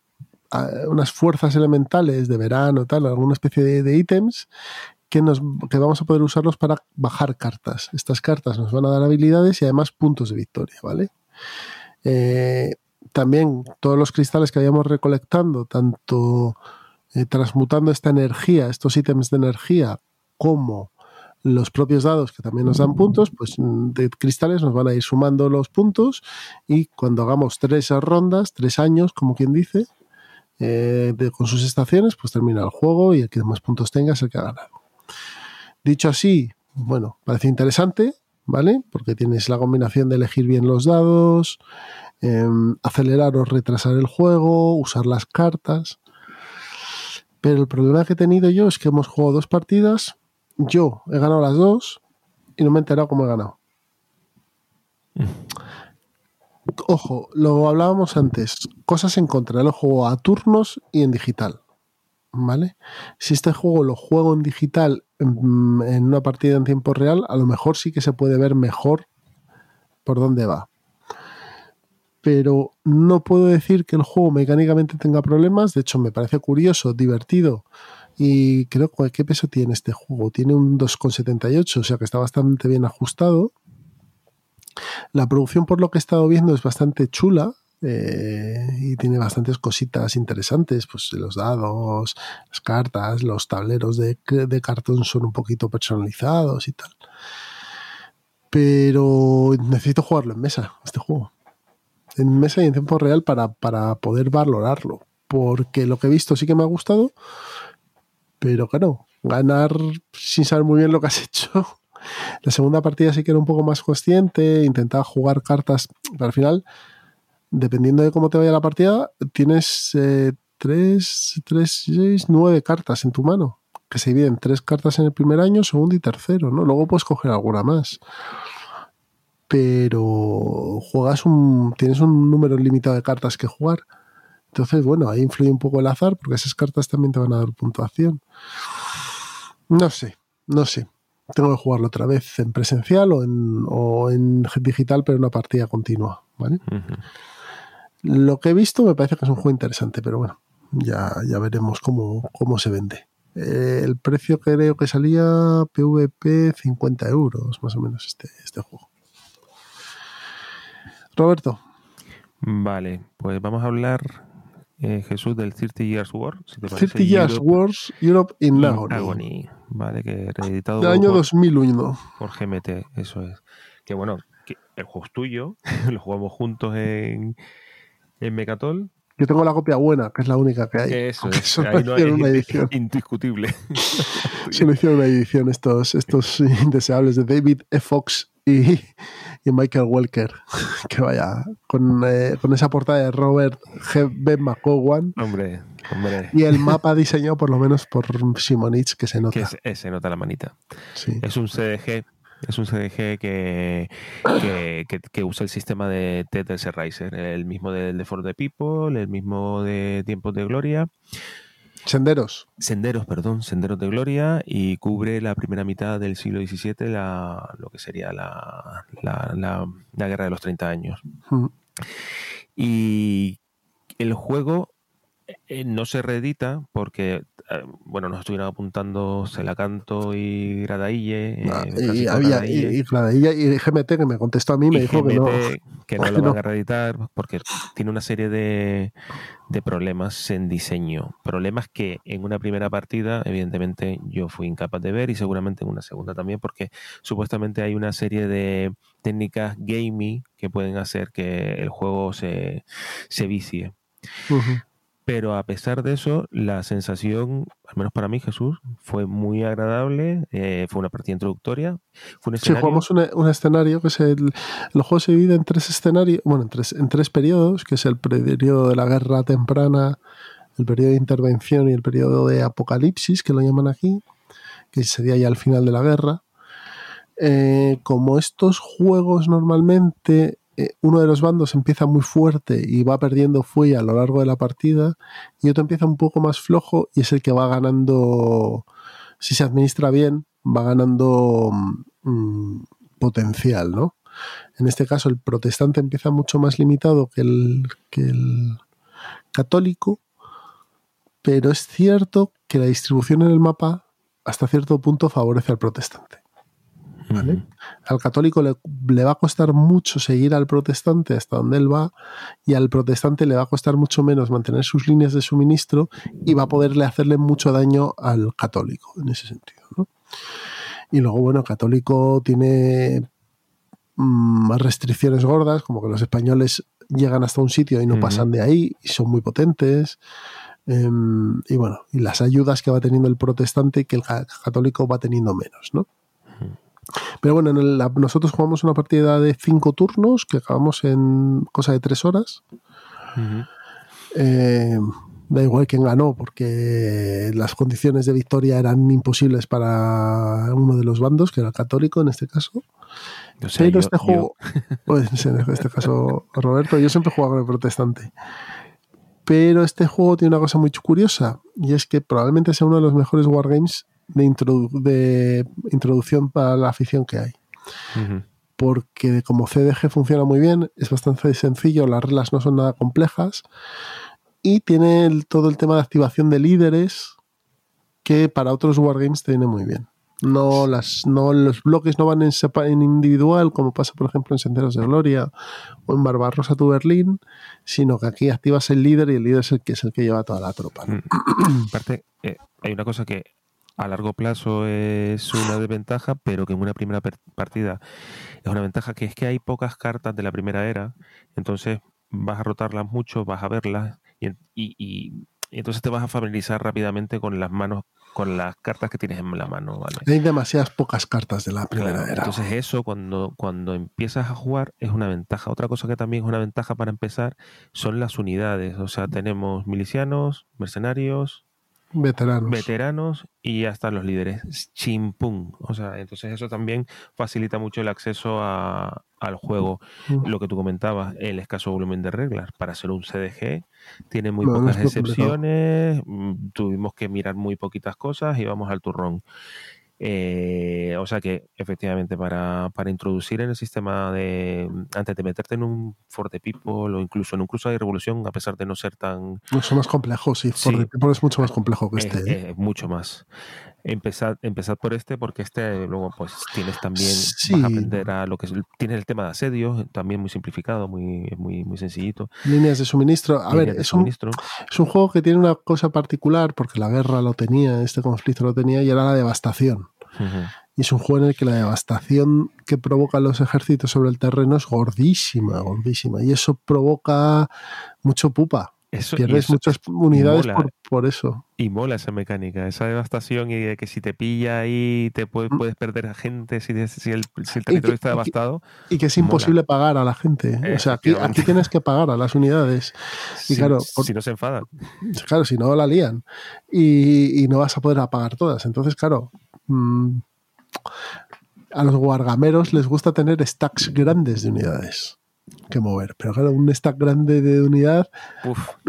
unas fuerzas elementales de verano, tal, alguna especie de, ítems que, nos, que vamos a poder usarlos para bajar cartas. Estas cartas nos van a dar habilidades y además puntos de victoria, ¿vale? Eh, también todos los cristales que vayamos recolectando, tanto eh, transmutando esta energía, estos ítems de energía, como los propios dados que también nos dan puntos, pues mm, de cristales nos van a ir sumando los puntos y cuando hagamos tres rondas, tres años, como quien dice, eh, con sus estaciones, pues termina el juego y el que más puntos tenga es el que ha ganado. Dicho así, bueno, parece interesante, ¿vale? Porque tienes la combinación de elegir bien los dados, em, acelerar o retrasar el juego, usar las cartas. Pero el problema que he tenido yo es que hemos jugado dos partidas, yo he ganado las dos y no me he enterado cómo he ganado. Ojo, lo hablábamos antes, cosas en contra, lo juego a turnos y en digital. ¿Vale? Si este juego lo juego en digital en, en una partida en tiempo real, a lo mejor sí que se puede ver mejor por dónde va pero no puedo decir que el juego mecánicamente tenga problemas. De hecho, me parece curioso, divertido. Y creo que qué peso tiene este juego. Tiene un 2,78, o sea que está bastante bien ajustado. La producción, por lo que he estado viendo, es bastante chula. eh, y tiene bastantes cositas interesantes, pues los dados, las cartas, los tableros de, de cartón son un poquito personalizados y tal. Pero necesito jugarlo en mesa, este juego. En mesa y en tiempo real para, para poder valorarlo. Porque lo que he visto sí que me ha gustado, pero claro, ganar sin saber muy bien lo que has [laughs] hecho. La segunda partida sí que era un poco más consciente, intentaba jugar cartas, pero al final dependiendo de cómo te vaya la partida, tienes eh, tres, tres, seis, nueve cartas en tu mano, que se dividen tres cartas en el primer año, segundo y tercero, ¿no? Luego puedes coger alguna más. Pero juegas un. tienes un número limitado de cartas que jugar. Entonces, bueno, ahí influye un poco el azar, porque esas cartas también te van a dar puntuación. No sé, no sé. Tengo que jugarlo otra vez en presencial o en, o en digital, pero en una partida continua, ¿vale? Lo que he visto me parece que es un juego interesante, pero bueno, ya, ya veremos cómo, cómo se vende. Eh, el precio creo que salía PVP 50 euros, más o menos, este, este juego. Roberto. Vale, pues vamos a hablar, eh, Jesús, del 30 Years War. 30 Years Wars Europe in Agony. Vale, que reeditado. Del año 2001. Por GMT, eso es. Que bueno, que el juego es tuyo, [laughs] lo jugamos juntos en, en Mecatol. Yo tengo la copia buena, que es la única que hay. Eso es. Ahí no hay una [laughs] edición. Indiscutible. [laughs] Solo hicieron una edición estos, estos indeseables de David E. Fox y, y Michael Welker. [laughs] Que vaya, con, eh, con, esa portada de Robert G. B. McCowan. Hombre, hombre. Y el mapa diseñado por lo menos por Simonich, que se nota. Que se, nota la manita. Sí. Es un CDG es un CDG que, que, usa el sistema de Ted Riser, el mismo del de For the People, el mismo de Tiempos de Gloria. Senderos. Senderos, perdón, Senderos de Gloria y cubre la primera mitad del siglo XVII, la, lo que sería la, la, Guerra de los 30 años. Y el juego eh, no se reedita porque eh, bueno, nos estuvieron apuntando Celacanto y Gradaille. Eh, ah, y, había, y, Gradaille y GMT que me contestó a mí me dijo que no. Que no [laughs] lo van a reeditar porque tiene una serie de, de, problemas en diseño. Problemas que en una primera partida, evidentemente, yo fui incapaz de ver y seguramente en una segunda también, porque supuestamente hay una serie de técnicas gaming que pueden hacer que el juego se, se vicie pero a pesar de eso, la sensación, al menos para mí, Jesús, fue muy agradable. Eh, fue una partida introductoria. Fue un sí, jugamos un, escenario que es el, el juego se divide en tres escenarios, bueno, en tres, en tres periodos, que es el periodo de la guerra temprana, el periodo de intervención y el periodo de apocalipsis, que lo llaman aquí, que sería ya el final de la guerra. Eh, como estos juegos normalmente eh, uno de los bandos empieza muy fuerte y va perdiendo fuelle a lo largo de la partida y otro empieza un poco más flojo y es el que va ganando, si se administra bien, va ganando mm, potencial, ¿no? En este caso el protestante empieza mucho más limitado que el, que el católico, pero es cierto que la distribución en el mapa hasta cierto punto favorece al protestante. Al católico le, va a costar mucho seguir al protestante hasta donde él va y al protestante le va a costar mucho menos mantener sus líneas de suministro y va a poderle hacerle mucho daño al católico en ese sentido. Y luego, bueno, el católico tiene mm, más restricciones gordas, como que los españoles llegan hasta un sitio y no pasan de ahí y son muy potentes. Em, y bueno, y las ayudas que va teniendo el protestante que el católico va teniendo menos, ¿no? Pero bueno, nosotros jugamos una partida de cinco turnos que acabamos en cosa de tres horas. Eh, da igual quién ganó, porque las condiciones de victoria eran imposibles para uno de los bandos, que era el católico en este caso. Pero este juego, pues, [laughs] en este caso Roberto, yo siempre jugaba con el protestante. Pero este juego tiene una cosa muy curiosa, y es que probablemente sea uno de los mejores wargames de, de introducción para la afición que hay. Porque como CDG funciona muy bien, es bastante sencillo, las reglas no son nada complejas y tiene todo el tema de activación de líderes que para otros wargames te viene muy bien. No, las, no los bloques no van en, en, individual, como pasa, por ejemplo, en Senderos de Gloria o en Barbarossa tu Berlín, sino que aquí activas el líder y el líder es el que es el que lleva toda la tropa. Mm. Aparte, eh, hay una cosa que a largo plazo es una [sighs] desventaja, pero que en una primera partida es una ventaja, que es que hay pocas cartas de la primera era, entonces vas a rotarlas mucho, vas a verlas y, y, entonces te vas a familiarizar rápidamente con las manos, con las cartas que tienes en la mano. ¿vale? Hay demasiadas pocas cartas de la primera era. Entonces eso cuando, cuando empiezas a jugar es una ventaja. Otra cosa que también es una ventaja para empezar son las unidades. O sea, tenemos milicianos, mercenarios, Veteranos. Veteranos y hasta los líderes. Chimpum. O sea, entonces eso también facilita mucho el acceso a, al juego. Lo que tú comentabas, el escaso volumen de reglas. Para ser un CDG tiene muy pocas excepciones. Mm, tuvimos que mirar muy poquitas cosas y vamos al turrón. Eh, o sea que efectivamente para, para, introducir en el sistema de antes de meterte en un Forte People o incluso en un cruce de revolución, a pesar de no ser tan mucho más complejo, sí, Forte People es mucho más complejo que este. ¿eh? mucho más. Empezad, empezad por este porque este luego pues tienes también vas a aprender a lo que es, tienes el tema de asedio también muy simplificado, muy muy muy sencillito. Líneas de suministro. A ver, es un, es un juego que tiene una cosa particular porque la guerra lo tenía, este conflicto lo tenía y era la devastación. Y es un juego en el que la devastación que provocan los ejércitos sobre el terreno es gordísima, gordísima. Y eso provoca mucho pupa. Pierdes muchas unidades por, eso. Y mola esa mecánica, esa devastación y de que si te pilla ahí te puedes, mm. puedes perder a gente si, el, territorio está devastado. Y que, es imposible pagar a la gente. O sea, aquí, tienes que pagar a las unidades. Y claro, si no se enfadan. Claro, si no la lían. Y, y no vas a poder apagar todas. Entonces, claro, Mm, a los guargameros les gusta tener stacks grandes de unidades que mover. Pero claro, un stack grande de unidad,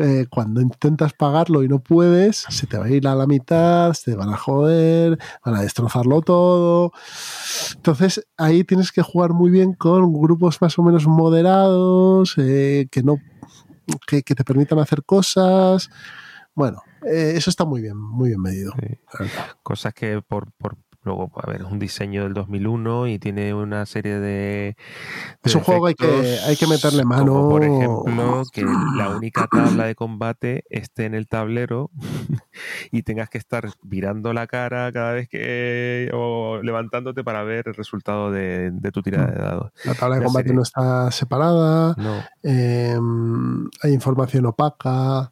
eh, cuando intentas pagarlo y no puedes, se te va a ir a la mitad, se te van a joder, van a destrozarlo todo. Entonces ahí tienes que jugar muy bien con grupos más o menos moderados, eh, que no que, te permitan hacer cosas. Bueno, eh, eso está muy bien, muy bien medido. Cosas que por, por luego, a ver, es un diseño del 2001 y tiene una serie de... es un juego que hay que, hay que meterle mano. por ejemplo, que la única [clears throat] tabla de combate esté en el tablero [laughs] y tengas que estar virando la cara cada vez que... o levantándote para ver el resultado de, tu tirada de dados. La tabla de combate no está separada, em, hay información opaca.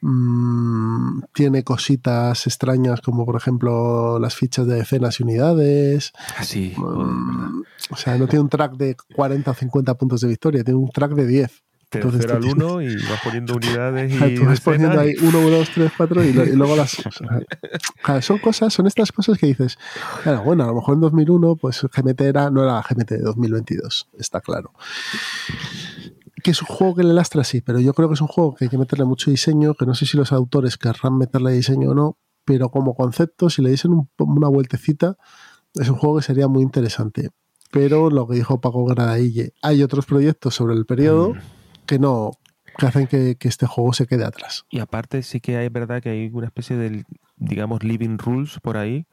Mm, tiene cositas extrañas como por ejemplo las fichas de decenas y unidades. Así. Ah, mm, o sea, no tiene un track de 40 o 50 puntos de victoria, tiene un track de 10. Te Entonces, al 1 y vas poniendo [laughs] unidades y. Tú vas poniendo ahí 1, 2, 3, 4 y, luego las. [laughs] son cosas, son estas cosas que dices. Claro, bueno, a lo mejor en 2001, pues GMT era, no era la GMT de 2022, está claro que es un juego que le lastra, sí, pero yo creo que es un juego que hay que meterle mucho diseño, que no sé si los autores querrán meterle diseño o no, pero como concepto, si le dicen una vueltecita, es un juego que sería muy interesante. Pero lo que dijo Paco Gradille, hay otros proyectos sobre el periodo mm. que no que hacen que, este juego se quede atrás. Y aparte sí que hay verdad que hay una especie de, digamos, living rules por ahí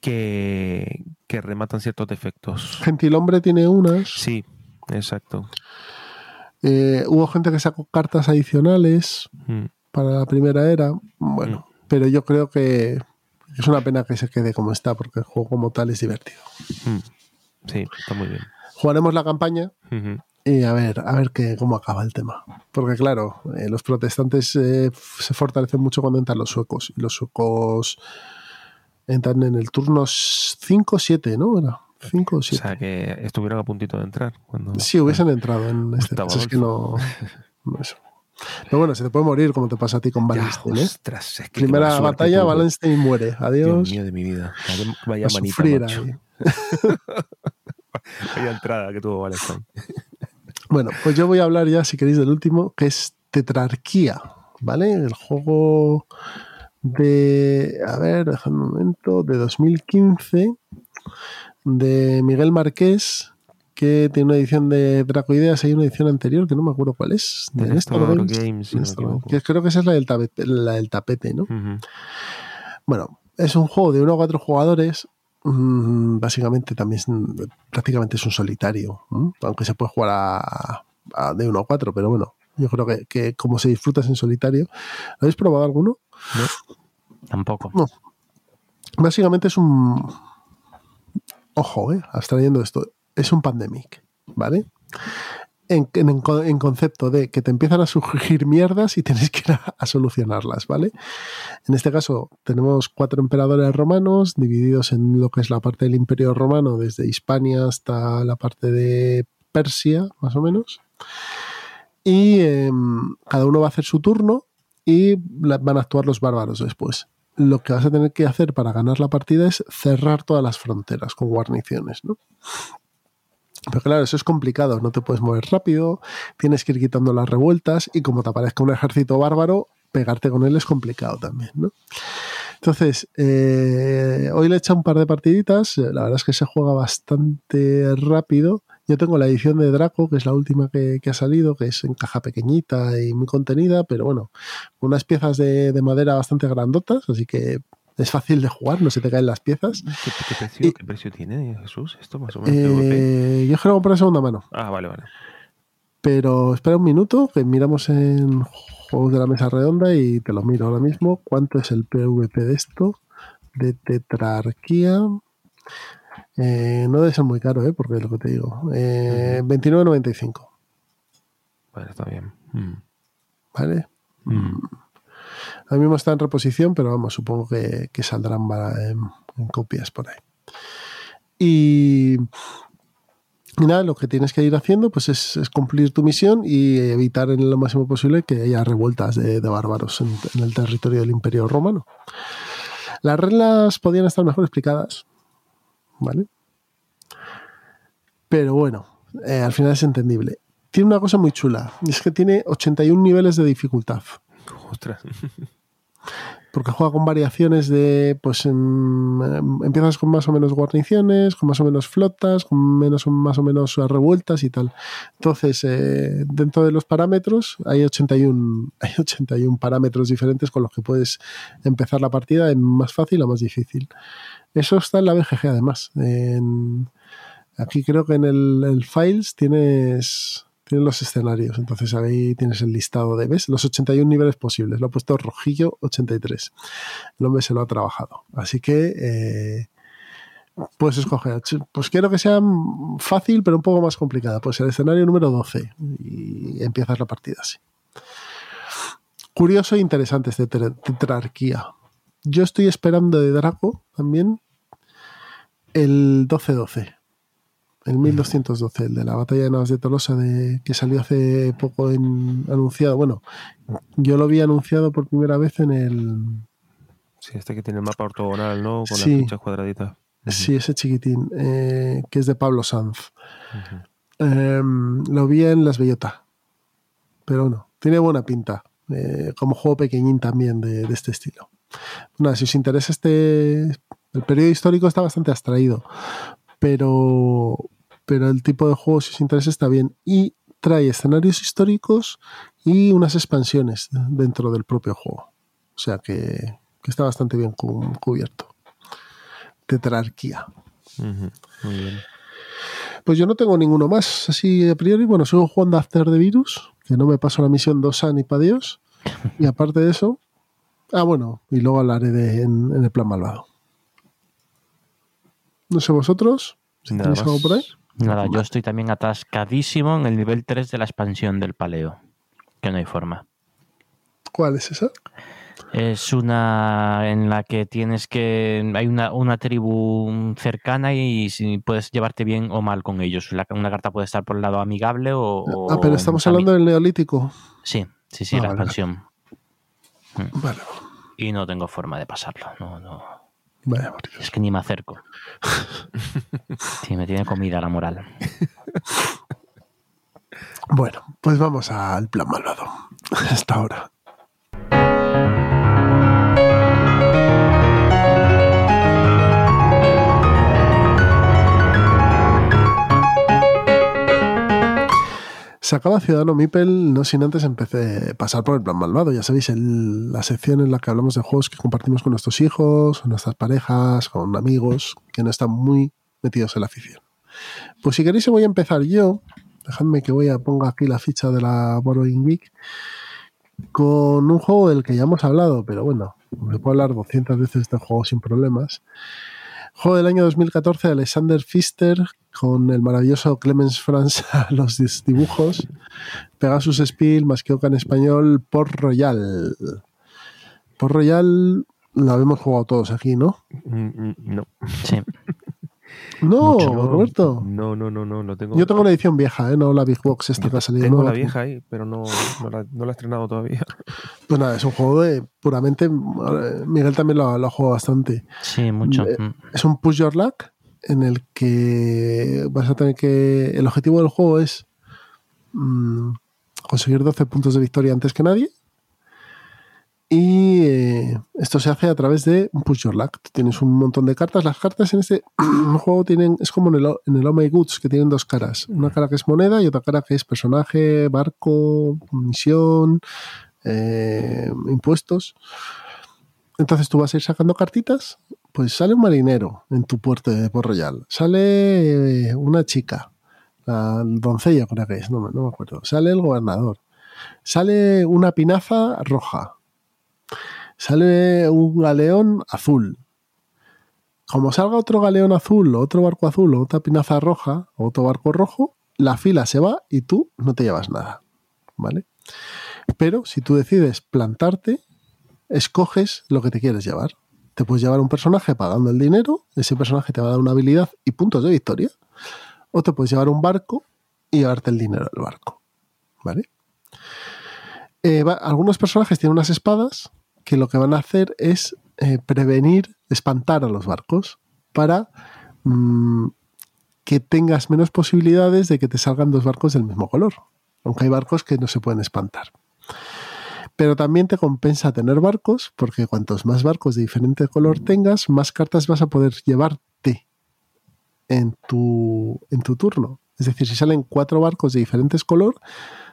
que, que rematan ciertos defectos. Gentilhombre tiene unas. Sí, exacto. Eh, hubo gente que sacó cartas adicionales mm. para la primera era. Bueno, mm. pero yo creo que es una pena que se quede como está, porque el juego como tal es divertido. Mm. Sí, está muy bien. Jugaremos la campaña y a ver, a ver qué, cómo acaba el tema. Porque claro, eh, los protestantes eh, se fortalecen mucho cuando entran los suecos. Y los suecos entran en el turno 5-7, ¿no? Era 5 o 7. O sea, que estuvieron a puntito de entrar. Cuando, sí, hubiesen [laughs] entrado en este caso. Es que no, Pero bueno, se te puede morir como te pasa a ti con Wallenstein. ¿eh? Ostras, es que Primera batalla, Wallenstein muere. Adiós. Dios mío de mi vida. Vaya, manita, [laughs] Vaya entrada que tuvo Wallenstein. [laughs] Bueno, pues yo voy a hablar ya, si queréis, del último, que es Tetrarquía. ¿Vale? El juego de. A ver, déjame un momento. De 2015 de Miguel Marqués, que tiene una edición de Dracoideas, hay una edición anterior que no me acuerdo cuál es. De, Games, que creo que esa es la del tapete, la del tapete ¿no? Bueno, es un juego de uno a cuatro jugadores mm, básicamente también prácticamente es un solitario, aunque se puede jugar a, de 1 a 4, pero bueno, yo creo que, como se disfruta en solitario. ¿Lo habéis probado alguno? No, tampoco. No. Básicamente es un... Ojo, eh, abstrayendo esto, es un pandemic, ¿vale? En, concepto de que te empiezan a surgir mierdas y tienes que ir a, solucionarlas, ¿vale? En este caso tenemos cuatro emperadores romanos divididos en lo que es la parte del imperio romano, desde Hispania hasta la parte de Persia, más o menos. Y em, cada uno va a hacer su turno y van a actuar los bárbaros después. Lo que vas a tener que hacer para ganar la partida es cerrar todas las fronteras con guarniciones, ¿no? Pero claro, eso es complicado, no te puedes mover rápido, tienes que ir quitando las revueltas y como te aparezca un ejército bárbaro, pegarte con él es complicado también, ¿no? Entonces, eh, hoy le he echado un par de partiditas, la verdad es que se juega bastante rápido. Yo tengo la edición de Draco, que es la última que, ha salido, que es en caja pequeñita y muy contenida, pero bueno, unas piezas de, de madera bastante grandotas, así que es fácil de jugar, no se te caen las piezas. ¿Qué, precio, tiene, Jesús? Esto más o menos. Eh, yo creo que comprar segunda mano. Ah, vale, vale. Pero espera un minuto, que miramos en juegos de la mesa redonda y te lo miro ahora mismo. ¿Cuánto es el PVP de esto? De tetrarquía. Eh, no debe ser muy caro, ¿eh? porque es lo que te digo. Eh, 29.95. Vale, está bien. Mm. Vale. Mm. Ahora mismo está en reposición, pero vamos, supongo que, saldrán en, copias por ahí. Y, nada, lo que tienes que ir haciendo pues es, cumplir tu misión y evitar en lo máximo posible que haya revueltas de, bárbaros en, el territorio del Imperio Romano. Las reglas podían estar mejor explicadas, ¿vale? Pero bueno, eh, al final es entendible. Tiene una cosa muy chula, es que tiene 81 niveles de dificultad. Ostras. [laughs] Porque juega con variaciones de, pues em, empiezas con más o menos guarniciones, con más o menos flotas, con menos más o menos revueltas y tal. Entonces, eh, dentro de los parámetros hay 81, [laughs] hay 81 parámetros diferentes con los que puedes empezar la partida en más fácil o más difícil. Eso está en la BGG además. aquí creo que en el Files tienes tienen los escenarios. Entonces ahí tienes el listado de, ¿ves? Los 81 niveles posibles. Lo ha puesto rojillo 83. El hombre se lo ha trabajado. Así que, eh, pues escoger. Pues quiero que sea fácil, pero un poco más complicada. Pues el escenario número 12. Y empiezas la partida así. Curioso e interesante este tetrarquía. Yo estoy esperando de Draco también el 12-12 el 1212, el de la batalla de Navas de Tolosa, de, que salió hace poco en, anunciado. Bueno, yo lo vi anunciado por primera vez en el. Sí, este que tiene el mapa ortogonal, ¿no? Con las fichas cuadraditas. Sí, ese chiquitín, eh, que es de Pablo Sanz. Em, lo vi en Las Bellota. Pero bueno, tiene buena pinta. Eh, como juego pequeñín también de, de este estilo. Nada, si os interesa este. El periodo histórico está bastante abstraído, pero, pero el tipo de juego, si os interesa, está bien. Y trae escenarios históricos y unas expansiones dentro del propio juego. O sea que, está bastante bien cubierto. Tetrarquía. Muy bien. Pues yo no tengo ninguno más, así a priori. Bueno, sigo jugando After the Virus, que no me paso la misión 2 a ni para Dios. Y aparte de eso, ah, bueno, y luego hablaré de, en el plan malvado. No sé vosotros. ¿Tenéis algo por ahí? Nada, yo estoy también atascadísimo en el nivel 3 de la expansión del paleo. Que no hay forma. ¿Cuál es esa? Es una en la que tienes que. Hay una, una tribu cercana y si puedes llevarte bien o mal con ellos. una carta puede estar por el lado amigable o. Ah, pero estamos hablando del neolítico. Sí, sí, sí, ah, la expansión. Mm. Vale. Y no tengo forma de pasarlo. No, no. Es que ni me acerco. [laughs] sí, me tiene comida la moral. Bueno, pues vamos al plan malvado. Hasta ahora. Sacaba Ciudadano Mipel no sin antes empecé a pasar por el plan malvado. Ya sabéis, el, la sección en la que hablamos de juegos que compartimos con nuestros hijos, con nuestras parejas, con amigos que no están muy metidos en la afición. Pues si queréis voy a empezar yo. Dejadme que voy a ponga aquí la ficha de la Borrowing Geek con un juego del que ya hemos hablado, pero bueno, me puedo hablar 200 veces de este juego sin problemas. Juego del año 2014 de Alexander Pfister con el maravilloso Clemens Franz [laughs] a los dibujos. Pegasus Spiel, Masqueoca en español, Port Royal. Port Royal lo habemos jugado todos aquí, ¿no? Mm, mm, No. Sí. [laughs] No, Mucho. Roberto. No, no, no, no, tengo. Yo tengo la [laughs] edición vieja, ¿eh? no la Big Box esta que ha salido. Tengo nueva. la vieja ahí, pero no, no, la, no la he estrenado todavía. [laughs] Pues nada, es un juego de puramente. eh, Miguel también lo, lo ha jugado bastante. Sí, mucho. Eh, Mm. Es un push your luck en el que vas a tener que. El objetivo del juego es mm, conseguir 12 puntos de victoria antes que nadie. Y eh, esto se hace a través de un push your luck. Tienes un montón de cartas. Las cartas en este [clears throat] juego tienen. Es como en el, en el Oh My Goods, que tienen dos caras. Una cara que es moneda y otra cara que es personaje, barco, misión, eh, impuestos. Entonces tú vas a ir sacando cartitas. Pues sale un marinero en tu puerto de Port Royal. Sale eh, una chica. La doncella, creo que es. No, no me acuerdo. Sale el gobernador. Sale una pinaza roja. Sale un galeón azul. Como salga otro galeón azul, otro barco azul, otra pinaza roja, otro barco rojo, la fila se va y tú no te llevas nada. ¿Vale? Pero si tú decides plantarte, escoges lo que te quieres llevar. Te puedes llevar un personaje pagando el dinero, ese personaje te va a dar una habilidad y puntos de victoria, o te puedes llevar un barco y llevarte el dinero del barco. ¿Vale? Eh, algunos personajes tienen unas espadas que lo que van a hacer es eh, prevenir, espantar a los barcos para mm, que tengas menos posibilidades de que te salgan dos barcos del mismo color. Aunque hay barcos que no se pueden espantar. Pero también te compensa tener barcos, porque cuantos más barcos de diferente color tengas, más cartas vas a poder llevarte en tu, en tu turno. Es decir, si salen cuatro barcos de diferentes color,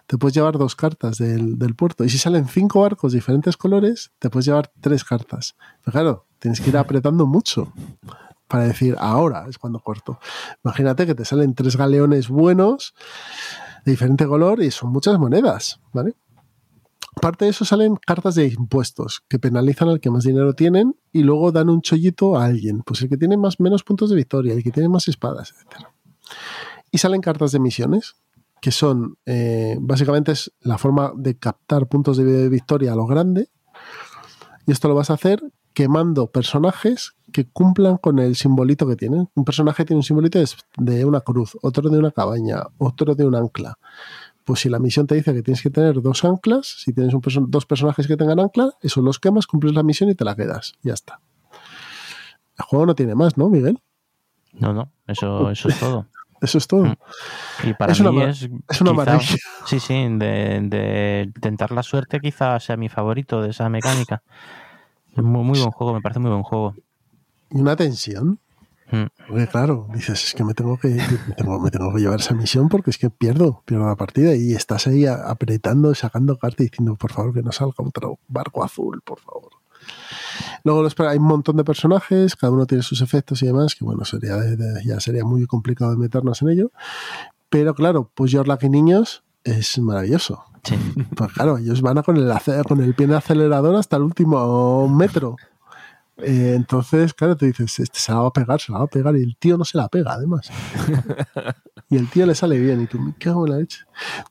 te puedes llevar dos cartas del, puerto. Y si salen cinco barcos de diferentes colores, te puedes llevar tres cartas. Pero claro, tienes que ir apretando mucho para decir ahora es cuando corto. Imagínate que te salen tres galeones buenos de diferente color y son muchas monedas, ¿vale? Aparte de eso salen cartas de impuestos que penalizan al que más dinero tienen y luego dan un chollito a alguien. Pues el que tiene más menos puntos de victoria, el que tiene más espadas, etc. Y salen cartas de misiones, que son eh, básicamente es la forma de captar puntos de victoria a lo grande. Y esto lo vas a hacer quemando personajes que cumplan con el simbolito que tienen. Un personaje tiene un simbolito de- una cruz, otro de una cabaña, otro de un ancla. Pues si la misión te dice que tienes que tener dos anclas, si tienes dos personajes que tengan ancla, eso los quemas, cumples la misión y te la quedas. Ya está. El juego no tiene más, ¿no, Miguel? No, no, eso, eso es todo. Eso es todo. Mm. Y para Es mí es. es una quizá-. Sí, sí, de, de tentar la suerte quizás sea mi favorito de esa mecánica. Es muy, muy buen juego, me parece muy buen juego. Y una tensión. Mm. Porque claro, dices, es que me tengo que, me tengo, me tengo que llevar esa misión porque es que pierdo, pierdo la partida y estás ahí apretando, sacando carta y diciendo, por favor, que no salga otro barco azul, por favor. Luego los- hay un montón de personajes, cada uno tiene sus efectos y demás, que bueno, sería de- de- ya sería muy complicado de meternos en ello. Pero claro, pues Your Lucky Niños es maravilloso. Sí. Pues claro, ellos van a con el, con el pie el acelerador hasta el último metro. Eh, entonces, claro, te dices, este se la va a pegar, se la va a pegar, y el tío no se la pega, además. [laughs] y el tío le sale bien, y tú, me cago en la leche.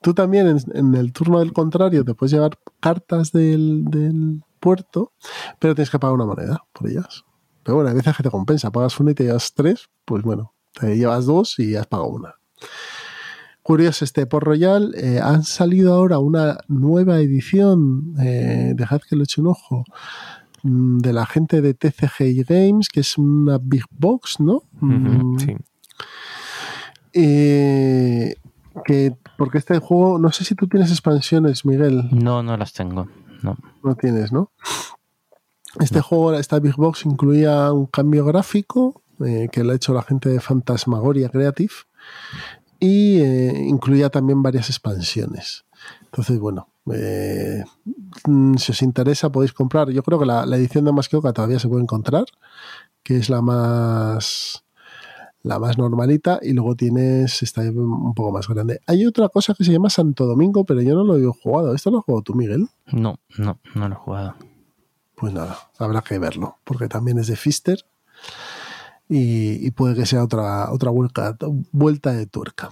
Tú también, en, en el turno del contrario, te puedes llevar cartas del, del puerto, pero tienes que pagar una moneda por ellas. Pero bueno, hay veces que te compensa, pagas una y te llevas tres, pues bueno, te llevas dos y has pagado una. Curioso este Port Royal, eh, han salido ahora una nueva edición, eh, dejad que le eche un ojo, mm, de la gente de TCG Games, que es una Big Box, ¿no? Mm, Sí. eh, que, porque este juego, no sé si tú tienes expansiones, Miguel. No, no las tengo. No. No tienes, ¿no? Este juego, esta Big Box, incluía un cambio gráfico eh, que lo ha hecho la gente de Fantasmagoria Creative, y eh, incluía también varias expansiones. Entonces, bueno, eh, mm, si os interesa podéis comprar. Yo creo que la, edición de Masqueoka todavía se puede encontrar, que es la más la más normalita y luego tienes esta un poco más grande. Hay otra cosa que se llama Santo Domingo, pero yo no lo he jugado. ¿Esto lo has jugado tú, Miguel? No, no, no lo he jugado. Pues nada, habrá que verlo, porque también es de Fister y, puede que sea otra, otra vuelta, vuelta de tuerca.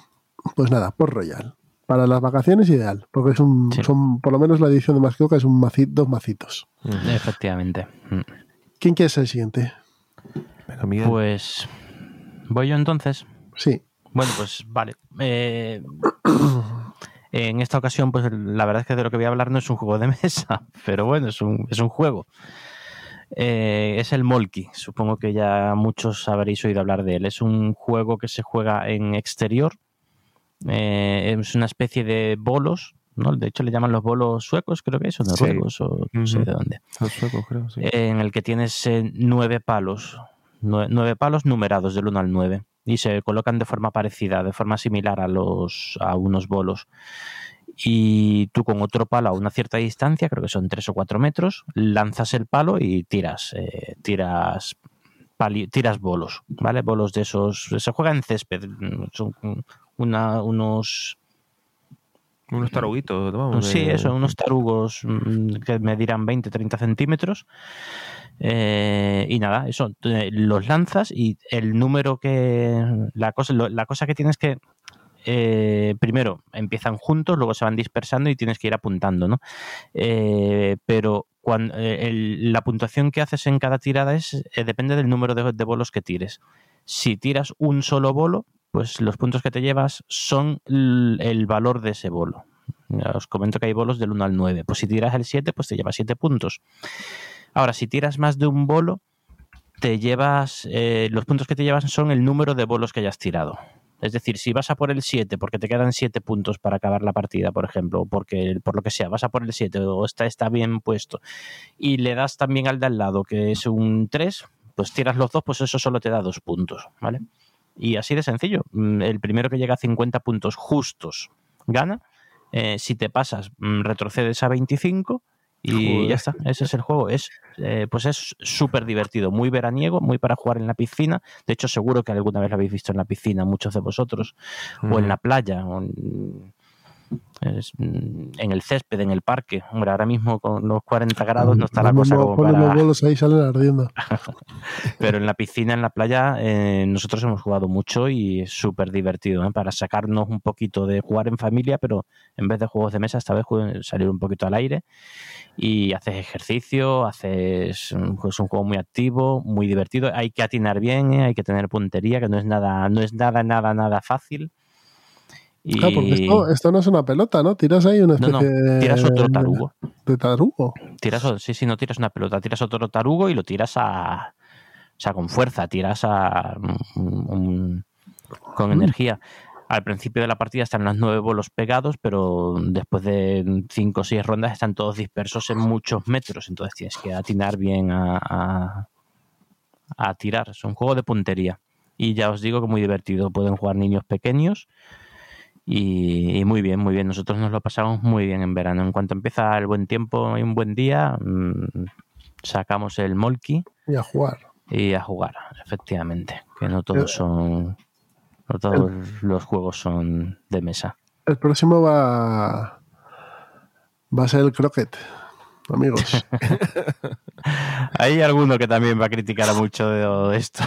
Pues nada, por Royal. Para las vacaciones ideal, porque es un, son, por lo menos la edición de Masquioca es un dos macitos. Efectivamente. Mm. ¿Quién quiere ser el siguiente? Pues voy yo entonces. Sí. Bueno, pues vale. Eh, en esta ocasión, pues la verdad es que de lo que voy a hablar no es un juego de [laughs] mesa, pero bueno, es un, es un juego. Eh, es el Molki. Supongo que ya muchos habréis oído hablar de él. Es un juego que se juega en exterior. Eh, es una especie de bolos. ¿no? De hecho, le llaman los bolos suecos, creo que es, o noruegos, o no sé de dónde. Los suecos, creo, sí. En el que tienes eh, nueve palos. Nueve, palos numerados del 1 al 9 y se colocan de forma parecida, de forma similar a los a unos bolos y tú con otro palo a una cierta distancia, creo que son 3 o 4 metros, lanzas el palo y tiras, eh, tiras, tiras bolos, ¿vale? Bolos de esos, se juega en césped, son una, unos... Unos taruguitos, vamos. Sí, eso, unos tarugos mm, que medirán 20, 30 centímetros. Eh, y nada, eso, eh, los lanzas y el número que. La cosa, la cosa que tienes que eh, primero empiezan juntos, luego se van dispersando y tienes que ir apuntando, ¿no? Eh, pero cuando, eh, la puntuación que haces en cada tirada es depende del número de, bolos que tires. Si tiras un solo bolo, pues los puntos que te llevas son el, valor de ese bolo. os comento que hay bolos del 1 al 9. Pues si tiras el 7, pues te llevas 7 puntos. Ahora, si tiras más de un bolo, te llevas. los puntos que te llevas son el número de bolos que hayas tirado. Es decir, si vas a por el 7 porque te quedan 7 puntos para acabar la partida, por ejemplo, porque por lo que sea, vas a por el 7 o está, está bien puesto y le das también al de al lado que es un 3, pues tiras los dos, pues eso solo te da dos puntos, ¿vale? Y así de sencillo. Mm, el primero que llega a 50 puntos justos gana. Eh, si te pasas, mm, retrocedes a 25 y ya está, ese es el juego. Es, eh, pues es súper divertido, muy veraniego, muy para jugar en la piscina. De hecho, seguro que alguna vez lo habéis visto en la piscina, muchos de vosotros, o en la playa, o en, en, el césped, en el parque. Hombre, ahora mismo con los 40 grados no está la cosa como para... los bolos ahí salen ardiendo. [laughs] [laughs] Pero en la piscina, en la playa, eh, nosotros hemos jugado mucho y es súper divertido, ¿eh? para sacarnos un poquito de jugar en familia, pero en vez de juegos de mesa, esta vez salir un poquito al aire y haces ejercicio, haces pues, un juego muy activo, muy divertido. Hay que atinar bien, ¿eh? hay que tener puntería, que no es nada, no es nada, nada, nada fácil. Y... Claro, porque esto, no es una pelota, ¿no? Tiras ahí una especie no, no, tiras otro tarugo. ¿De tarugo? Tiras, sí, sí, no tiras una pelota, tiras otro tarugo y lo tiras a... O sea, con fuerza, tiras a... con mm. energía al principio de la partida están los nueve bolos pegados, pero después de cinco o seis rondas están todos dispersos en muchos metros. Entonces tienes que atinar bien a, a, tirar. Es un juego de puntería. Y ya os digo que muy divertido. Pueden jugar niños pequeños. Y, muy bien, muy bien. Nosotros nos lo pasamos muy bien en verano. En cuanto empieza el buen tiempo y un buen día, mm, sacamos el molki. Y a jugar. Y a jugar, efectivamente. Que no todos son no todos los juegos son de mesa. El próximo va, va a ser el croquet, amigos. [laughs] Hay alguno que también va a criticar mucho de esto.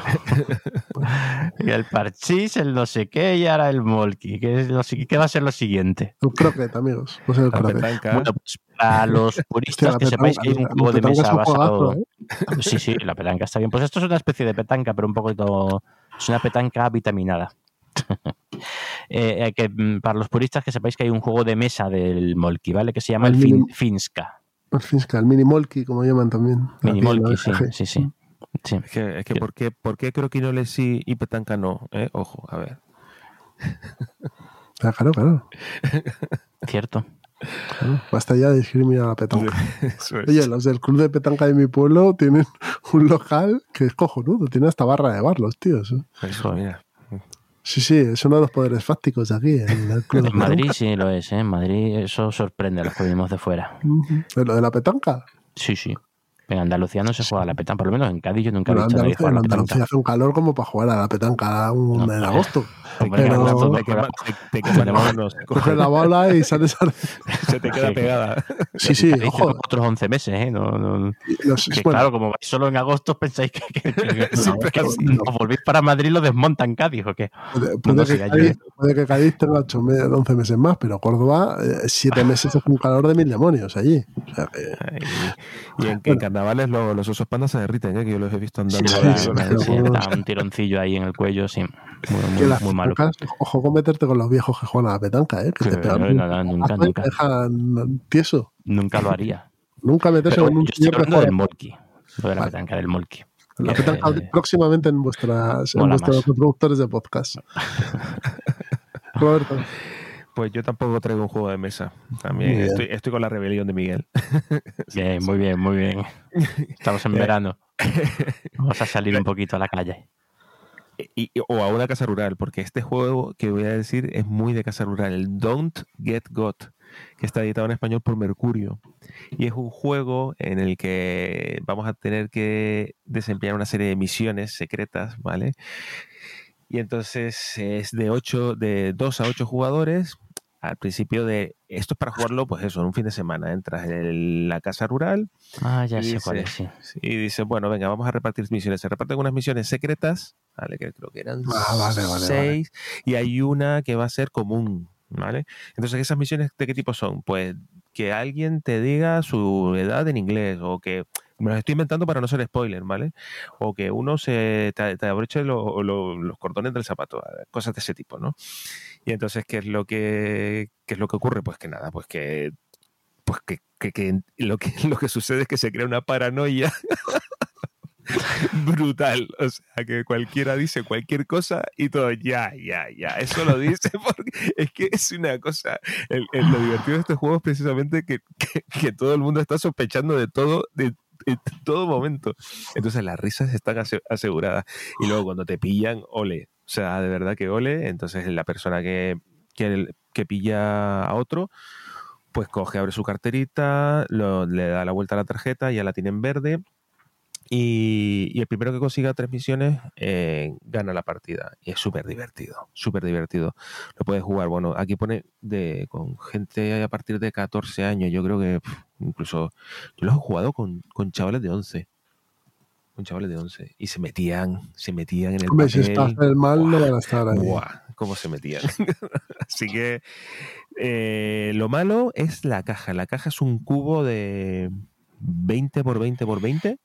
y [laughs] el parchís, el no sé qué, y ahora el molki. ¿Qué, va a ser lo siguiente? Un croquet, amigos. el croquet. Bueno, pues para los puristas que sepáis que hay un juego de mesa basado. ¿eh? Sí, sí, la petanca está bien. Pues esto es una especie de petanca, pero un poquito. Es una petanca vitaminada. [laughs] Eh, eh, que mm, para los puristas que sepáis que hay un juego de mesa del Molki, ¿vale? Que se llama. El Finska, el mini Molki, como llaman también. Mini Molki, sí, sí, sí, Es que, es que ¿por, qué, ¿por qué creo que no le sí y petanca no? ¿Eh? Ojo, a ver. Ah, claro, claro. [laughs] Cierto. basta ya de discriminar a la petanca. [laughs] Oye, los del club de petanca de mi pueblo tienen [laughs] un local que es cojonudo, tiene hasta barra de bar los tíos. Eso, mira. Sí, sí, es uno de los poderes fácticos de aquí. En, el [laughs] club de En Madrid petanca. sí lo es, ¿eh? En Madrid eso sorprende a los que venimos de fuera. ¿Lo de la petanca? Sí, sí. En Andalucía no se juega a la petanca, por lo menos en Cádiz yo nunca he visto a nadie jugar a en la Andalucía petanca. hace un calor como para jugar a la petanca un- No, en agosto. [laughs] Hombre, Pero- no, no, te, quema, te, te quema se, Coge la bola y sales [laughs] a... se te queda Sí. pegada. Sí, sí, ojo. otros 11 meses, ¿eh? No, no- Los- que bueno, claro, como vais solo en agosto [laughs] pensáis que, que- que- que así. os volvéis para Madrid y lo desmontan Cádiz o qué. puede, no, puede no, que sí, Cádiz, puede que Cádiz tenga 8 me- 11 meses más, pero Córdoba, 7 meses es un calor de mil demonios allí. O sea que- Y, y en, en carnavales lo- los osos pandas se derriten, ¿eh? que yo los he visto Sí, andando. sí, sí, ¿no? sí, da un tironcillo ahí en el cuello, sí. Muy, [laughs] muy- que las muy malo. pocas- ojo con meterte con los viejos que juegan a la petanca, ¿eh? que Sí, te pegan no, no, nunca, nunca. te dejan tieso. Nunca lo haría. Nunca meterse Pero con un yo estoy hablando del molki. Lo de la Vale. petanca del molki. la petanca próximamente en vuestras en vuestros reproductores de podcast. [laughs] Roberto, Pues yo tampoco traigo un juego de mesa. También estoy, estoy con la rebelión de Miguel. [laughs] Bien, muy bien, muy bien. Estamos en verano. Vamos a salir un poquito a la calle. O a una casa rural, porque este juego que voy a decir es muy de casa rural, el Don't Get Got, que está editado en español por Mercurio. Y es un juego en el que vamos a tener que desempeñar una serie de misiones secretas, ¿vale? Y entonces es de 8, de 2 a 8 jugadores. Al principio de. Esto es para jugarlo, pues eso, en un fin de semana. Entras en la casa rural, Ah, ya Y sé cuál dice- es, sí. y dice, bueno, venga, vamos a repartir misiones. Se reparten unas misiones secretas, ¿vale? Que creo que eran Ah, vale, vale, seis. Y hay una que va a ser común, ¿vale? Entonces, ¿esas misiones de qué tipo son? Pues que alguien te diga su edad en inglés o que... Me las estoy inventando para no ser spoiler, ¿vale? O que uno se te, te abroche lo- lo- los cordones del zapato, cosas de ese tipo, ¿no? Y entonces, ¿qué es lo que, qué es lo que ocurre? Pues que nada, pues que pues que, que- lo que [laughs] lo que sucede es que se crea una paranoia [laughs] brutal. O sea, que cualquiera dice cualquier cosa y todo, ya, ya, ya. Eso lo dice [laughs] porque es que es una cosa. El, lo divertido de este juego es precisamente que, que- todo el mundo está sospechando de todo, de, de todo momento. Entonces las risas están ase- aseguradas. Y luego cuando te pillan, ole. O sea, de verdad que ole. Entonces la persona que, que, que pilla a otro pues coge, abre su carterita, lo- le da la vuelta a la tarjeta, ya la tiene en verde. Y, el primero que consiga tres misiones eh, gana la partida. Y es súper divertido, súper divertido. Lo puedes jugar, bueno, aquí pone de, con gente a partir de 14 años. Yo creo que incluso yo lo he jugado con, con chavales de 11. Con chavales de 11. Y se metían, se metían en el hombre, si papel. estás del mal no van a estar ahí. Buah, cómo se metían. [laughs] Así que eh, lo malo es la caja. La caja es un cubo de 20 por 20 por 20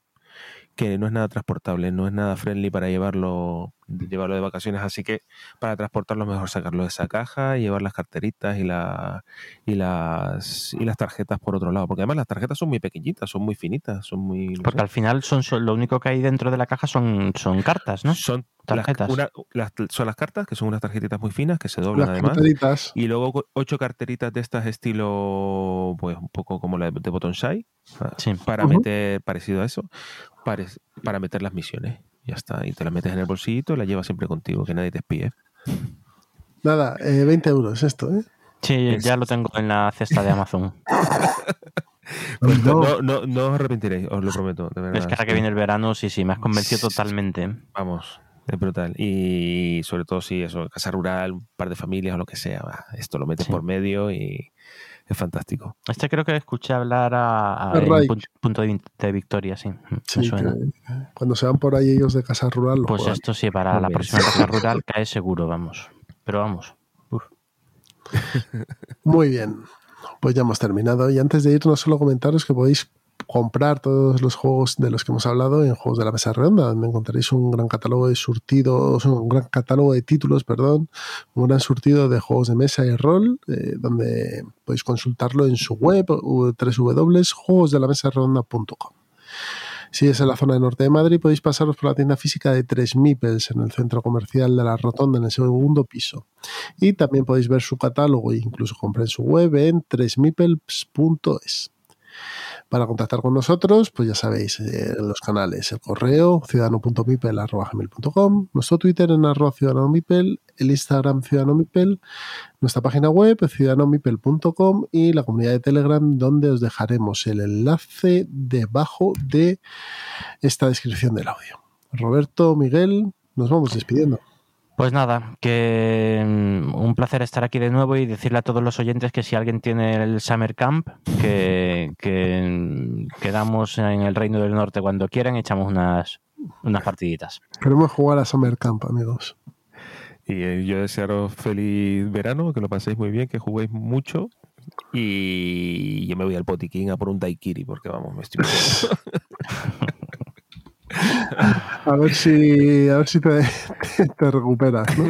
que no es nada transportable, no es nada friendly para llevarlo, llevarlo de vacaciones, así que para transportarlo es mejor sacarlo de esa caja, llevar las carteritas y, la, y, las, y las tarjetas por otro lado, porque además las tarjetas son muy pequeñitas, son muy finitas, son muy... no Porque sé. al final son, son- lo único que hay dentro de la caja son, son cartas, ¿no? son las, tarjetas. una- las- son las cartas, que son unas tarjetitas muy finas, que se doblan Las además. carteritas. Y luego ocho carteritas de estas estilo, pues un poco como la de Botonsai, Sí. para meter, parecido a eso, pare- para meter las misiones. Ya está, y te las metes en el bolsillito y las llevas siempre contigo, que nadie te espíe. Nada, eh, 20 euros esto, ¿eh? Sí, Es- ya lo tengo en la cesta de Amazon. [laughs] [laughs] Pues No. no, no, no os arrepentiréis, os lo prometo, de verdad. es que ahora que viene el verano, sí, sí, me has convencido totalmente. Vamos, es brutal. Y sobre todo si eso, casa rural, un par de familias o lo que sea, va, esto lo metes Sí. por medio y es fantástico. Este creo que escuché hablar a, a- El punto de, Victoria, sí. Me Sí, suena. cuando se van por ahí ellos de casa rural, Pues juegan. esto sí, para la próxima casa [laughs] rural cae seguro, vamos. Pero vamos. uf. Muy bien. Pues ya hemos terminado. Y antes de irnos, solo comentaros que podéis comprar todos los juegos de los que hemos hablado en Juegos de la Mesa Redonda, donde encontraréis un gran catálogo de surtidos, un gran catálogo de títulos, perdón, un gran surtido de juegos de mesa y rol, eh, donde podéis consultarlo en su web, www.juegosdelamesaredonda.com. Si es en la zona de norte de Madrid, podéis pasaros por la tienda física de Tres Mipels en el centro comercial de la Rotonda, en el segundo piso. Y también podéis ver su catálogo e incluso comprar en su web en tresmipels.es. Para contactar con nosotros, pues ya sabéis, eh, los canales, el correo ciudadano.mipel.com, nuestro Twitter en arroba ciudadanomipel, el Instagram ciudadanomipel, nuestra página web ciudadanomipel.com y la comunidad de Telegram donde os dejaremos el enlace debajo de esta descripción del audio. Roberto, Miguel, nos vamos despidiendo. Pues nada, que mm, un placer estar aquí de nuevo y decirle a todos los oyentes que si alguien tiene el Summer Camp, que, que quedamos en el Reino del Norte cuando quieran y echamos unas, unas partiditas. Queremos jugar a Summer Camp, amigos. Y eh, yo desearos feliz verano, que lo paséis muy bien, que juguéis mucho. Y yo me voy al Potiquín a por un Daikiri, porque vamos, me estoy. [laughs] A ver si, a ver si te, [laughs] recuperas, ¿no?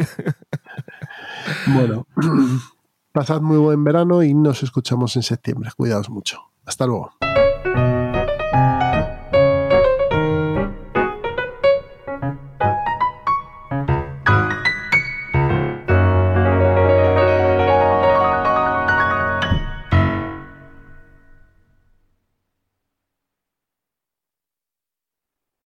Bueno, [clears throat] pasad muy buen verano y nos escuchamos en septiembre. Cuidaos mucho. Hasta luego.